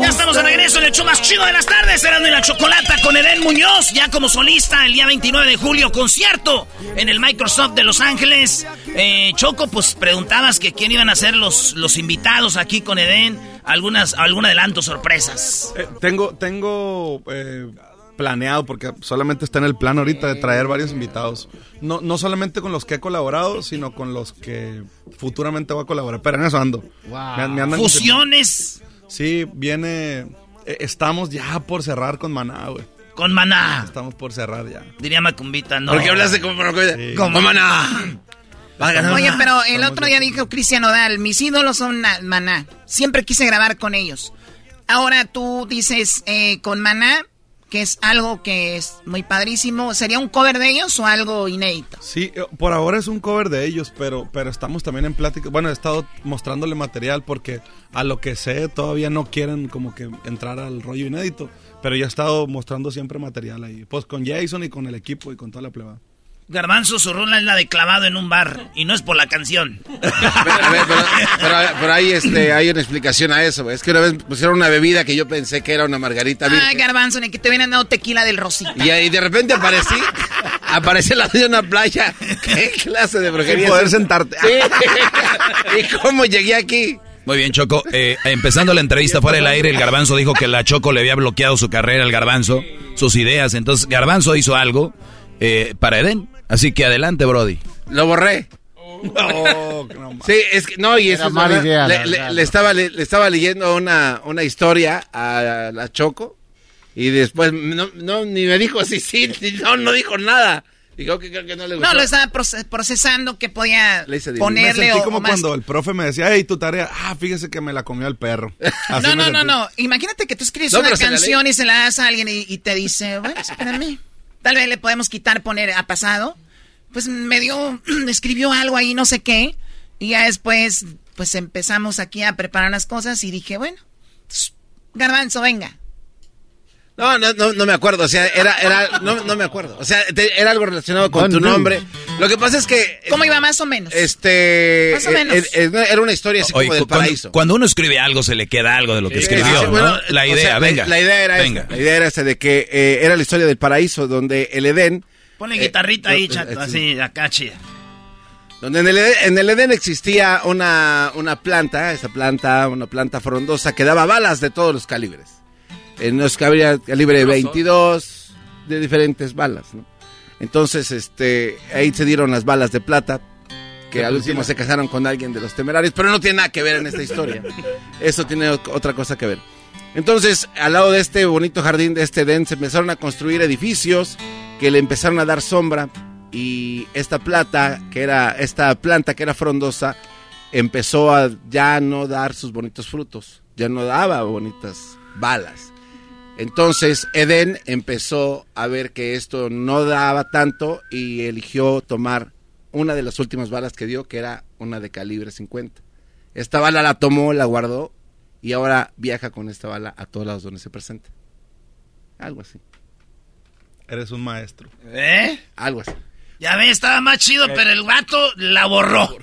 Ya estamos de regreso en el show más chido de las tardes, Cerrando y la Chocolata con Eden Muñoz, ya como solista el día 29 de julio, concierto en el Microsoft de Los Ángeles. Eh, Choco, pues preguntabas que quién iban a ser los, los invitados aquí con Eden, algunas, algún adelanto, sorpresas. Eh, tengo, tengo eh, planeado, porque solamente está en el plan ahorita de traer varios invitados. No, no solamente con los que he colaborado, sino con los que futuramente voy a colaborar. Pero en eso ando. Me- me andan- Fusiones. Sí, viene. eh, Estamos ya por cerrar con Maná, güey. Con Maná. Estamos por cerrar ya. Diría Macumbita, ¿no? ¿Por qué hablaste como Sí. Como Maná? Oye, pero el otro día dijo Cristian Odal, mis ídolos son Maná. Siempre quise grabar con ellos. Ahora tú dices eh, con Maná, que es algo que es muy padrísimo. ¿Sería un cover de ellos o algo inédito? Sí, eh, por ahora es un cover de ellos, pero, pero estamos también en plática. Bueno, he estado mostrándole material porque a lo que sé todavía no quieren como que entrar al rollo inédito. Pero ya he estado mostrando siempre material ahí. Pues con Jason y con el equipo y con toda la pleba. Garbanzo, su rola es la de clavado en un bar, y no es por la canción. A ver, pero, pero- pero hay, este, hay una explicación a eso. Es que una vez pusieron una bebida que yo pensé que era una margarita Ay, virgen. Garbanzo, ni que te hubieran dado tequila del Rosita. Y ahí de repente aparecí, aparecí al lado de una playa. ¿Qué clase de brujería? Sin poder es sentarte. Sí. ¿Y cómo llegué aquí? Muy bien, Choco. Eh, empezando la entrevista fuera del aire, el Garbanzo dijo que la Choco le había bloqueado su carrera al Garbanzo, sus ideas. Entonces, Garbanzo hizo algo eh, para Eden. Así que adelante, Brody. Lo borré. Sí, es que no, y eso es mala idea, le, le- le estaba, le, le estaba leyendo una, una historia a la Choco y después no, no, ni me dijo sí, sí, ni no, no dijo nada. Dijo que creo que no le gustó. No, lo estaba proce- procesando que podía Le hice de- Me ponerle sentí o, como o más. cuando el profe me decía, hey, tu tarea. Ah, fíjese que me la comió el perro. Así No, no, no, no. Imagínate que tú escribes No, una canción y se la das a alguien y, y te dice, bueno, espérame. Tal vez le podemos quitar, poner a pasado. Pues me dio, escribió algo ahí, no sé qué. Y ya después, pues empezamos aquí a preparar las cosas y dije, bueno, garbanzo, venga. No, no, no, no me acuerdo. O sea, era, era, no, no me acuerdo. O sea, te- era algo relacionado con tu nombre. Lo que pasa es que, ¿Cómo iba más o menos? este, Más o menos. eh, eh, era una historia así Oye, como del cu- cuando, paraíso. cuando uno escribe algo, se le queda algo de lo que Sí, escribió, la o idea, sea, venga. La, idea era venga. esta. La idea era esta de que eh, era la historia del paraíso, donde el Edén, Ponle Eh, guitarrita ahí, eh, chato, eh, así, acá chida. donde en el, Edén- en el Edén existía una, una planta, esa planta, una planta frondosa que daba balas de todos los calibres. En los que había calibre 22 de diferentes balas, ¿no? Entonces, este, ahí se dieron las balas de plata, que al último se casaron con alguien de los temerarios, pero no tiene nada que ver en esta historia. Eso tiene otra cosa que ver. Entonces, al lado de este bonito jardín de este Edén, se empezaron a construir edificios que le empezaron a dar sombra y esta plata, que era, esta planta que era frondosa, empezó a ya no dar sus bonitos frutos, ya no daba bonitas balas. Entonces Edén empezó a ver que esto no daba tanto y eligió tomar una de las últimas balas que dio, que era una de calibre 50. Esta bala la tomó, la guardó y ahora viaja con esta bala a todos lados donde se presenta. Algo así. Eres un maestro. ¿Eh? Algo así. Ya ves, estaba más chido, pero el vato la borró.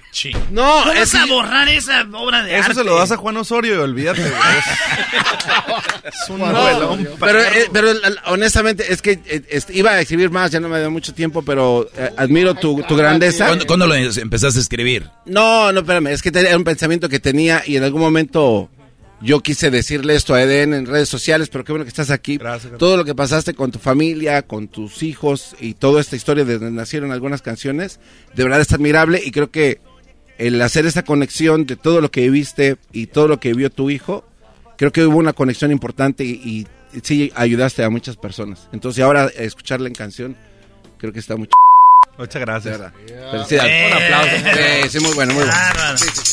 No, ¿Cómo es vas a borrar esa obra de Eso arte? se lo das a Juan Osorio y olvídate. güey. Es, es un No, novelón, pero, eh, pero eh, honestamente es que eh, este, iba a escribir más, ya no me dio mucho tiempo, pero eh, admiro tu, tu grandeza. ¿Cuándo, cuándo lo empezaste a escribir? No, no, espérame, es que era un pensamiento que tenía y en algún momento yo quise decirle esto a Eden en redes sociales, pero qué bueno que estás aquí. Todo lo que pasaste con tu familia, con tus hijos y toda esta historia de donde nacieron algunas canciones, de verdad es admirable y creo que el hacer esa conexión de todo lo que viviste y todo lo que vivió tu hijo, creo que hubo una conexión importante y, y sí ayudaste a muchas personas. Entonces ahora escucharla en canción, creo que está muy ch- Muchas gracias. Felicidades. Un aplauso. Sí, sí, muy bueno, muy bueno. Sí, sí,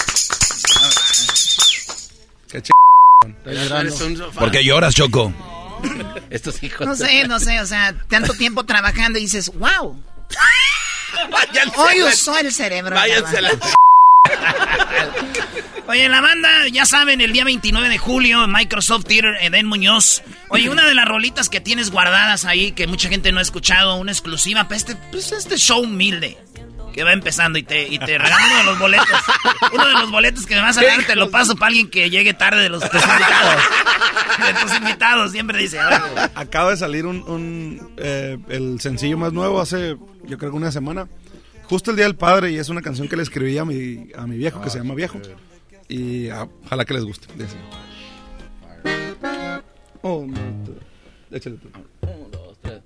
¿Por qué lloras, Choco? Estos hijos. No sé, no sé, o sea, tanto tiempo trabajando y dices, wow. Váyanse Hoy la- usó el cerebro. Váyanse la-. Oye, la banda, ya saben, el día 29 de julio, Microsoft Theater, Eden Muñoz. Oye, una de las rolitas que tienes guardadas ahí, que mucha gente no ha escuchado, una exclusiva para este, pues, este show humilde. Que va empezando y te, y te regalan uno de los boletos. Uno de los boletos que me vas a dar te lo paso para alguien que llegue tarde de los tus invitados. De tus invitados, siempre dice. Acaba de salir un, un eh, el sencillo más nuevo hace, yo creo que una semana. Justo el Día del Padre y es una canción que le escribí a mi, a mi viejo, que se llama Viejo. Y ah, ojalá que les guste. Dice. Oh. Échale tú. Uno, dos, tres.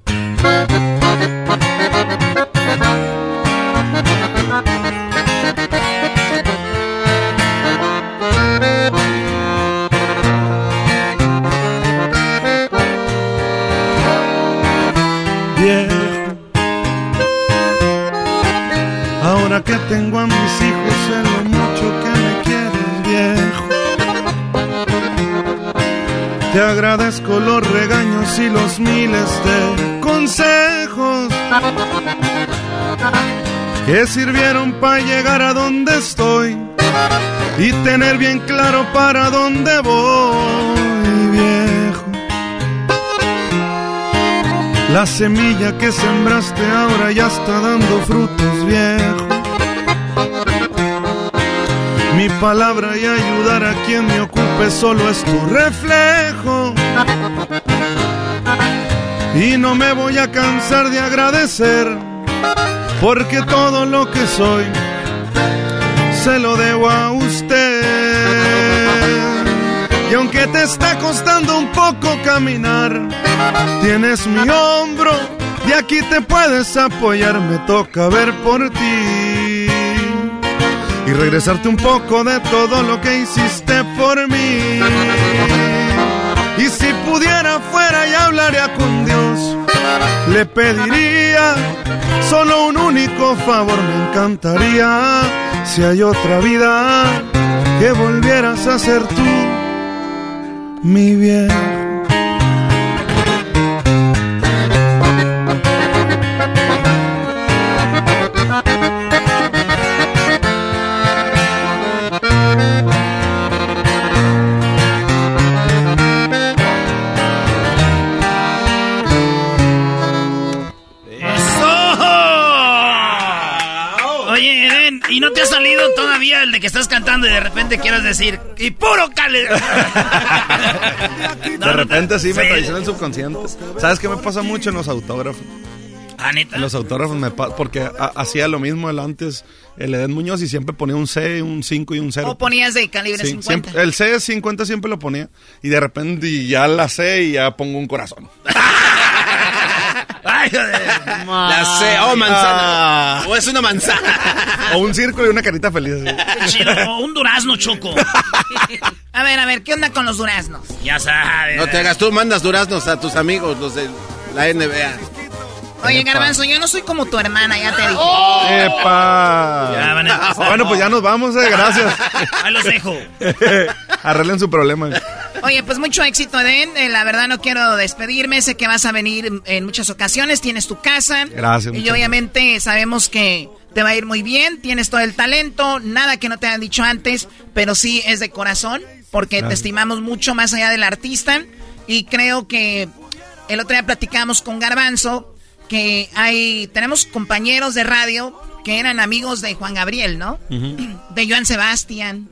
Viejo. Ahora que tengo a mis hijos, sé lo mucho que me quieres, viejo. Te agradezco los regaños y los miles de consejos que sirvieron para llegar a donde estoy y tener bien claro para dónde voy, viejo. La semilla que sembraste ahora ya está dando frutos, viejo. Mi palabra y ayudar a quien me ocupe solo es tu reflejo. Y no me voy a cansar de agradecer, porque todo lo que soy se lo debo a usted. Y aunque te está costando un poco caminar, tienes mi hombro, de aquí te puedes apoyar, me toca ver por ti. Y regresarte un poco de todo lo que hiciste por mí. Y si pudiera fuera y hablaría con Dios, le pediría solo un único favor, me encantaría si hay otra vida que volvieras a ser tú, mi bien. Quieres decir, y puro cale? De repente sí me traiciona el subconsciente. ¿Sabes qué me pasa mucho en los autógrafos? Ah, neta. En los autógrafos me pasa, porque ha- hacía lo mismo el antes, el Eden Muñoz, y siempre ponía un C, un 5 y un 0. O ponías de calibre Sí, 50. siempre- el C 50 siempre lo ponía. Y de repente y ya la C y ya pongo un corazón. La C, oh, manzana. O es una manzana. O un círculo y una carita feliz. chido, o un durazno, Choco. A ver, a ver, ¿qué onda con los duraznos? Ya sabes. No te hagas, tú mandas duraznos a tus amigos, los de la NBA. Oye, Garbanzo, yo no soy como tu hermana, ya te dije. ¡Epa! Ya van a empezar. Bueno, pues ya nos vamos, eh, gracias. Ahí los dejo. Arreglen su problema. Oye, pues mucho éxito, Eden. Eh, la verdad no quiero despedirme. Sé que vas a venir en muchas ocasiones. Tienes tu casa. Gracias, Y obviamente sabemos que te va a ir muy bien. Tienes todo el talento. Nada que no te hayan dicho antes, pero sí es de corazón. Porque te estimamos mucho más allá del artista. Y creo que el otro día platicamos con Garbanzo que hay, tenemos compañeros de radio que eran amigos de Juan Gabriel, ¿no? de Joan Sebastián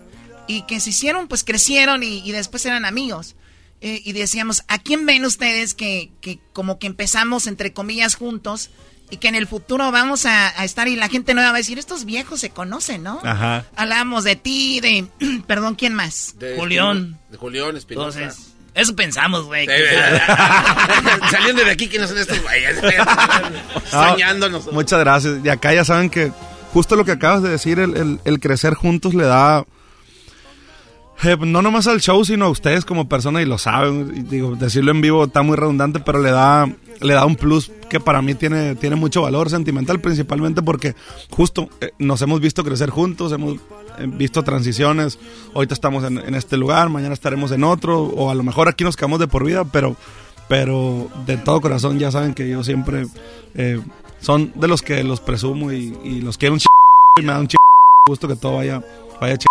y que se hicieron, pues crecieron y, y después eran amigos. Eh, y decíamos, ¿a quién ven ustedes que, que como que empezamos entre comillas juntos y que en el futuro vamos a, a estar y la gente nueva va a decir, estos viejos se conocen, ¿no? Ajá. Hablamos de ti, de, perdón, ¿quién más? De- Julián. De Julián Espinosa. Entonces, eso pensamos, güey. Saliendo de aquí, ¿quiénes son estos güeyes? Ah, Soñándonos. Muchas gracias. Y acá ya saben que justo lo que acabas de decir, el, el- el crecer juntos le da... no nomás al show, sino a ustedes como personas, y lo saben. digo, decirlo en vivo está muy redundante, pero le da, le da un plus que para mí tiene, tiene mucho valor sentimental, principalmente porque justo eh, nos hemos visto crecer juntos, hemos eh, visto transiciones. Ahorita estamos en, este lugar, mañana estaremos en otro, o a lo mejor aquí nos quedamos de por vida, pero, pero de todo corazón ya saben que yo siempre eh, son de los que los presumo y, los quiero un ch y me da un ch gusto que todo vaya, vaya ch.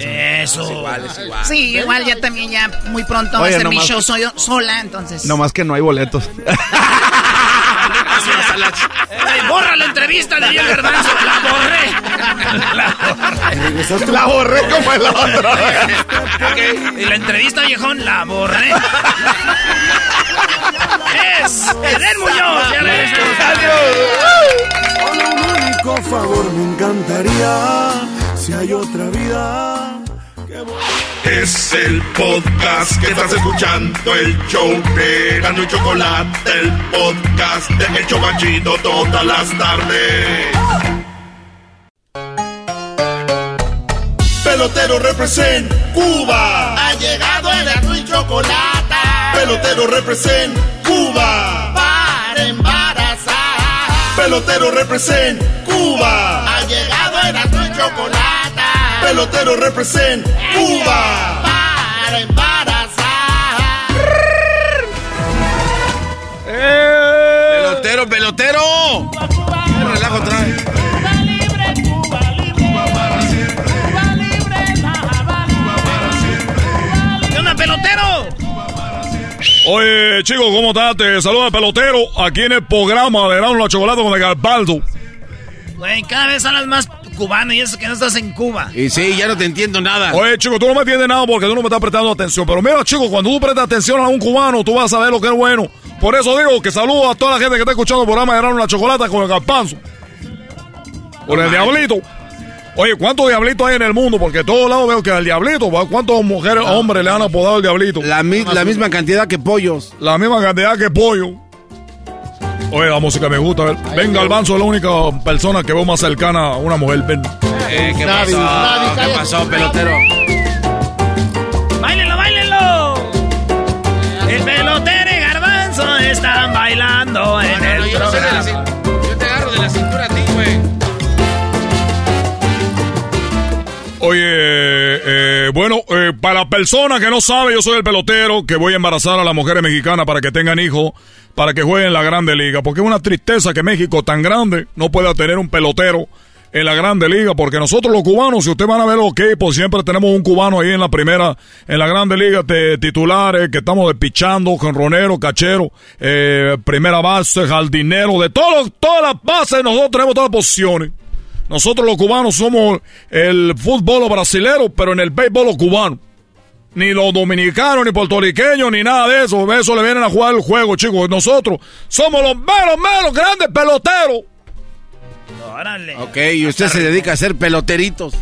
Eso. Es igual, es igual. Sí, igual ya también ya muy pronto va a ser mi show soy sola, entonces. No más que no hay boletos. Así es, Ey, borra la entrevista de el garbanzo. La borré. La borré. La borré como el otro. Y la entrevista, viejón, la borré. es Muñoz. Ya. Solo un único favor me encantaría si hay otra vida. Es el podcast que estás escuchando, el show de Gano y Chocolate, el podcast de El Chocachito todas las tardes. Pelotero represent Cuba. Ha llegado el azul y chocolate. Pelotero represent Cuba. Para embarazar. Pelotero represent Cuba. Ha llegado el azul y chocolate. Pelotero represent Cuba. Para embarazar. Pelotero, pelotero. ¿Qué relajo trae? ¿Qué onda, pelotero? Oye, chicos, ¿cómo estás? Te saluda el pelotero aquí en el programa de Erasmo la Chocolate con el Garbaldo. Güey, cada vez hablas más cubano y eso que no estás en Cuba. Y sí, ya no te entiendo nada. Oye, chico, tú no me entiendes nada porque tú no me estás prestando atención. Pero mira, chico, cuando tú prestas atención a un cubano, tú vas a ver lo que es bueno. Por eso digo que saludo a toda la gente que está escuchando el programa de la Chocolate con el Garbanzo. Con el Diablito. Oye, ¿cuántos diablitos hay en el mundo? Porque de todos lados veo que al diablito. ¿cuántos mujeres, hombres le han apodado el diablito? La, mi- la misma cantidad que pollos. La misma cantidad que pollo. Oye, la música me gusta. a ver. Venga, Albanzo es la única persona que veo más cercana a una mujer. Ven. Eh, ¿Qué Navi, pasó? Navi, ¿Qué pasó, pelotero? ¡Báilenlo, báilenlo! El pelotero y garbanzo están bailando en el yo no programa. Yo te agarro de la cintura a ti, güey. Oye, eh, bueno, eh, para la persona que no sabe, yo soy el pelotero que voy a embarazar a las mujeres mexicanas para que tengan hijos, para que jueguen en la Grande Liga. Porque es una tristeza que México tan grande no pueda tener un pelotero en la Grande Liga. Porque nosotros los cubanos, si ustedes van a ver los pues siempre tenemos un cubano ahí en la primera, en la Grande Liga de titulares, que estamos despichando, jonronero, cachero, eh, primera base, jardinero, de todos todas las bases, nosotros tenemos todas las posiciones. Nosotros los cubanos somos el fútbol brasilero, pero en el béisbol los cubanos. Ni los dominicanos, ni puertorriqueños, ni nada de eso. Eso le vienen a jugar el juego, chicos. Nosotros somos los menos, menos grandes peloteros. Órale. Ok, y usted se dedica a hacer peloteritos.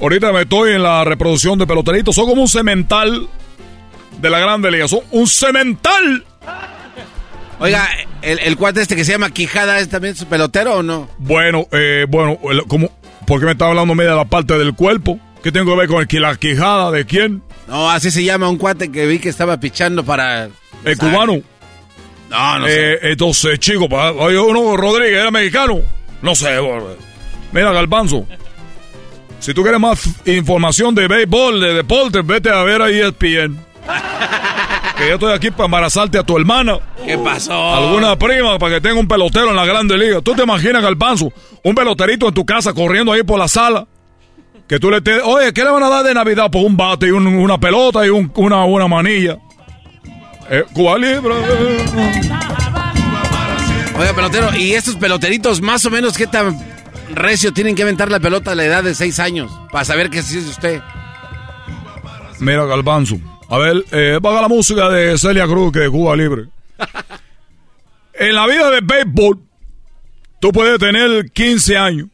Ahorita me estoy en la reproducción de peloteritos. Son como un cemental de la Grande Liga. Son un cemental. Oiga, el, el cuate este que se llama Quijada, ¿es también su pelotero o no? Bueno, eh, bueno, como, ¿por qué me está hablando media de la parte del cuerpo? ¿Qué tengo que ver con el, la quijada de quién? No, así se llama un cuate que vi que estaba pichando para... ¿El cubano? No, no Eh, entonces, chico, uno, Rodríguez, ¿era mexicano? No sé. Mira, Galbanzo. Si tú quieres más información de béisbol, de deporte, vete a ver E ESPN. que yo estoy aquí para embarazarte a tu hermana. ¿Qué pasó? Alguna prima para que tenga un pelotero en la Grande Liga. ¿Tú te imaginas, Galbanzo, un peloterito en tu casa corriendo ahí por la sala? Que tú le te... Oye, ¿qué le van a dar de Navidad? Pues un bate y un- una pelota y un- una, una manilla. Eh, Cuba Libre. Oiga, pelotero, ¿y estos peloteritos más o menos qué tan recio tienen que aventar la pelota a la edad de seis años? Para saber sí es usted. Mira, Galbanzo. A ver, eh, paga la música de Celia Cruz, que de Cuba Libre. en la vida de béisbol, tú puedes tener 15 años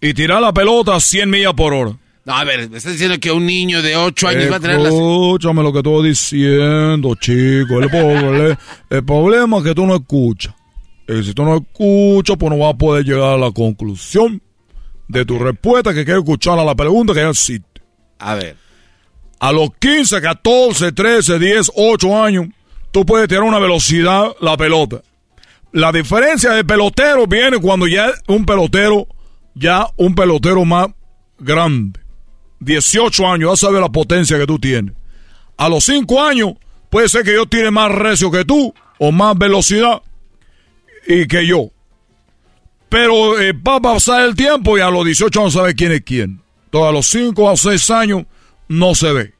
y tirar la pelota a 100 millas por hora. No, a ver, me estás diciendo que un niño de ocho años va a tener las... Escúchame lo que estoy diciendo, chico. El, pobre- el problema es que tú no escuchas. Y si tú no escuchas, pues no vas a poder llegar a la conclusión de tu respuesta que quieres escuchar a la pregunta que ya existe. A ver. A los 15, 14, 13, 10, 8 años, tú puedes tirar una velocidad la pelota. La diferencia de pelotero viene cuando ya un pelotero, ya un pelotero más grande. 18 años, ya sabes la potencia que tú tienes. A los 5 años, puede ser que yo tire más recio que tú, o más velocidad, y que yo. Pero eh, va a pasar el tiempo y a los 18 años sabe quién es quién. Entonces a los 5 a 6 años no se ve.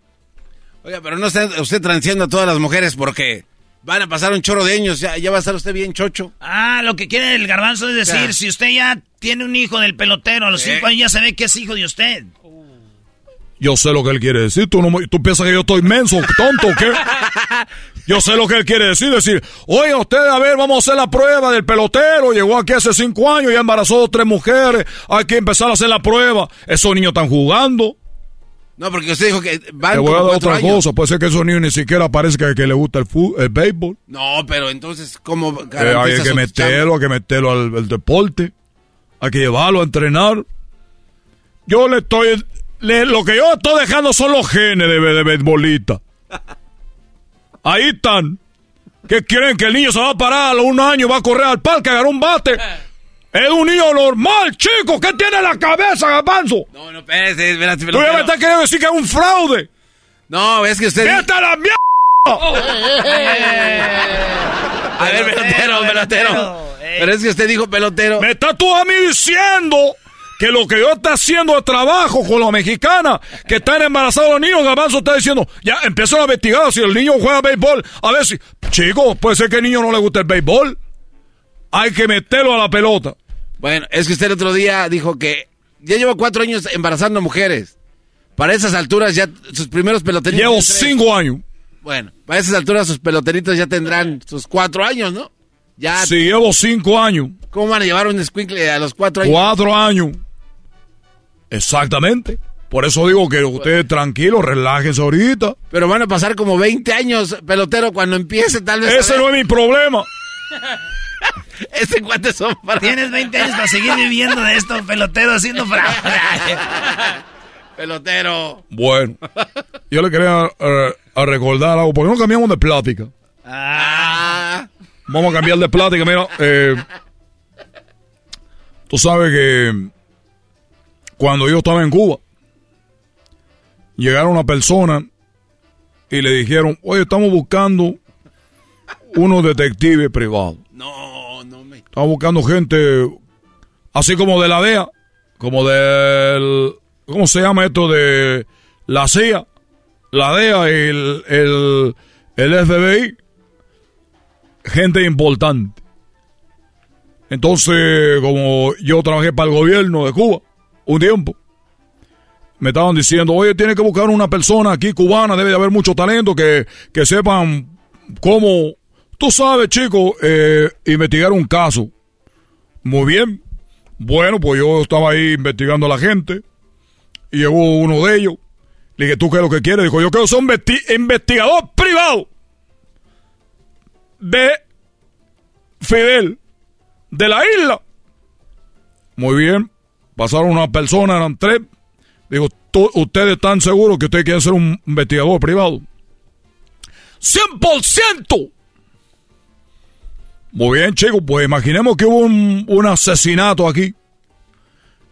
Oiga, pero no está usted transeando a todas las mujeres porque Van a pasar un chorro de años, ya, ya va a estar usted bien chocho. Ah, lo que quiere el garbanzo es decir, si usted ya tiene un hijo del pelotero, a los cinco años ya se ve que es hijo de usted. Yo sé lo que él quiere decir. ¿Tú, no, me- tú piensas que yo estoy menso, tonto qué? Yo sé lo que él quiere decir. Decir, oye, ustedes, a ver, vamos a hacer la prueba del pelotero. Llegó aquí hace cinco años, ya embarazó tres mujeres. Hay que empezar a hacer la prueba. Esos niños están jugando. No, porque usted dijo que van Te voy a dar otra años. cosa. Puede ser que esos niños ni siquiera parezca que, le gusta el, el béisbol. No, pero entonces, ¿cómo Eh, hay que meterlo, hay que meterlo al, al deporte. Hay que llevarlo a entrenar. Yo le estoy... le- lo que yo estoy dejando son los genes de, de beisbolista. Ahí están. ¿Qué quieren? Que el niño se va a parar a los un año, va a correr al parque, a agarrar un bate. Es un niño normal, chico. ¿Qué tiene en la cabeza, Gabanzo? No, no, espérate, espérate, Tú ya me estás queriendo decir que es un fraude. No, es que usted... ¡Vete a la mierda! A ver, pelotero, pelotero. Pero es que usted dijo pelotero. Me está tú a mí diciendo que lo que yo está haciendo de trabajo con la mexicana, que están embarazados los niños, Gabanzo está diciendo, ya empiezan a investigar si el niño juega béisbol. A ver si, chico, puede ser que al niño no le guste el béisbol. Hay que meterlo a la pelota. Bueno, es que usted el otro día dijo que ya lleva cuatro años embarazando mujeres. Para esas alturas ya sus primeros peloteritos... Llevo cinco años. Bueno, para esas alturas sus peloteritos ya tendrán sus cuatro años, ¿no? Ya... Si llevo cinco años. ¿Cómo van a llevar un squinkle a los cuatro años? Cuatro años. Exactamente. Por eso digo que ustedes tranquilos, relájense ahorita. Pero van a pasar como 20 años, pelotero, cuando empiece tal vez... Ese no es mi problema. Este cuate son para... Tienes 20 años para seguir viviendo de esto, pelotero, haciendo fraude. Pelotero. Bueno, yo le quería eh, a recordar algo. ¿Por qué no cambiamos de plática? Ah. Vamos a cambiar de plática. Mira, eh, tú sabes que cuando yo estaba en Cuba, llegaron una persona y le dijeron, oye, estamos buscando unos detectives privados. No, no me... Estamos buscando gente así como de la DEA, como del... ¿Cómo se llama esto? De la CIA, la DEA y el, el, el FBI. Gente importante. Entonces, como yo trabajé para el gobierno de Cuba un tiempo, me estaban diciendo, oye, tiene que buscar una persona aquí cubana, debe de haber mucho talento, que, que sepan cómo, tú sabes, chico, eh, investigar un caso. Muy bien. Bueno, pues yo estaba ahí investigando a la gente y llegó uno de ellos. Le dije, ¿tú qué es lo que quieres? Dijo, yo quiero ser un investi- investigador privado de Fidel, de la isla. Muy bien. Pasaron una persona, eran tres. Digo, "¿Tú- ¿ustedes están seguros que ustedes quieren ser un investigador privado? ¡100%! Muy bien, chicos, pues imaginemos que hubo un, un asesinato aquí.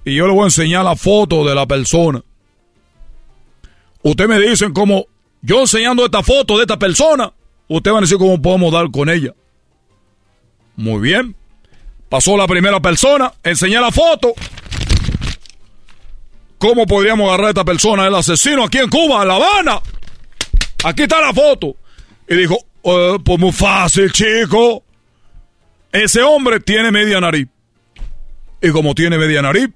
Y yo le voy a enseñar la foto de la persona. Ustedes me dicen cómo, yo enseñando esta foto de esta persona, ustedes van a decir cómo podemos dar con ella. Muy bien. Pasó la primera persona, enseñé la foto. ¿Cómo podríamos agarrar a esta persona, el asesino, aquí en Cuba, en La Habana? Aquí está la foto. Y dijo, "Eh, pues muy fácil, chico. Ese hombre tiene media nariz. Y como tiene media nariz,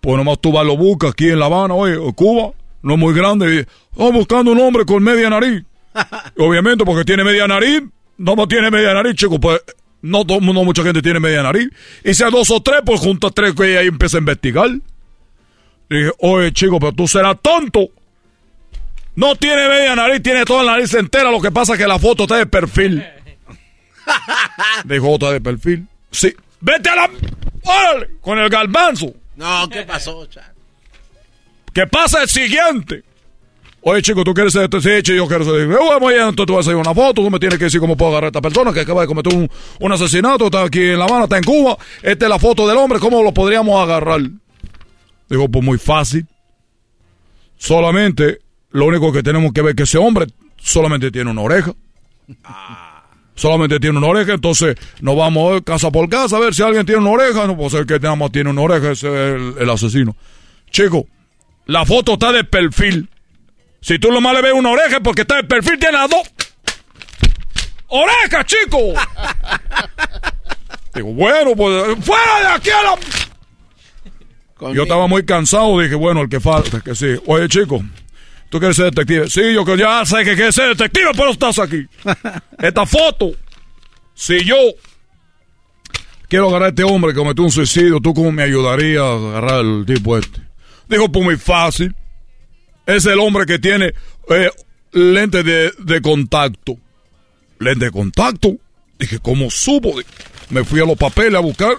pues nomás tú vas lo buscas aquí en La Habana, oye, o Cuba, no es muy grande. Y, oh, buscando un hombre con media nariz. Obviamente, porque tiene media nariz, no tiene media nariz, chico, pues no, todo, no mucha gente tiene media nariz. Y hay dos o tres, pues junto a tres que ahí empieza a investigar. Le dije, oye, chico, pero tú serás tonto. No tiene media nariz, tiene toda la nariz entera. Lo que pasa es que la foto está de perfil. Dijo, está de perfil. Sí. Vete a la... ¡Órale! Con el galbanzo. No, ¿qué pasó, cha? ¿Qué pasa el siguiente? Oye, chico, ¿tú quieres ser este? Sí, chico, yo quiero ser... Yo, muy bien, entonces tú vas a hacer una foto, tú me tienes que decir cómo puedo agarrar a esta persona que acaba de cometer un, un asesinato, está aquí en La Habana, está en Cuba, esta es la foto del hombre, ¿cómo lo podríamos agarrar? Digo, pues muy fácil. Solamente, lo único que tenemos que ver es que ese hombre solamente tiene una oreja. Solamente tiene una oreja, entonces nos vamos casa por casa a ver si alguien tiene una oreja. No puede ser que nada más tiene una oreja, ese es el, el asesino. Chico, la foto está de perfil. Si tú nomás le ves una oreja es porque está de perfil, tiene las dos. oreja, chico. Digo, bueno, pues fuera de aquí a la... Yo estaba muy cansado, dije, bueno, el que falta, que sí. Oye, chico, ¿tú quieres ser detective? Sí, yo que ya sé que quieres ser detective, pero estás aquí. Esta foto, si yo quiero agarrar a este hombre que cometió un suicidio, ¿tú cómo me ayudarías a agarrar al tipo este? Dijo, pues muy fácil. Es el hombre que tiene eh, lente de, de contacto. Lente de contacto. Dije, ¿cómo supo? Me fui a los papeles a buscar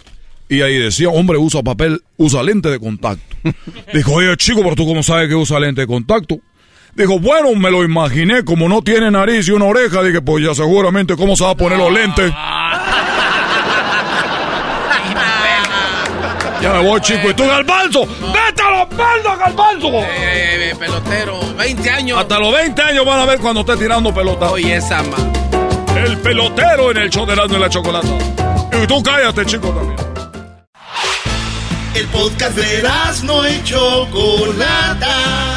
y ahí decía, hombre, usa papel, usa lente de contacto. Dijo, oye, chico, pero tú cómo sabes que usa lente de contacto. Dijo, bueno, me lo imaginé, como no tiene nariz y una oreja, dije, pues ya seguramente, ¿cómo se va a poner los lentes? Ya me voy, chico. ¿Y tú, Galbanzo? ¡Vete a los baldos, Galbanzo! Eh, pelotero, 20 años. Hasta los 20 años van a ver cuando esté tirando pelota. Oye, esa, ma. El pelotero en el show de Erasmo y la Chocolata. Y tú cállate, chico, también. El podcast de Erasmo y Chocolata.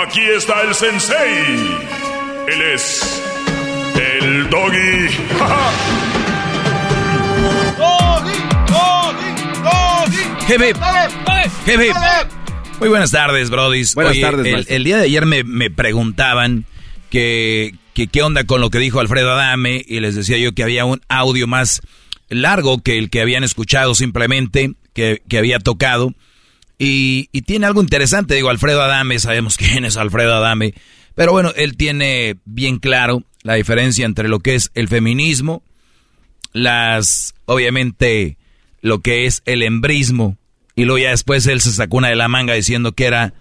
Aquí está el sensei. Él es el doggy. Hip, hip. Hip, hip. Muy buenas tardes, brodis. Buenas Oye, tardes, el, el día de ayer me, me preguntaban que, que qué onda con lo que dijo Alfredo Adame y les decía yo que había un audio más largo que el que habían escuchado simplemente, que, que había tocado. Y, y tiene algo interesante, digo, Alfredo Adame, sabemos quién es Alfredo Adame, pero bueno, él tiene bien claro la diferencia entre lo que es el feminismo, las, obviamente, lo que es el embrismo, y luego ya después él se sacó una de la manga diciendo que era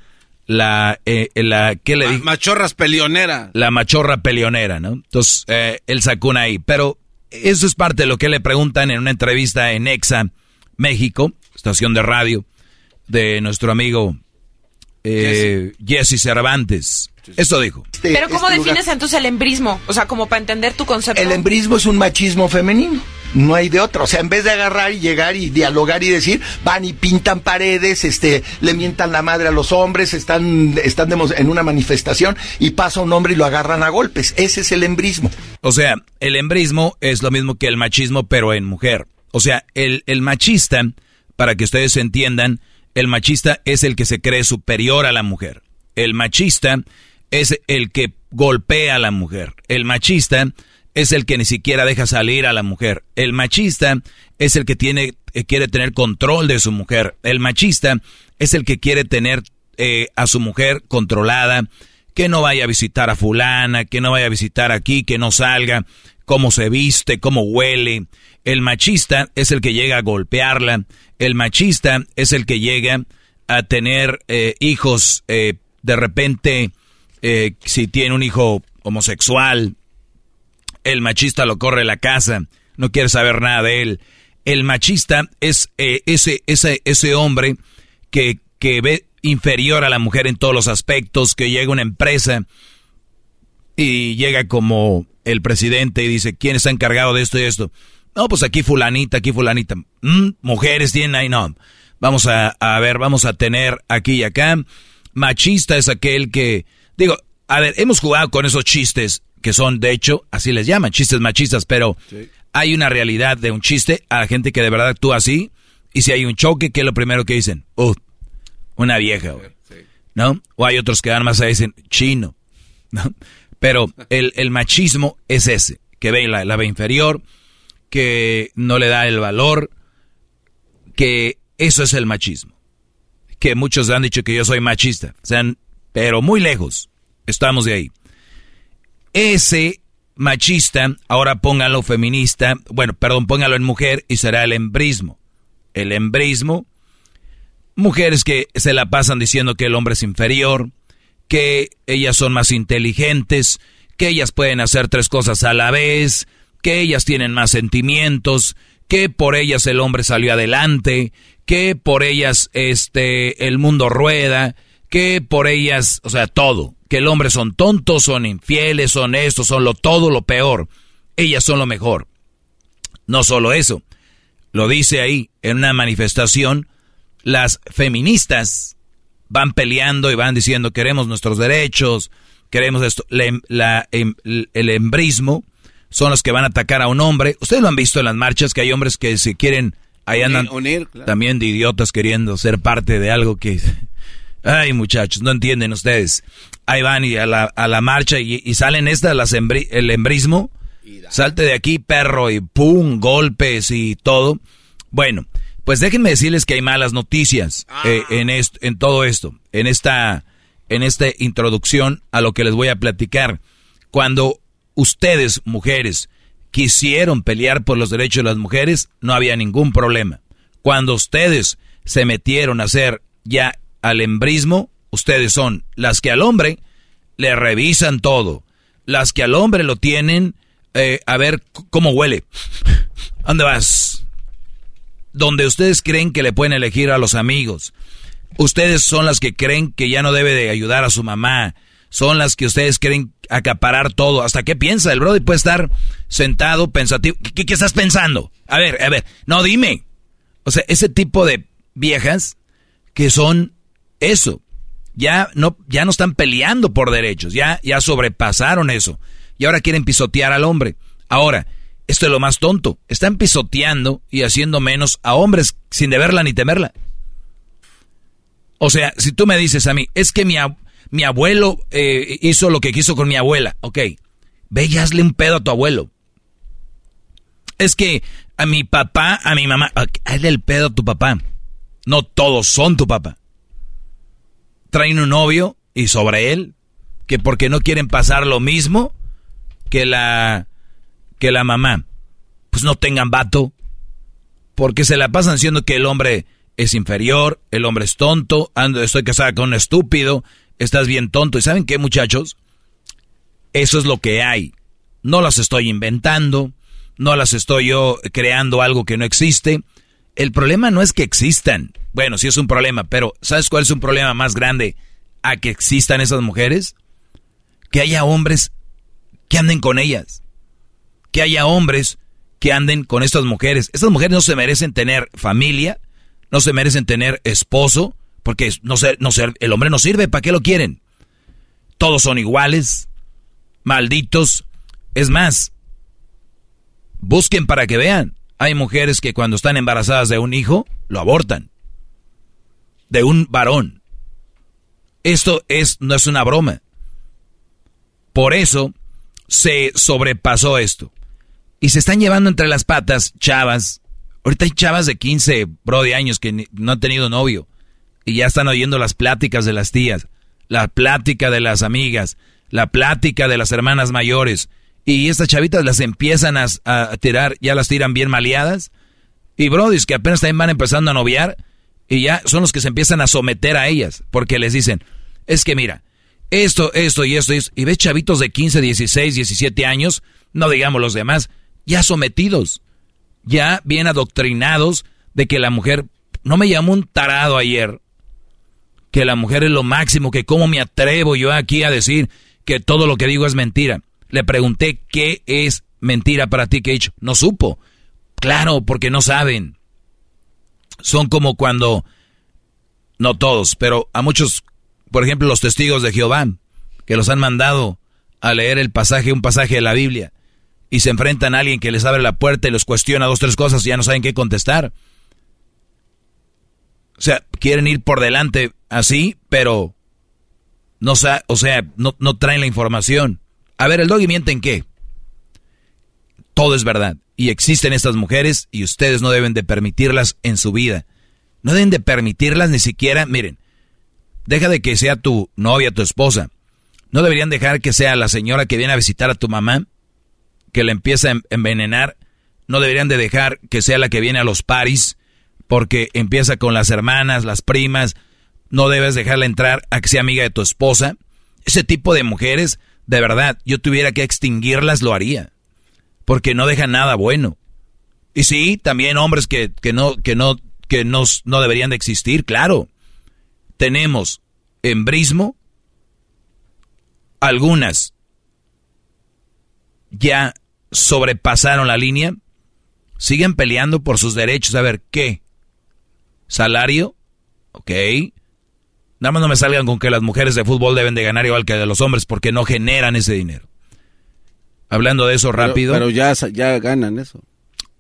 la, eh, la ¿qué le dije? Machorras peleonera. La machorra peleonera, ¿no? Entonces, eh, él sacó una ahí, pero eso es parte de lo que le preguntan en una entrevista en Exa, México, estación de radio, de nuestro amigo eh, Jesse Cervantes. Eso dijo. Pero ¿cómo defines entonces el embrismo? O sea, como para entender tu concepto. El embrismo es un machismo femenino. No hay de otra. O sea, en vez de agarrar y llegar y dialogar y decir, van y pintan paredes, este, le mientan la madre a los hombres, están, están en una manifestación y pasa un hombre y lo agarran a golpes. Ese es el embrismo. O sea, el embrismo es lo mismo que el machismo, pero en mujer. O sea, el, el machista, para que ustedes entiendan, el machista es el que se cree superior a la mujer. El machista es el que golpea a la mujer. El machista es el que ni siquiera deja salir a la mujer. El machista es el que tiene, eh, quiere tener control de su mujer. El machista es el que quiere tener eh, a su mujer controlada, que no vaya a visitar a fulana, que no vaya a visitar aquí, que no salga, cómo se viste, cómo huele. El machista es el que llega a golpearla. El machista es el que llega a tener eh, hijos eh, de repente, eh, si tiene un hijo homosexual, el machista lo corre de la casa, no quiere saber nada de él. El machista es eh, ese, ese, ese hombre que, que ve inferior a la mujer en todos los aspectos, que llega a una empresa y llega como el presidente y dice, ¿quién está encargado de esto y esto? No, pues aquí fulanita, aquí fulanita. Mm, mujeres tienen ahí, no. Vamos a, a ver, vamos a tener aquí y acá. Machista es aquel que, digo, a ver, hemos jugado con esos chistes que son, de hecho, así les llaman, chistes machistas, pero hay una realidad de un chiste a la gente que de verdad actúa así. Y si hay un choque, ¿qué es lo primero que dicen? Uh, una vieja, güey. ¿No? O hay otros que dan más a dicen chino, ¿no? Pero el, el machismo es ese, que ve la, la ve inferior, que no le da el valor, que eso es el machismo. Que muchos han dicho que yo soy machista, pero muy lejos estamos de ahí. Ese machista, ahora póngalo feminista, bueno, perdón, póngalo en mujer y será el embrismo. El embrismo, mujeres que se la pasan diciendo que el hombre es inferior, que ellas son más inteligentes, que ellas pueden hacer tres cosas a la vez, que ellas tienen más sentimientos, que por ellas el hombre salió adelante, que por ellas este el mundo rueda, que por ellas, o sea, todo, que el hombre son tontos, son infieles, son esto, son lo todo lo peor. Ellas son lo mejor. No solo eso, lo dice ahí en una manifestación, las feministas van peleando y van diciendo queremos nuestros derechos, queremos esto, la, em, el embrismo son los que van a atacar a un hombre. Ustedes lo han visto en las marchas que hay hombres que se quieren, ahí andan también de idiotas queriendo ser parte de algo que... Ay muchachos, no entienden ustedes. Ahí van y a la, a la marcha y, salen estas, las el embrismo. Salte de aquí, perro, y pum, golpes y todo. Bueno, pues déjenme decirles que hay malas noticias eh, ah. en, en todo esto, en esta, en esta introducción a lo que les voy a platicar. Cuando ustedes, mujeres, quisieron pelear por los derechos de las mujeres, no había ningún problema. Cuando ustedes se metieron a hacer ya al embrismo, ustedes son las que al hombre le revisan todo, las que al hombre lo tienen eh, a ver cómo huele. ¿Dónde vas? Donde ustedes creen que le pueden elegir a los amigos. Ustedes son las que creen que ya no debe de ayudar a su mamá, son las que ustedes quieren acaparar todo. ¿Hasta qué piensa? El Brody puede estar sentado, pensativo. ¿Qué, qué estás pensando? A ver, a ver, no, dime. O sea, ese tipo de viejas que son eso. Ya no, ya no están peleando por derechos, ya, ya sobrepasaron eso. Y ahora quieren pisotear al hombre. Ahora, esto es lo más tonto. Están pisoteando y haciendo menos a hombres sin deberla ni temerla. O sea, si tú me dices a mí, es que mi, abuelo eh, hizo lo que quiso con mi abuela. Ok, ve y hazle un pedo a tu abuelo. Es que a mi papá, a mi mamá, hazle el pedo a tu papá. No todos son tu papá. Traen un novio y sobre él, que porque no quieren pasar lo mismo que la, que la mamá. Pues no tengan vato. Porque se la pasan diciendo que el hombre es inferior, el hombre es tonto, ando, estoy casada con un estúpido, estás bien tonto. ¿Y saben qué, muchachos? Eso es lo que hay. No las estoy inventando, no las estoy yo creando algo que no existe. El problema no es que existan. Bueno, sí es un problema, pero ¿sabes cuál es un problema más grande a que existan esas mujeres? Que haya hombres que anden con ellas. Que haya hombres que anden con estas mujeres. Estas mujeres no se merecen tener familia, no se merecen tener esposo, porque no ser, no ser, el hombre no sirve, ¿para qué lo quieren? Todos son iguales, malditos. Es más, busquen para que vean. Hay mujeres que cuando están embarazadas de un hijo, lo abortan. De un varón. Esto es, no es una broma. Por eso se sobrepasó esto. Y se están llevando entre las patas chavas. Ahorita hay chavas de 15, bro, de años que no han tenido novio y ya están oyendo las pláticas de las tías, la plática de las amigas, la plática de las hermanas mayores. Y estas chavitas las empiezan a, tirar, ya las tiran bien maleadas. Y brodis que apenas también van empezando a noviar y ya son los que se empiezan a someter a ellas. Porque les dicen, es que mira, esto, esto y esto, y esto. Y ves chavitos de 15, 16, 17 años, no digamos los demás, ya sometidos, ya bien adoctrinados de que la mujer, no me llamó un tarado ayer, que la mujer es lo máximo, que cómo me atrevo yo aquí a decir que todo lo que digo es mentira. Le pregunté qué es mentira para ti, Cage. No supo. Claro, porque no saben. Son como cuando, no todos, pero a muchos, por ejemplo, los testigos de Jehová, que los han mandado a leer el pasaje, un pasaje de la Biblia, y se enfrentan a alguien que les abre la puerta y los cuestiona dos, tres cosas y ya no saben qué contestar. O sea, quieren ir por delante así, pero no, o sea, no, no traen la información. A ver, el doggy miente en qué? Todo es verdad. Y existen estas mujeres y ustedes no deben de permitirlas en su vida. No deben de permitirlas ni siquiera, miren, deja de que sea tu novia, tu esposa. No deberían dejar que sea la señora que viene a visitar a tu mamá, que la empieza a envenenar. No deberían de dejar que sea la que viene a los paris, porque empieza con las hermanas, las primas, no debes dejarla entrar a que sea amiga de tu esposa. Ese tipo de mujeres, de verdad, yo tuviera que extinguirlas, lo haría. porque no dejan nada bueno. Y sí, también hombres que, que no, que no, que no, no deberían de existir, claro. Tenemos embrismo, algunas ya sobrepasaron la línea, siguen peleando por sus derechos. A ver, ¿qué? ¿Salario? Ok. Nada más no me salgan con que las mujeres de fútbol deben de ganar igual que de los hombres porque no generan ese dinero. Hablando de eso rápido. Pero, ya, ya ganan eso.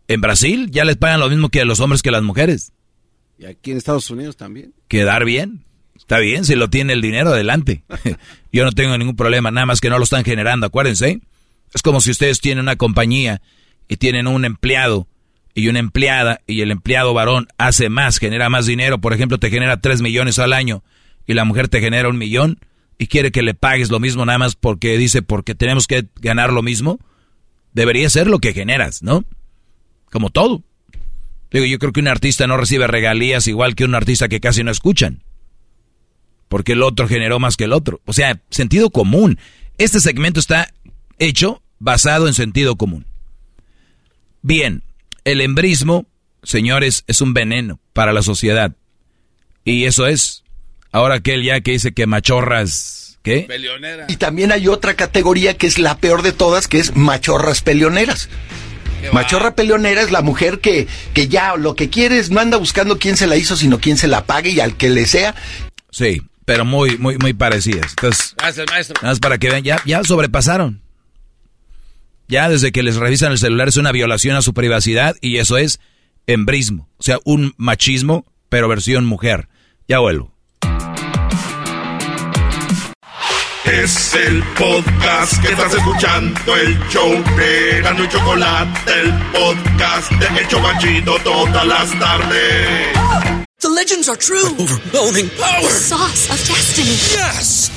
En Brasil ya les pagan lo mismo que a los hombres que a las mujeres. Y aquí en Estados Unidos también. Quedar bien. Está bien, si lo tiene el dinero, adelante. Yo no tengo ningún problema, nada más que no lo están generando, acuérdense. Es como si ustedes tienen una compañía y tienen un empleado y una empleada y el empleado varón hace más, genera más dinero, por ejemplo, te genera 3 millones al año y la mujer te genera un millón y quiere que le pagues lo mismo nada más porque dice porque tenemos que ganar lo mismo, debería ser lo que generas, ¿no? Como todo. Digo, yo creo que un artista no recibe regalías igual que un artista que casi no escuchan. Porque el otro generó más que el otro. O sea, sentido común. Este segmento está hecho basado en sentido común. Bien, el embrismo, señores, es un veneno para la sociedad. Y eso es. Ahora aquel ya que dice que machorras, ¿qué? Y también hay otra categoría que es la peor de todas, que es machorras peleoneras. Machorra peleonera es la mujer que, que ya lo que quiere es no anda buscando quién se la hizo, sino quién se la pague y al que le sea. Sí, pero muy, muy, muy parecidas. Entonces, Gracias, maestro. nada más para que vean, ya, ya sobrepasaron. Ya desde que les revisan el celular es una violación a su privacidad y eso es embrismo. O sea, un machismo, pero versión mujer. Ya vuelvo. Es el podcast que estás escuchando, el show de Gano y Chocolate, el podcast de El Chobachito todas las tardes. The legends are true. overwhelming power! The sauce of destiny. Yes!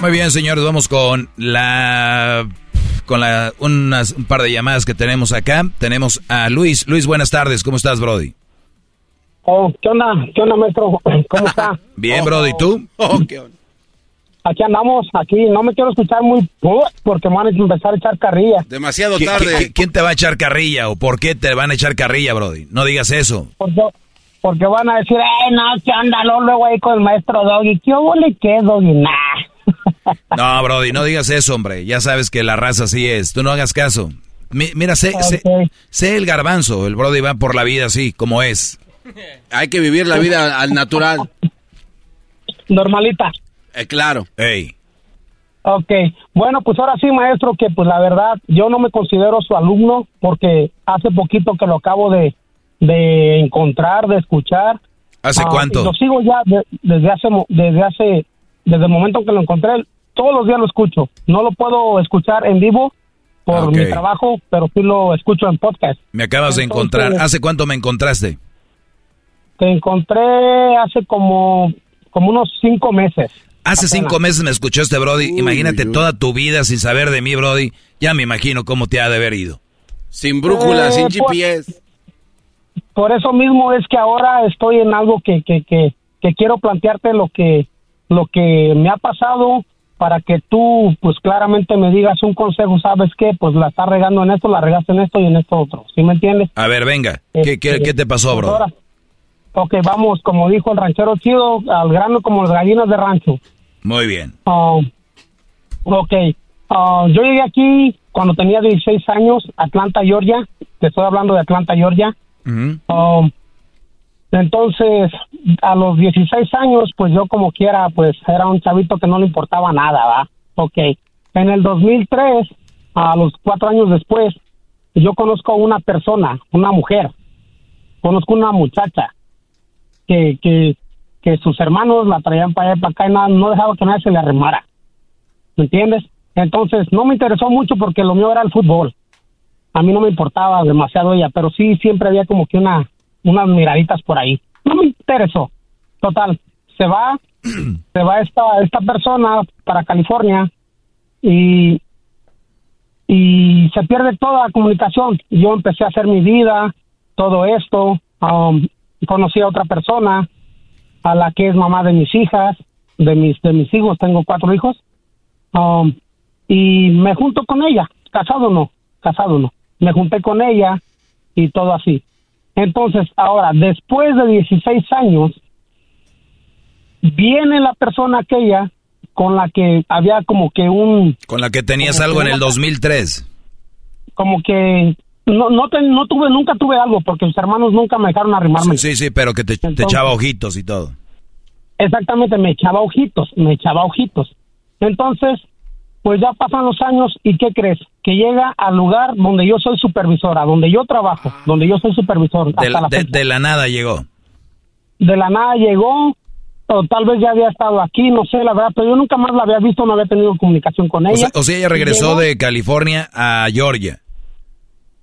Muy bien, señores, vamos con la con la unas, un par de llamadas que tenemos acá. Tenemos a Luis. Luis, buenas tardes. ¿Cómo estás, Brody? Oh, ¿qué onda? ¿Qué onda, maestro? ¿Cómo está? Bien, Brody. ¿Y tú? Aquí andamos, aquí. No me quiero escuchar muy porque me van a empezar a echar carrilla. Demasiado ¿Qui- tarde. qui- ¿Quién te va a echar carrilla o por qué te van a echar carrilla, Brody? No digas eso. Porque, porque van a decir, eh, no, ¿qué onda? Luego, luego ahí con el maestro Doggy. ¿Qué hubo le qué, Doggy? Nah. No, Brody, no digas eso, hombre. Ya sabes que la raza así es. Tú no hagas caso. Mi- mira, sé, sé- sé el garbanzo. El Brody va por la vida así, como es. Hay que vivir la vida al natural. Normalita. Eh, claro. Ey. Ok, bueno, pues ahora sí, maestro, que pues la verdad, yo no me considero su alumno porque hace poquito que lo acabo de, de encontrar, de escuchar. ¿Hace Ah, cuánto? Lo sigo ya de- desde hace, desde hace, desde el momento que lo encontré, todos los días lo escucho. No lo puedo escuchar en vivo por Ok. mi trabajo, pero sí lo escucho en podcast. Me acabas de encontrar. ¿Hace cuánto me encontraste? Te encontré hace como, como unos cinco meses. Hace Apenas. cinco meses me escuchó este Brody. Imagínate toda tu vida sin saber de mí, Brody. Ya me imagino cómo te ha de haber ido. Sin brújula, Eh, sin pues- GPS. Por eso mismo es que ahora estoy en algo que, que, que, que quiero plantearte lo que, lo que me ha pasado para que tú, pues claramente me digas un consejo, ¿sabes qué? Pues la estás regando en esto, la regaste en esto y en esto otro, ¿sí me entiendes? A ver, venga. ¿Qué, qué, Este, qué te pasó, pues bro? ahora- Ok, vamos, como dijo el ranchero chido, al grano como las gallinas de rancho. Muy bien. Ah, ok, Ah, yo llegué aquí cuando tenía 16 años, Atlanta, Georgia. Te estoy hablando de Atlanta, Georgia. Um, entonces, a los 16 años, pues yo como quiera, pues era un chavito que no le importaba nada, ¿va? Ok. En el 2003, a los cuatro años después, yo conozco una persona, una mujer. Conozco una muchacha que, que, que sus hermanos la traían para allá para acá y nada, no dejaba que nadie se le arremara. ¿Me entiendes? Entonces, no me interesó mucho porque lo mío era el fútbol. A mí no me importaba demasiado ella, pero sí siempre había como que una, unas miraditas por ahí. No me interesó. Total, se va, se va esta, esta persona para California y, y se pierde toda la comunicación. Yo empecé a hacer mi vida, todo esto, um, conocí a otra persona, a la que es mamá de mis hijas, de mis, de mis hijos, tengo cuatro hijos, um, y me junto con ella, casado no, casado no, me junté con ella y todo así. Entonces, ahora, después de 16 años, viene la persona aquella con la que había como que un... Con la que tenías algo en el 2003. Como que no, no, no tuve, nunca tuve algo porque mis hermanos nunca me dejaron arrimarme. Sí, sí, pero que te, te echaba ojitos y todo. Exactamente, me echaba ojitos, me echaba ojitos. Entonces, pues ya pasan los años y ¿qué crees? Que llega al lugar donde yo soy supervisora, donde yo trabajo, donde yo soy supervisor. De, la, de, la nada llegó. De la nada llegó, o tal vez ya había estado aquí, no sé, la verdad, pero yo nunca más la había visto, no había tenido comunicación con ella. O sea, ella regresó de California a Georgia.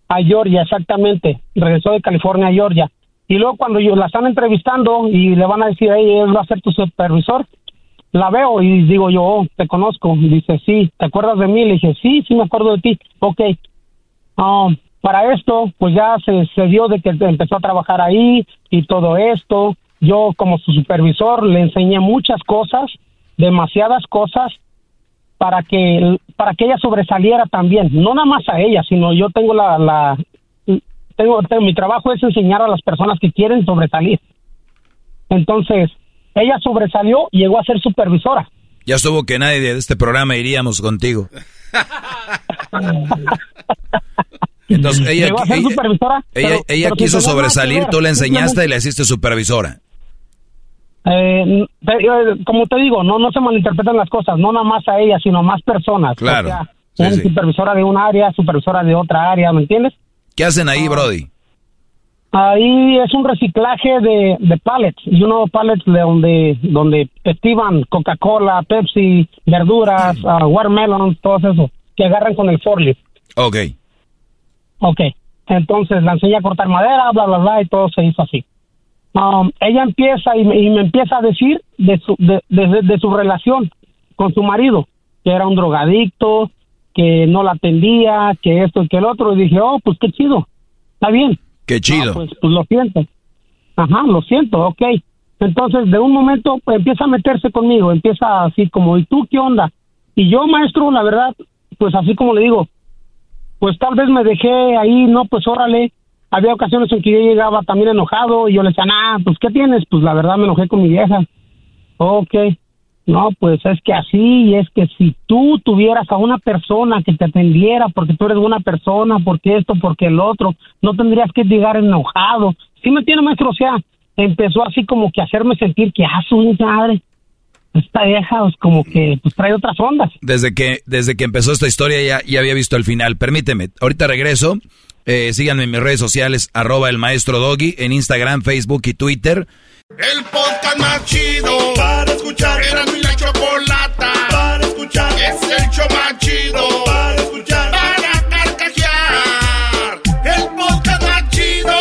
A Georgia, exactamente. Regresó de California a Georgia. Y luego cuando yo la están entrevistando y le van a decir, él va a ser tu supervisor, la veo y digo yo, oh, te conozco. dice, sí, ¿te acuerdas de mí? Le dije, sí, sí me acuerdo de ti. Ok. Um, para esto, pues ya se, se dio de que empezó a trabajar ahí y todo esto. Yo como su supervisor le enseñé muchas cosas, demasiadas cosas, para que, para que ella sobresaliera también. No nada más a ella, sino yo tengo la, la tengo, mi trabajo es enseñar a las personas que quieren sobresalir. Entonces, ella sobresalió y llegó a ser supervisora. Ya estuvo que nadie de este programa iríamos contigo. Entonces, ella, llegó a ser supervisora, ella, quiso sobresalir, tú la enseñaste y la hiciste supervisora. Eh, como te digo, no, no se malinterpretan las cosas, no nada más a ella, sino a más personas. Claro. una supervisora de un área, supervisora de otra área, ¿me entiendes? ¿Qué hacen ahí, Brody? Ahí es un reciclaje de, de pallets, y uno pallets de donde donde estivan Coca-Cola, Pepsi, verduras, uh, watermelon, todo eso, que agarran con el forklift. Ok. Ok. Entonces la enseña a cortar madera, bla, bla, bla, y todo se hizo así. Um, ella empieza y me, y me, empieza a decir de su, de, de, de su relación con su marido, que era un drogadicto, que no la atendía, que esto y que el otro, y dije, oh, pues qué chido, está bien. Qué chido. pues, pues, lo siento. Ajá, lo siento, ok. Entonces, de un momento pues, empieza a meterse conmigo, empieza así como, ¿y tú qué onda? Y yo, maestro, la verdad, pues así como le digo, pues tal vez me dejé ahí, no, pues órale. Había ocasiones en que yo llegaba también enojado y yo le decía, ah, pues ¿qué tienes? Pues la verdad me enojé con mi vieja. Ok, no, pues es que así, es que si tú tuvieras a una persona que te atendiera porque tú eres buena persona, porque esto, porque el otro, no tendrías que llegar enojado. Sí me tiene maestro, o sea, empezó así como que a hacerme sentir que, ah, su madre, esta vieja pues como que pues, trae otras ondas. Desde que, desde que empezó esta historia ya, ya había visto el final. Permíteme, ahorita regreso. Eh, síganme en mis redes sociales, arroba el maestro Doggy, en Instagram, Facebook y Twitter. El podcast más chido para escuchar. Era mi la chocolata para escuchar. Es el show más chido para escuchar. Para carcajear. El podcast más chido.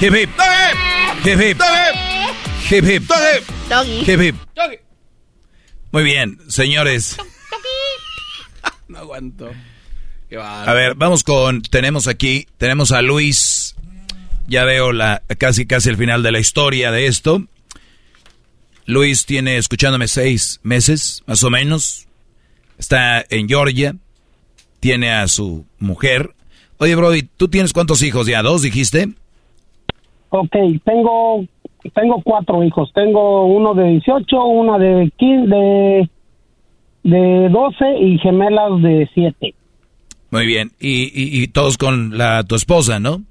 Hip hip. Hip hip. Hip hip. Hip hip. Muy bien, señores. No aguanto. A ver, vamos con, tenemos aquí, tenemos a Luis. Ya veo la casi casi el final de la historia de esto. Luis tiene escuchándome seis meses, más o menos. Está en Georgia. Tiene a su mujer. Oye, Brody, ¿tú tienes cuántos hijos ya? ¿Dos dijiste? Ok, tengo, tengo cuatro hijos. Tengo uno de 18, una de 15, de de 12 y gemelas de 7. Muy bien. Y, y, todos con la tu esposa, ¿no?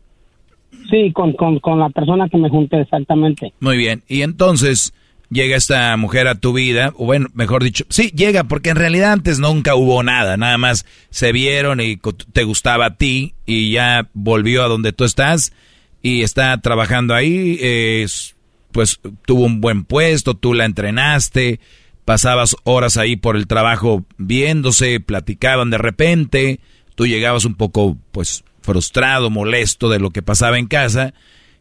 Sí, con, con, con, la persona que me junté, exactamente. Muy bien. Y entonces llega esta mujer a tu vida, o bueno, mejor dicho, sí, llega porque en realidad antes nunca hubo nada, nada más se vieron y te gustaba a ti y ya volvió a donde tú estás y está trabajando ahí, pues tuvo un buen puesto, tú la entrenaste, pasabas horas ahí por el trabajo viéndose, platicaban de repente, tú llegabas un poco pues frustrado, molesto de lo que pasaba en casa,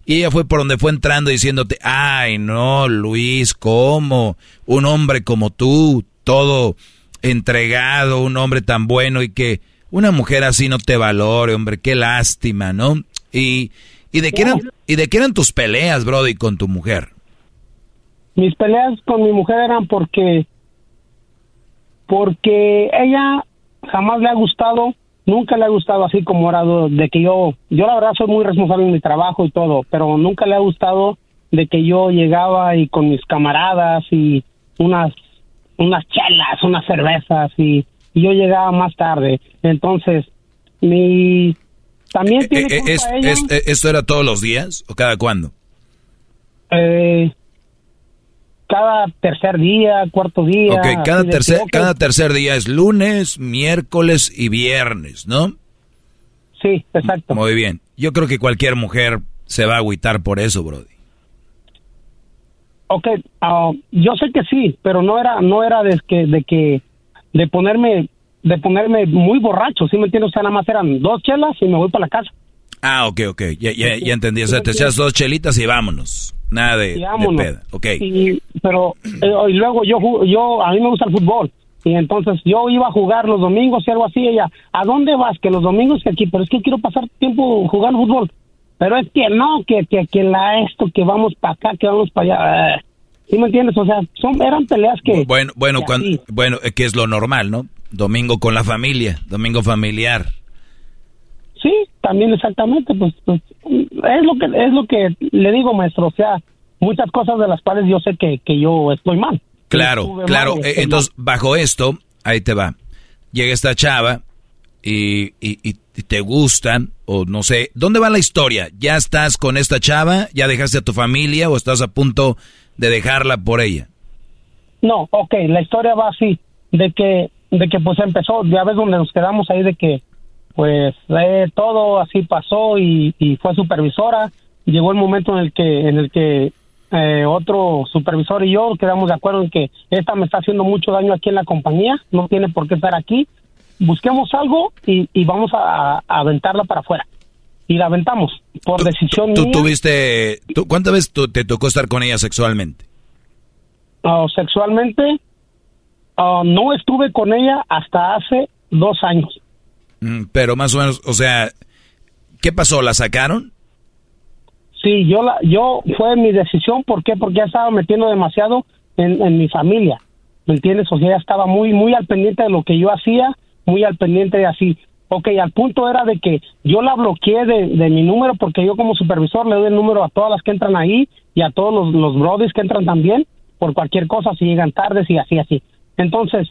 y ella fue por donde fue entrando diciéndote, ay no, Luis, ¿cómo? Un hombre como tú, todo entregado, un hombre tan bueno y que una mujer así no te valore, hombre, qué lástima, ¿no? Y, y de qué eran, y de qué eran tus peleas, Brody, con tu mujer. Mis peleas con mi mujer eran porque porque ella jamás le ha gustado, nunca le ha gustado así como era de que yo, yo la verdad soy muy responsable en mi trabajo y todo, pero nunca le ha gustado de que yo llegaba y con mis camaradas y unas unas chelas, unas cervezas y, yo llegaba más tarde. Entonces, mi también tiene eh, eh, es, eh, ¿Esto era todos los días o cada cuándo? Eh, cada tercer día, cuarto día. Ok, cada tercer, cada tercer día es lunes, miércoles y viernes, ¿no? Sí, exacto. Muy bien. Yo creo que cualquier mujer se va a agüitar por eso, Brody. Ok, ah, yo sé que sí, pero no era, no era de que, de que, de ponerme, de ponerme muy borracho, ¿sí me entiendes? O sea, nada más eran dos chelas y me voy para la casa. Ah, ok, ok, ya, ya, ya entendí. O sea, te echas dos chelitas y vámonos. Nada de, de peda, ok. pero, eh, y luego yo, yo, a mí me gusta el fútbol. Y entonces yo iba a jugar los domingos y algo así. Ella, ¿a dónde vas? Que los domingos que aquí, pero es que quiero pasar tiempo jugando fútbol. Pero es que no, que, que, que la esto, que vamos para acá, que vamos para allá. Eh, ¿Sí me entiendes? O sea, son, eran peleas que... Bueno, bueno, cuando, bueno, eh, que es lo normal, ¿no? Domingo con la familia, domingo familiar. Sí, también exactamente, pues, pues, es lo que es lo que le digo, maestro, o sea, muchas cosas de las cuales yo sé que, que yo estoy mal. Claro, claro, eh, entonces bajo esto, ahí te va. Llega esta chava y, y, y, te gustan, o no sé, ¿dónde va la historia? ¿Ya estás con esta chava? ¿Ya dejaste a tu familia o estás a punto de dejarla por ella? No, ok, la historia va así, de que, de que pues empezó, ya ves donde nos quedamos ahí de que pues eh, todo así pasó y, fue supervisora. Llegó el momento en el que, en el que eh, otro supervisor y yo quedamos de acuerdo en que esta me está haciendo mucho daño aquí en la compañía, no tiene por qué estar aquí. Busquemos algo y, vamos a, aventarla para afuera. Y la aventamos por decisión ¿Tú tuviste, tú, cuántas veces te tocó estar con ella sexualmente? Ah, sexualmente, ah, no estuve con ella hasta hace dos años. Mm, pero más o menos, o sea, ¿qué pasó? ¿La sacaron? Sí, yo la, yo fue mi decisión, ¿por qué? Porque ya estaba metiendo demasiado en, mi familia, ¿me entiendes? O sea, ya estaba muy, muy al pendiente de lo que yo hacía, muy al pendiente de así. Ok, al punto era de que yo la bloqueé de, de mi número porque yo como supervisor le doy el número a todas las que entran ahí y a todos los, los brodis que entran también por cualquier cosa si llegan tardes y así, así. Entonces,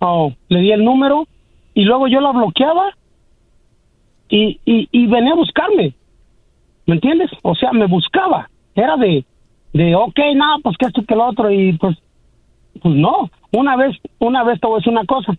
oh, le di el número y luego yo la bloqueaba y, y, venía a buscarme. ¿Me entiendes? O sea, me buscaba. Era de, de ok, nada, pues que esto que lo otro. Y pues, pues no. Una vez, una vez te voy a decir una cosa.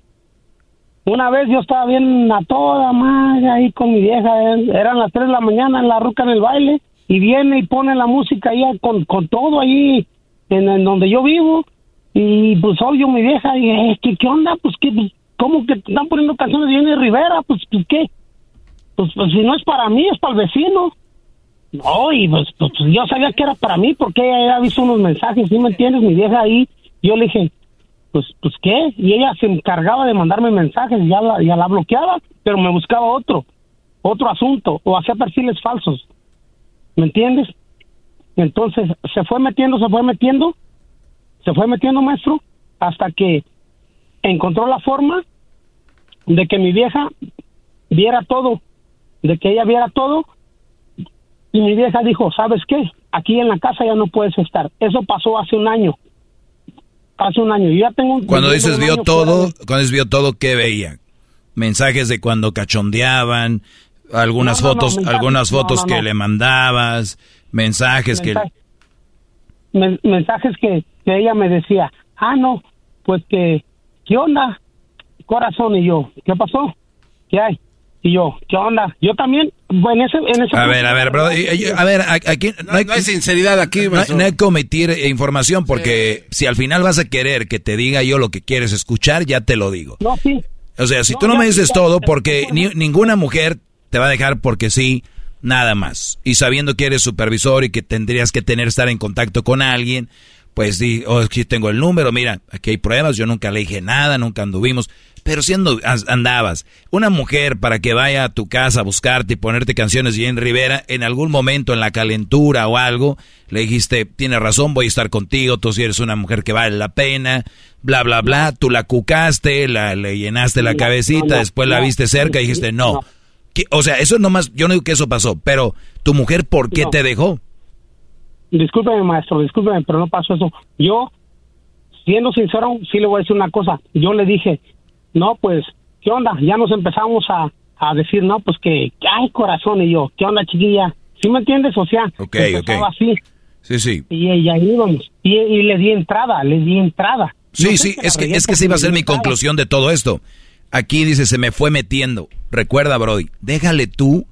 Una vez yo estaba bien a toda madre ahí con mi vieja. Eh, eran las 3 de la mañana en la ruca en el baile. Y viene y pone la música ahí con, con todo ahí en, en donde yo vivo. Y pues oye mi vieja. Y es que, ¿qué onda? Pues que, ¿Cómo que están poniendo canciones de Jenny Rivera? Pues, ¿qué? Pues, pues, si no es para mí, es para el vecino. No, y pues, pues, pues, yo sabía que era para mí porque ella había visto unos mensajes, ¿sí me entiendes? Mi vieja ahí, yo le dije, pues, pues ¿qué? Y ella se encargaba de mandarme mensajes, ya la, ya la bloqueaba, pero me buscaba otro, otro asunto, o hacía perfiles falsos, ¿me entiendes? Entonces se fue metiendo, se fue metiendo, se fue metiendo, maestro, hasta que encontró la forma de que mi vieja viera todo, de que ella viera todo. Y mi vieja dijo, ¿sabes qué? Aquí en la casa ya no puedes estar. Eso pasó hace un año. Hace un año. Yo ya tengo Cuando dices vio todo, cuando dices vio todo, ¿qué veía? Mensajes de cuando cachondeaban, algunas fotos, algunas fotos que le mandabas, mensajes que... mensajes que, que ella me decía, ah, no, pues que ¿qué onda? Corazón y yo, ¿qué pasó? ¿Qué hay? Y yo, ¿qué onda? Yo también, en ese, en ese A ver, a ver, bro, y- y- a ver, aquí no hay, No hay sinceridad aquí, no no hay que omitir eh, información porque si al final vas a querer que te diga yo lo que quieres escuchar, ya te lo digo. No, sí. O sea, si No, tú no ya- me dices ya- todo, porque ni- ninguna mujer te va a dejar porque sí, nada más. Y sabiendo que eres supervisor y que tendrías que tener, estar en contacto con alguien, pues di, oh, aquí tengo el número, mira, aquí hay pruebas, yo nunca le dije nada, nunca anduvimos. Pero si andu- andabas, una mujer para que vaya a tu casa a buscarte y ponerte canciones de Jane Rivera, en algún momento en la calentura o algo, le dijiste, tienes razón, voy a estar contigo, tú si eres una mujer que vale la pena, bla, bla, bla, tú la cucaste, la, le llenaste la cabecita, después la viste cerca y dijiste, no. O sea, eso nomás, yo no digo que eso pasó, pero tu mujer, ¿por qué te dejó? Discúlpeme, maestro, discúlpeme, pero no pasó eso. Yo, siendo sincero, sí le voy a decir una cosa. Yo le dije, no, pues, ¿qué onda? Ya nos empezamos a, a decir, no, pues que, hay corazón. Y yo, ¿qué onda, chiquilla? ¿Sí me entiendes? O sea, Ok, empezaba ok. así. Sí, sí. Y, y ahí íbamos. Y, y le di entrada, le di entrada. Sí, sí, es que, es que se iba a ser mi entrada. conclusión de todo esto. Aquí dice, se me fue metiendo. Recuerda, Brody, déjale tú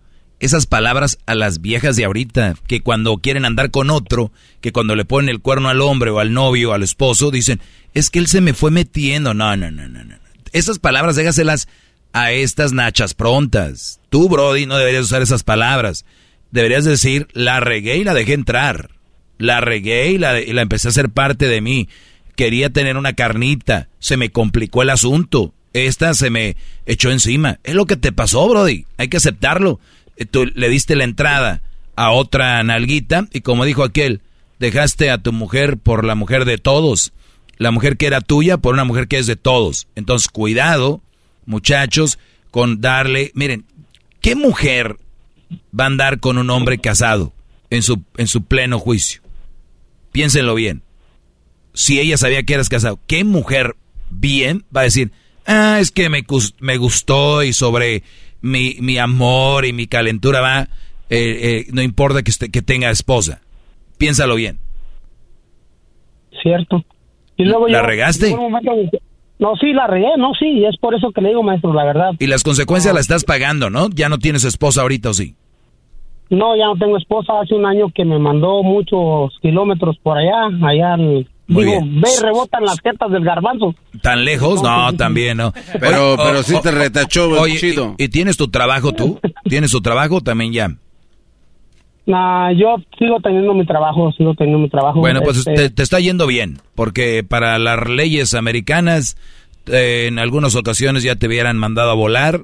esas palabras a las viejas de ahorita, que cuando quieren andar con otro, que cuando le ponen el cuerno al hombre o al novio o al esposo, dicen, es que él se me fue metiendo. No, no, no, no, no. Esas palabras déjaselas a estas nachas prontas. Tú, Brody, no deberías usar esas palabras. Deberías decir, la regué y la dejé entrar. La regué y la, y la empecé a hacer parte de mí. Quería tener una carnita. Se me complicó el asunto. Esta se me echó encima. Es lo que te pasó, Brody. Hay que aceptarlo. Eh, Tú le diste la entrada a otra nalguita y como dijo aquel, dejaste a tu mujer por la mujer de todos. La mujer que era tuya por una mujer que es de todos. Entonces, cuidado, muchachos, con darle... Miren, ¿qué mujer va a andar con un hombre casado en su, en su pleno juicio? Piénsenlo bien. Si ella sabía que eras casado, ¿qué mujer bien va a decir, ah, es que me, me gustó y sobre mi, mi amor y mi calentura va, eh, eh, no importa que, esté- que tenga esposa? Piénsalo bien. Cierto. Y luego ¿La yo- regaste? No, sí, la regué, no, sí, y es por eso que le digo, maestro, la verdad. Y las consecuencias las estás pagando, ¿no? Ya no tienes esposa ahorita o sí. No, ya no tengo esposa. Hace un año que me mandó muchos kilómetros por allá, allá. al- Muy digo, bien. ve y rebotan las jetas del garbanzo. ¿Tan lejos? No, también no. Pero- Oye, pero o- sí te retachó, Oye, chido. ¿y, y tienes tu trabajo tú? ¿Tienes tu trabajo también ya? Nah, yo sigo teniendo mi trabajo, sigo teniendo mi trabajo. Bueno, pues Este, te, te está yendo bien, porque para las leyes americanas, eh, en algunas ocasiones ya te hubieran mandado a volar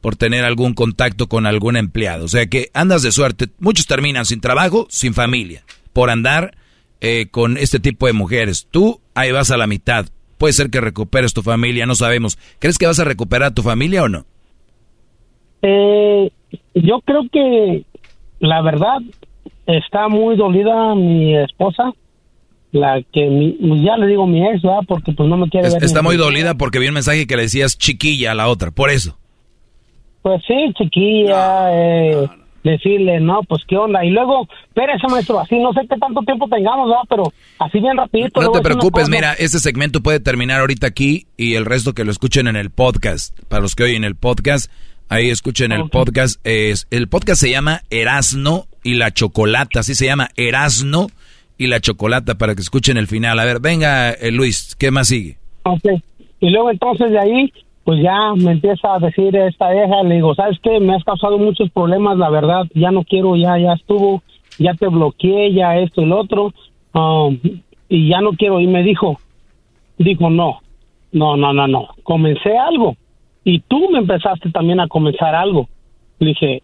por tener algún contacto con algún empleado. O sea que andas de suerte. Muchos terminan sin trabajo, sin familia, por andar eh, con este tipo de mujeres. Tú ahí vas a la mitad. Puede ser que recuperes tu familia, no sabemos. ¿Crees que vas a recuperar tu familia o no? Eh, yo creo que la verdad está muy dolida mi esposa, la que mi, ya le digo mi ex, ¿verdad? Porque pues no me quiere Es- ver. está muy dolida porque vi un mensaje que le decías chiquilla a la otra, por eso. Pues sí, chiquilla, eh, decirle, no, pues qué onda. Y luego, espérese maestro, así no sé qué tanto tiempo tengamos, ¿verdad? Pero así bien rapidito. No te preocupes, mira, este segmento puede terminar ahorita aquí y el resto que lo escuchen en el podcast. Para los que oyen el podcast, ahí escuchen el podcast. Es, el podcast se llama Erasno y la Chocolata, así se llama Erasno y la Chocolata para que escuchen el final. A ver, venga eh, Luis, ¿qué más sigue? Ok. Y luego entonces de ahí, pues ya me empieza a decir esta vieja, le digo, ¿sabes qué? Me has causado muchos problemas, la verdad, ya no quiero, ya, ya estuvo, ya te bloqueé, ya esto y lo otro, um, y ya no quiero. Y me dijo, dijo, no, no, no, no, no, comencé algo. Y tú me empezaste también a comenzar algo. Le dije,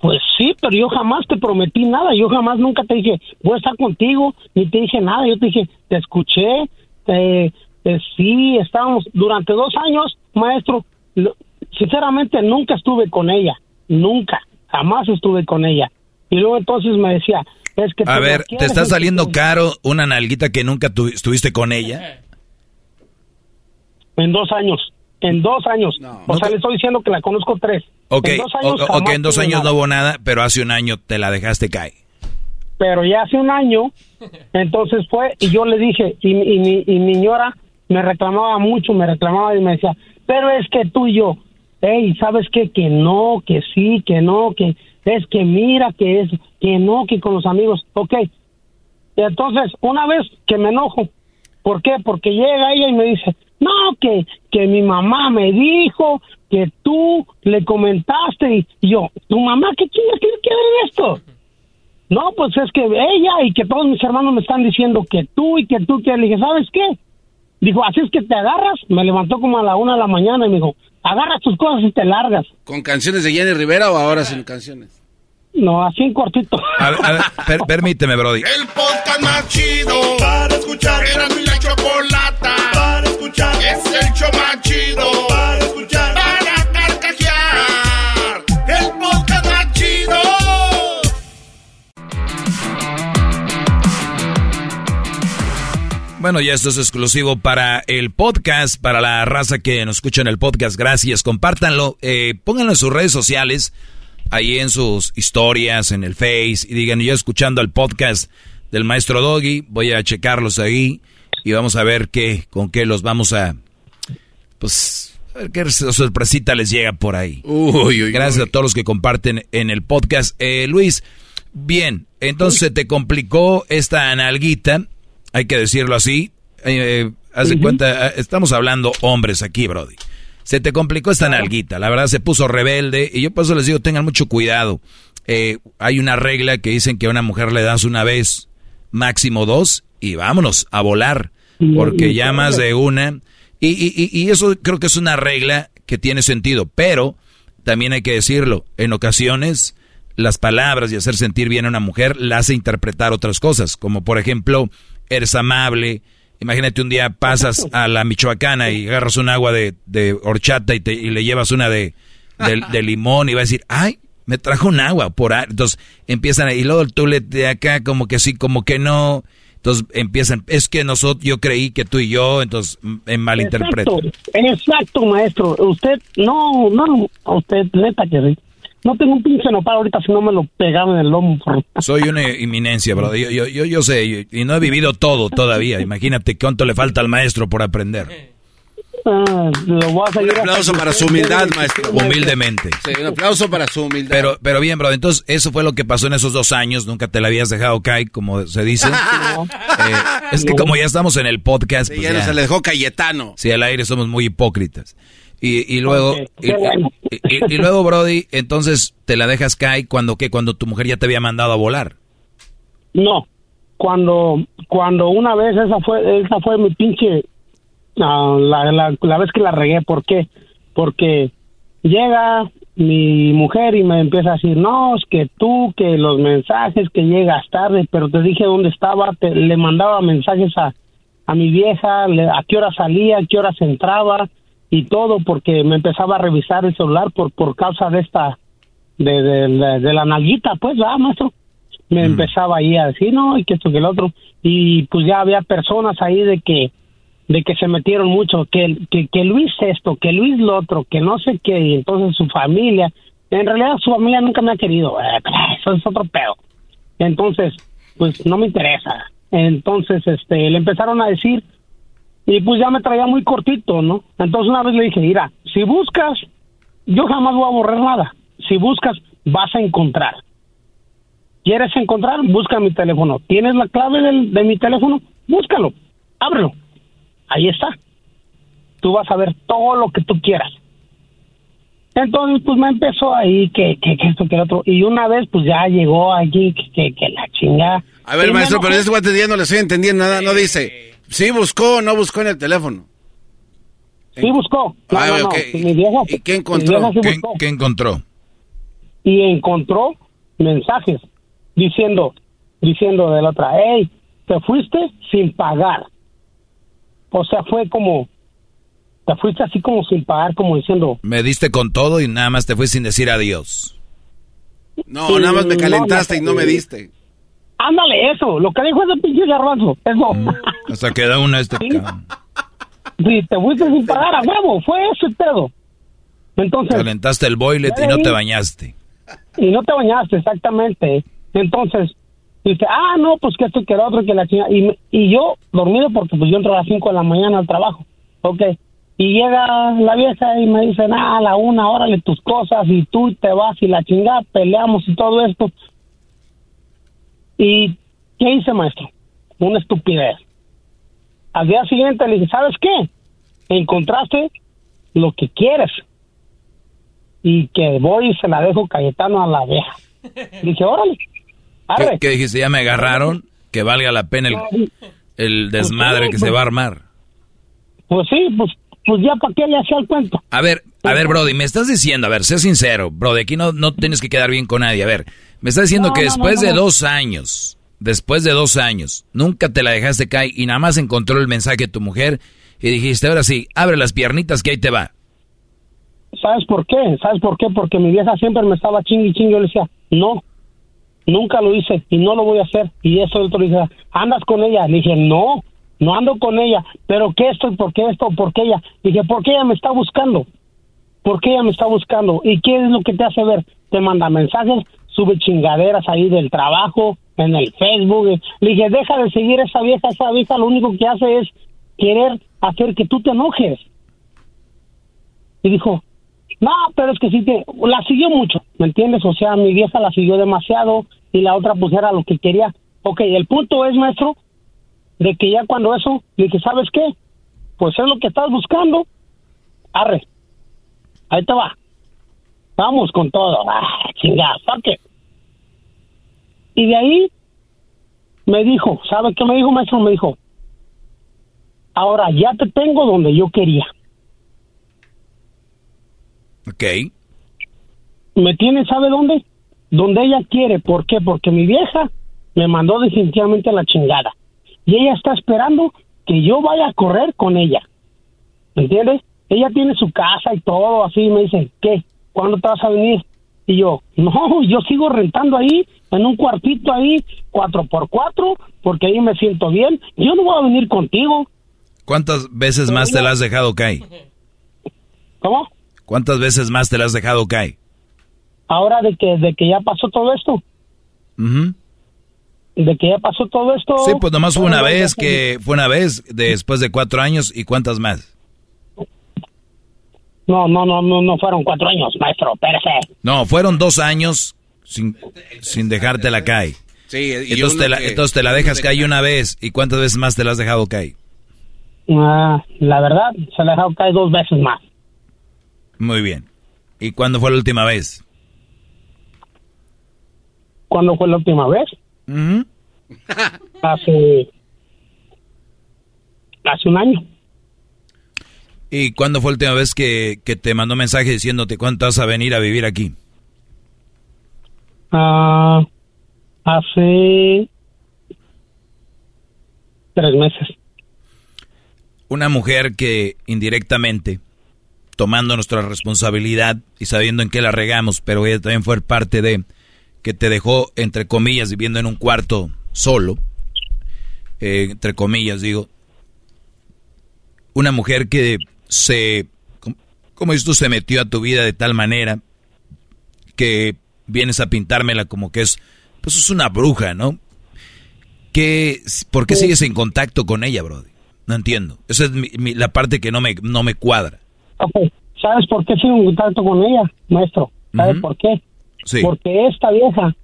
pues sí, pero yo jamás te prometí nada. Yo jamás nunca te dije, voy a estar contigo, ni te dije nada. Yo te dije, te escuché, eh, eh, sí, estábamos durante dos años, maestro. lo- sinceramente, nunca estuve con ella, nunca, jamás estuve con ella. Y luego entonces me decía, es que A ver, ¿te está saliendo caro una nalguita que nunca tu- estuviste con ella? En dos años, en dos años. o sea, le estoy diciendo que la conozco tres. Ok, En dos años o- ok, jamás en dos años no hubo nada, pero hace un año te la dejaste caer. pero ya hace un año, entonces fue y yo le dije, y, y mi, y mi señora me reclamaba mucho, me reclamaba y me decía, pero es que tú y yo, hey, ¿sabes qué? Que no, que sí, que no, que es que mira, que es, que no, que con los amigos, ok. Entonces, una vez que me enojo, ¿por qué? Porque llega ella y me dice, no, que, que mi mamá me dijo que tú le comentaste y yo, ¿tu mamá qué chingas tiene que ver en esto? No, pues es que ella y que todos mis hermanos me están diciendo que tú y que tú, que le dije, ¿sabes qué? Dijo, así es que te agarras. Me levantó como a la una de la mañana y me dijo, agarras tus cosas y te largas. ¿Con canciones de Jenny Rivera o ahora sin canciones? No, así en cortito. A ver, a ver, per- permíteme, Brody. El podcast más chido para escuchar. Era mi la chocolata para escuchar. Es el show más chido para escuchar. Bueno, ya esto es exclusivo para el podcast, para la raza que nos escucha en el podcast. Gracias, compártanlo, eh, pónganlo en sus redes sociales, ahí en sus historias, en el Face, y digan, yo escuchando el podcast del maestro Doggy, voy a checarlos ahí y vamos a ver qué, con qué los vamos a, pues, a ver qué sorpresita les llega por ahí. Uy, uy, Gracias a todos los que comparten en el podcast. Eh, Luis, bien, entonces se te complicó esta nalguita, hay que decirlo así. Eh, haz de cuenta, eh, estamos hablando hombres aquí, Brody. Se te complicó esta nalguita, la verdad se puso rebelde y yo por eso les digo, tengan mucho cuidado. Eh, hay una regla que dicen que a una mujer le das una vez, máximo dos, y vámonos a volar, porque ya más de una. Y, y, y- y eso creo que es una regla que tiene sentido, pero también hay que decirlo, en ocasiones las palabras y hacer sentir bien a una mujer la hace interpretar otras cosas, como por ejemplo, eres amable. Imagínate un día pasas a la Michoacana y agarras un agua de, de horchata y, te- y le llevas una de, de, limón y va a decir, ay, me trajo un agua por ahí. Entonces empiezan, a- y luego tú le de acá como que sí, como que no. Entonces empiezan, es que nosotros, yo creí que tú y yo, entonces en malinterpreto. Exacto, exacto, maestro. Usted, no, no, usted, neta que. No tengo un pinche nopal ahorita si no me lo pegaba en el lomo. por- Soy una inminencia, bro. Yo, yo, yo, yo sé, yo- y no he vivido todo todavía. Imagínate cuánto le falta al maestro por aprender. Ah, lo voy a Un aplauso para su humildad, maestro. Humildemente. Sí, un aplauso para su humildad. Pero, pero bien, bro. Entonces, eso fue lo que pasó en esos dos años. Nunca te la habías dejado caer, como se dice. Eh, es que como ya estamos en el podcast, Sí, pues ya no ya- se le dejó Cayetano. Sí, al aire somos muy hipócritas. Y, y luego, Ok, y, qué bueno. y- y- y luego, Brody, entonces te la dejas caer cuando que cuando tu mujer ya te había mandado a volar. No, cuando, cuando una vez esa fue, esa fue mi pinche, ah, la, la, la vez que la regué, ¿por qué? Porque llega mi mujer y me empieza a decir, no, es que tú, que los mensajes, que llegas tarde, pero te dije dónde estaba, te, le mandaba mensajes a, a mi vieja, le- a qué hora salía, a qué horas entraba y todo, porque me empezaba a revisar el celular por, por causa de esta, de, de, de, de la nalguita, pues, ¿verdad, maestro? me empezaba ahí a decir no y que esto que el otro y pues ya había personas ahí de que de que se metieron mucho que que, que Luis esto que Luis lo otro que no sé qué y entonces su familia en realidad su familia nunca me ha querido eh, eso es otro pedo. Entonces pues no me interesa. Entonces este le empezaron a decir y pues ya me traía muy cortito no entonces una vez le dije mira si buscas yo jamás voy a borrar nada si buscas vas a encontrar ¿Quieres encontrar? Busca mi teléfono. ¿Tienes la clave del- de mi teléfono? Búscalo. Ábrelo. Ahí está. Tú vas a ver todo lo que tú quieras. Entonces, pues me empezó ahí que, que, que esto, que otro. Y una vez, pues ya llegó allí que, que, que la chingada. A ver, Y me maestro, pero este guate ya no le estoy entendiendo nada. No dice, sí buscó o no buscó en el teléfono. Sí buscó. No, Ah, no, no. ok. Mi vieja- ¿Y qué mi encontró? vieja sí ¿Qué, buscó. qué encontró? y encontró mensajes diciendo, diciendo de la otra, hey, te fuiste sin pagar. O sea, fue como, te fuiste así como sin pagar, como diciendo, Me diste con todo y nada más te fui sin decir adiós. No, nada más me no, calentaste no, y no me diste. Ándale eso, lo que dijo ese pinche garbanzo, eso. Mm. Hasta queda una este Sí. sí, te fuiste sin pagar a huevo, fue eso el pedo. Entonces, Calentaste el boilet y no te bañaste. y no te bañaste exactamente. Entonces, dice, ah, no, pues que esto que el otro, que la chingada. Y, y yo, dormido, porque pues yo entro a las 5 de la mañana al trabajo. Ok. Y llega la vieja y me dice, nada, a la una, órale tus cosas y tú te vas y la chingada, peleamos y todo esto. ¿Y qué hice, maestro? Una estupidez. Al día siguiente le dije, ¿sabes qué? Encontraste lo que quieres. Y que voy y se la dejo Cayetano a la vieja. Dije, órale. ¿Qué, ¿Qué, dijiste? ¿Ya me agarraron? Que valga la pena el, el desmadre que se va a armar. Pues sí, pues, pues ya para qué le hacía el cuento. A ver, a ver, Brody, me estás diciendo, a ver, sé sincero, Brody, aquí no, no tienes que quedar bien con nadie. A ver, me estás diciendo No, que no, después no, de dos años, después de dos años, nunca te la dejaste caer y nada más encontró el mensaje de tu mujer y dijiste, ahora sí, abre las piernitas que ahí te va. ¿Sabes por qué? ¿Sabes por qué? Porque mi vieja siempre me estaba chingui chingui. Yo le decía, no, nunca lo hice y no lo voy a hacer. Y eso el otro le dice, ¿andas con ella? Le dije, no, no ando con ella. ¿Pero qué esto? ¿Por qué esto? ¿Por qué ella? Dije, porque ella me está buscando. ¿Por qué ella me está buscando? ¿Y qué es lo que te hace ver? Te manda mensajes, sube chingaderas ahí del trabajo, en el Facebook. Le dije, deja de seguir a esa vieja. Esa vieja lo único que hace es querer hacer que tú te enojes. Y dijo, no, pero es que sí te... La siguió mucho, ¿me entiendes? O sea, mi vieja la siguió demasiado y la otra pues era lo que quería. Ok, el punto es, maestro, de que ya cuando eso, le dije, ¿sabes qué? Pues es lo que estás buscando. Arre. Ahí te va. Vamos con todo. Ah, chingada, it. Y de ahí me dijo, ¿sabe qué me dijo, maestro? Me dijo, ahora ya te tengo donde yo quería. Ok. me tiene, ¿sabe dónde? Donde ella quiere. ¿Por qué? Porque mi vieja me mandó definitivamente a la chingada. Y ella está esperando que yo vaya a correr con ella. ¿Me entiendes? Ella tiene su casa y todo así. Me dice, ¿qué? ¿Cuándo te vas a venir? Y yo, no, yo sigo rentando ahí, en un cuartito ahí, cuatro por cuatro, porque ahí me siento bien. Yo no voy a venir contigo. ¿Cuántas veces más te la has dejado caer? ¿Cómo? ¿Cuántas veces más te la has dejado caer? Ahora de que, de que ya pasó todo esto. De que ya pasó todo esto. Sí, pues nomás fue una Ahora vez que fue una vez después de cuatro años y cuántas más. No, no, no, no, no fueron cuatro años, maestro, espérese. No, fueron dos años sin, sin dejarte la caer. Sí, y Entonces te, la, que- entonces te la dejas caer una vez y cuántas veces más te la has dejado caer. Ah, la verdad, se le ha dejado caer dos veces más. Muy bien. ¿Y cuándo fue la última vez? ¿Cuándo fue la última vez? Hace. Hace un año. ¿Y cuándo fue la última vez que, que te mandó mensaje diciéndote cuánto vas a venir a vivir aquí? Ah, hace. Tres meses. Una mujer que indirectamente, tomando nuestra responsabilidad y sabiendo en qué la regamos, pero ella también fue parte de que te dejó, entre comillas, viviendo en un cuarto solo, eh, entre comillas digo, una mujer que se, com- como tú, se metió a tu vida de tal manera que vienes a pintármela como que es, pues es una bruja, ¿no? ¿Qué, ¿Por qué sigues en contacto con ella, Brody? No entiendo. Esa es mi- mi- la parte que no me, no me cuadra. Ok, ¿sabes por qué sigo en contacto con ella, maestro? ¿Sabes por qué? Porque esta vieja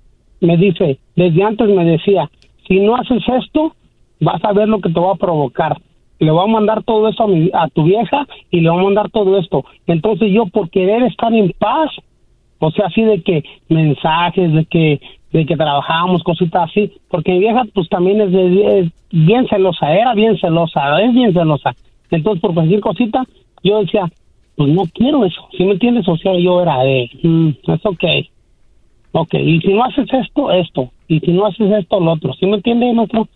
me dice, desde antes me decía, si no haces esto, vas a ver lo que te va a provocar. Le voy a mandar todo eso a, mi- a tu vieja y le voy a mandar todo esto. Entonces yo por querer estar en paz, o sea, así de que mensajes, de que de que trabajábamos, cositas así, porque mi vieja pues también es, de- es bien celosa, era bien celosa, es bien celosa. Entonces por cualquier cosita, yo decía, pues no quiero eso, ¿sí me entiendes? O sea, yo era de, mm, es ok, ok, y si no haces esto, esto, y si no haces esto, lo otro, ¿sí me entiendes, maestro?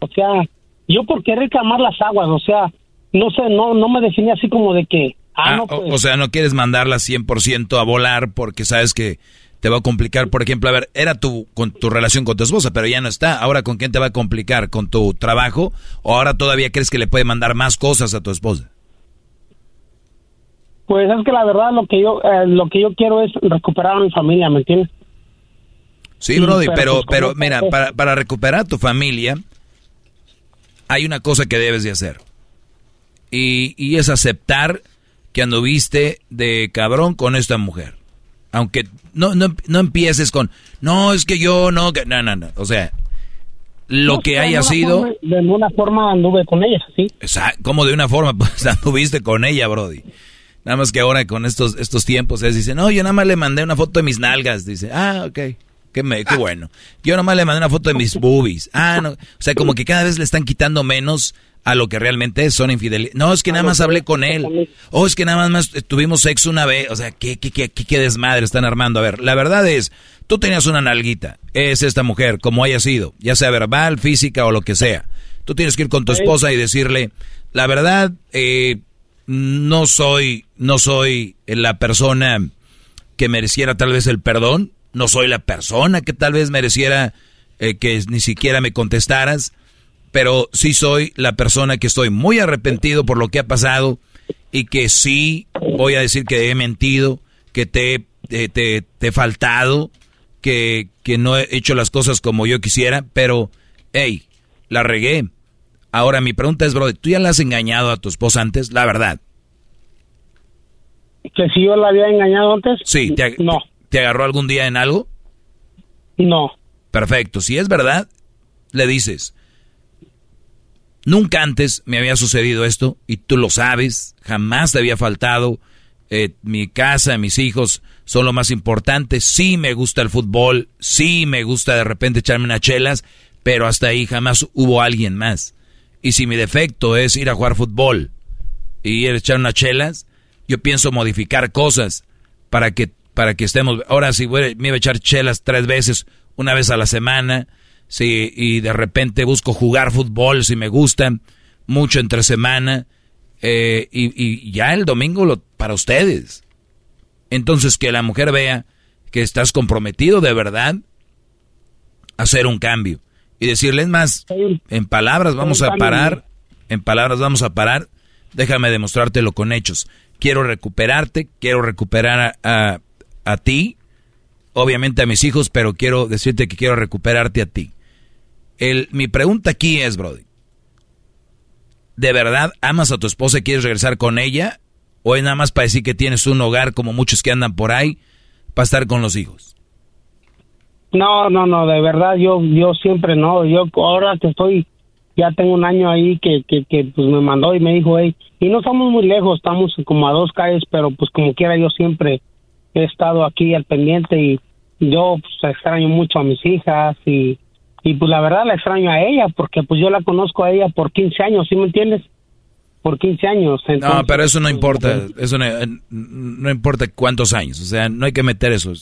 O sea, yo por querer calmar las aguas, o sea, no sé, no no me definía así como de que, ah, Ah, no, o- pues, o, sea, no quieres mandarla 100% a volar porque sabes que te va a complicar. Por ejemplo, a ver, era tu, con tu relación con tu esposa, pero ya no está. Ahora, ¿con quién te va a complicar? ¿Con tu trabajo? ¿O ahora todavía crees que le puede mandar más cosas a tu esposa? Pues es que la verdad lo que yo eh, lo que yo quiero es recuperar a mi familia, ¿me entiendes? Sí, Sí, Brody, pero pero, pues, pero ¿cómo mira, pasó? para, para recuperar a tu familia, hay una cosa que debes de hacer. Y, y es aceptar que anduviste de cabrón con esta mujer. Aunque no, no, no empieces con, no, es que yo no, que, no, no, no. O sea, lo No, que haya sido... forma- de alguna forma anduve con ella, sí. ¿Cómo de una forma? Pues anduviste con ella, Brody. Nada más que ahora con estos, estos tiempos, es dice, no, yo nada más le mandé una foto de mis nalgas. Dice, ah, ok, qué, me, qué bueno. Yo nada más le mandé una foto de mis boobies. Ah, no. O sea, como que cada vez le están quitando menos a lo que realmente es, son infidelidades. No, es que nada más hablé con él. O es que nada más tuvimos sexo una vez. O sea, ¿qué, qué, qué, qué, qué desmadre están armando? A ver, la verdad es, tú tenías una nalguita. Es esta mujer, como haya sido, ya sea verbal, física o lo que sea. Tú tienes que ir con tu esposa y decirle, la verdad, eh, no soy, no soy la persona que mereciera tal vez el perdón, no soy la persona que tal vez mereciera eh, que ni siquiera me contestaras, pero sí soy la persona que estoy muy arrepentido por lo que ha pasado y que sí voy a decir que he mentido, que te, te, te- te he faltado, que, que no he hecho las cosas como yo quisiera, pero, hey, la regué. Ahora mi pregunta es, bro, ¿tú ya la has engañado a tu esposa antes? La verdad. Que si yo la había engañado antes. Sí, te, No. ¿Te agarró algún día en algo? No. Perfecto, si es verdad, le dices, nunca antes me había sucedido esto y tú lo sabes, jamás te había faltado, eh, mi casa, mis hijos son lo más importante, sí me gusta el fútbol, sí me gusta de repente echarme unas chelas, pero hasta ahí jamás hubo alguien más. Y si mi defecto es ir a jugar fútbol y ir a echar unas chelas, yo pienso modificar cosas para que para que estemos ahora si voy- me iba a echar chelas tres veces una vez a la semana si y de repente busco jugar fútbol si me gusta mucho entre semana eh, y, y ya el domingo lo, para ustedes. Entonces que la mujer vea que estás comprometido de verdad a hacer un cambio y decirle es más en palabras vamos a parar en palabras vamos a parar déjame demostrártelo con hechos. Quiero recuperarte quiero recuperar a, a, a ti obviamente a mis hijos pero quiero decirte que quiero recuperarte a ti el, mi pregunta aquí es Brody ¿de verdad amas a tu esposa y quieres regresar con ella? ¿O es nada más para decir que tienes un hogar como muchos que andan por ahí para estar con los hijos? No, no, no, de verdad, yo yo siempre no. Yo ahora que estoy, ya tengo un año ahí que, que, que pues me mandó y me dijo, hey, y no estamos muy lejos, estamos como a dos calles, pero pues como quiera yo siempre he estado aquí al pendiente y yo pues extraño mucho a mis hijas y, y pues la verdad la extraño a ella porque pues yo la conozco a ella por 15 años, ¿sí me entiendes? Por 15 años. No, pero eso no importa, eso no, no importa cuántos años, o sea, no hay que meter eso.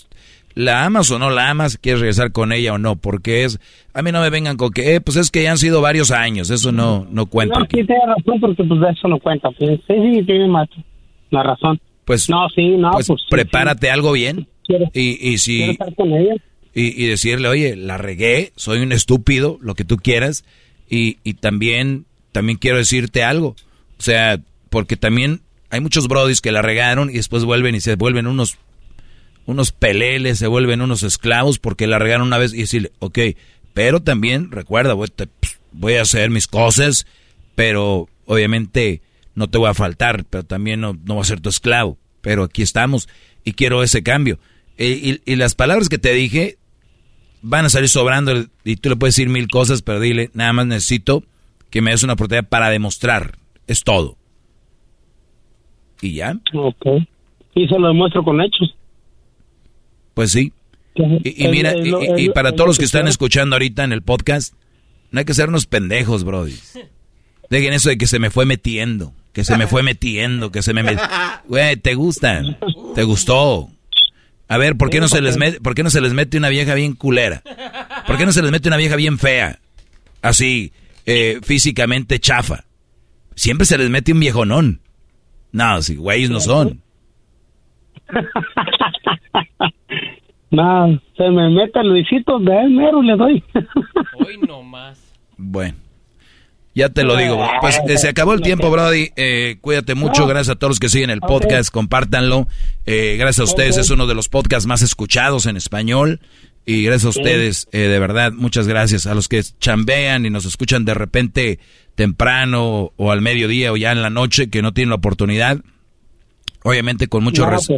La amas o no la amas, quieres regresar con ella o no, porque es, a mí no me vengan con que, eh, pues es que ya han sido varios años, eso no, no cuenta. No, sí, tiene razón, porque pues eso no cuenta. Sí, sí, sí, tiene más la razón. Pues, no, sí, no, pues, pues, sí, prepárate algo bien Quiero- y, y si estar con ella. y, y decirle, oye, la regué, soy un estúpido, lo que tú quieras, y, y también, también quiero decirte algo, o sea, porque también hay muchos brodis que la regaron y después vuelven y se vuelven unos, unos peleles, se vuelven unos esclavos porque la regaron una vez y decirle, ok, pero también recuerda, voy, te- voy a hacer mis cosas, pero obviamente no te voy a faltar, pero también no, no voy a ser tu esclavo, pero aquí estamos y quiero ese cambio. Y, y- y las palabras que te dije van a salir sobrando y tú le puedes decir mil cosas, pero dile, nada más necesito que me des una oportunidad para demostrar, es todo. Y ya, Ok. Y se lo demuestro con hechos. pues sí. Y, mira, y, para todos lo los que están escuchando ahorita en el podcast, no hay que ser unos pendejos, brody. Dejen eso de que se me fue metiendo, que se me fue metiendo, que se me... met- Güey, ¿te gusta? ¿Te gustó? A ver, ¿por qué, no se les mete, ¿por qué no se les mete una vieja bien culera? ¿Por qué no se les mete una vieja bien fea? Así, eh, físicamente chafa. Siempre se les mete un viejonón. No, si güeyes no son. No, se me mete Luisito, de él mero le doy. Hoy no más. Bueno, ya te lo digo. Pues eh, se acabó el tiempo, Brody. Eh, cuídate mucho. Gracias a todos los que siguen el podcast. Compártanlo. Eh, gracias a ustedes. Es uno de los podcasts más escuchados en español. Y gracias a ustedes, eh, de verdad, muchas gracias. A los que chambean y nos escuchan de repente temprano o al mediodía o ya en la noche que no tienen la oportunidad. Obviamente con mucho, res-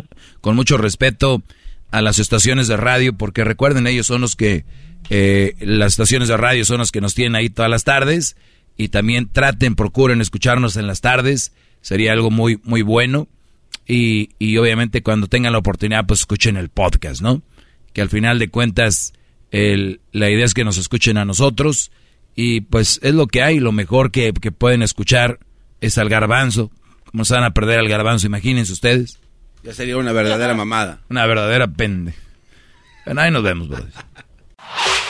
con mucho respeto a las estaciones de radio, porque recuerden, ellos son los que, eh, las estaciones de radio son los que nos tienen ahí todas las tardes y también traten, procuren escucharnos en las tardes, sería algo muy, muy bueno. Y, y obviamente cuando tengan la oportunidad, pues escuchen el podcast, ¿no? Que al final de cuentas, el, la idea es que nos escuchen a nosotros y pues es lo que hay, lo mejor que, que pueden escuchar es al garbanzo. ¿Cómo se van a perder al garbanzo? Imagínense ustedes. Ya sería una verdadera mamada. Una verdadera pende. Bueno, ahí nos vemos, brothers.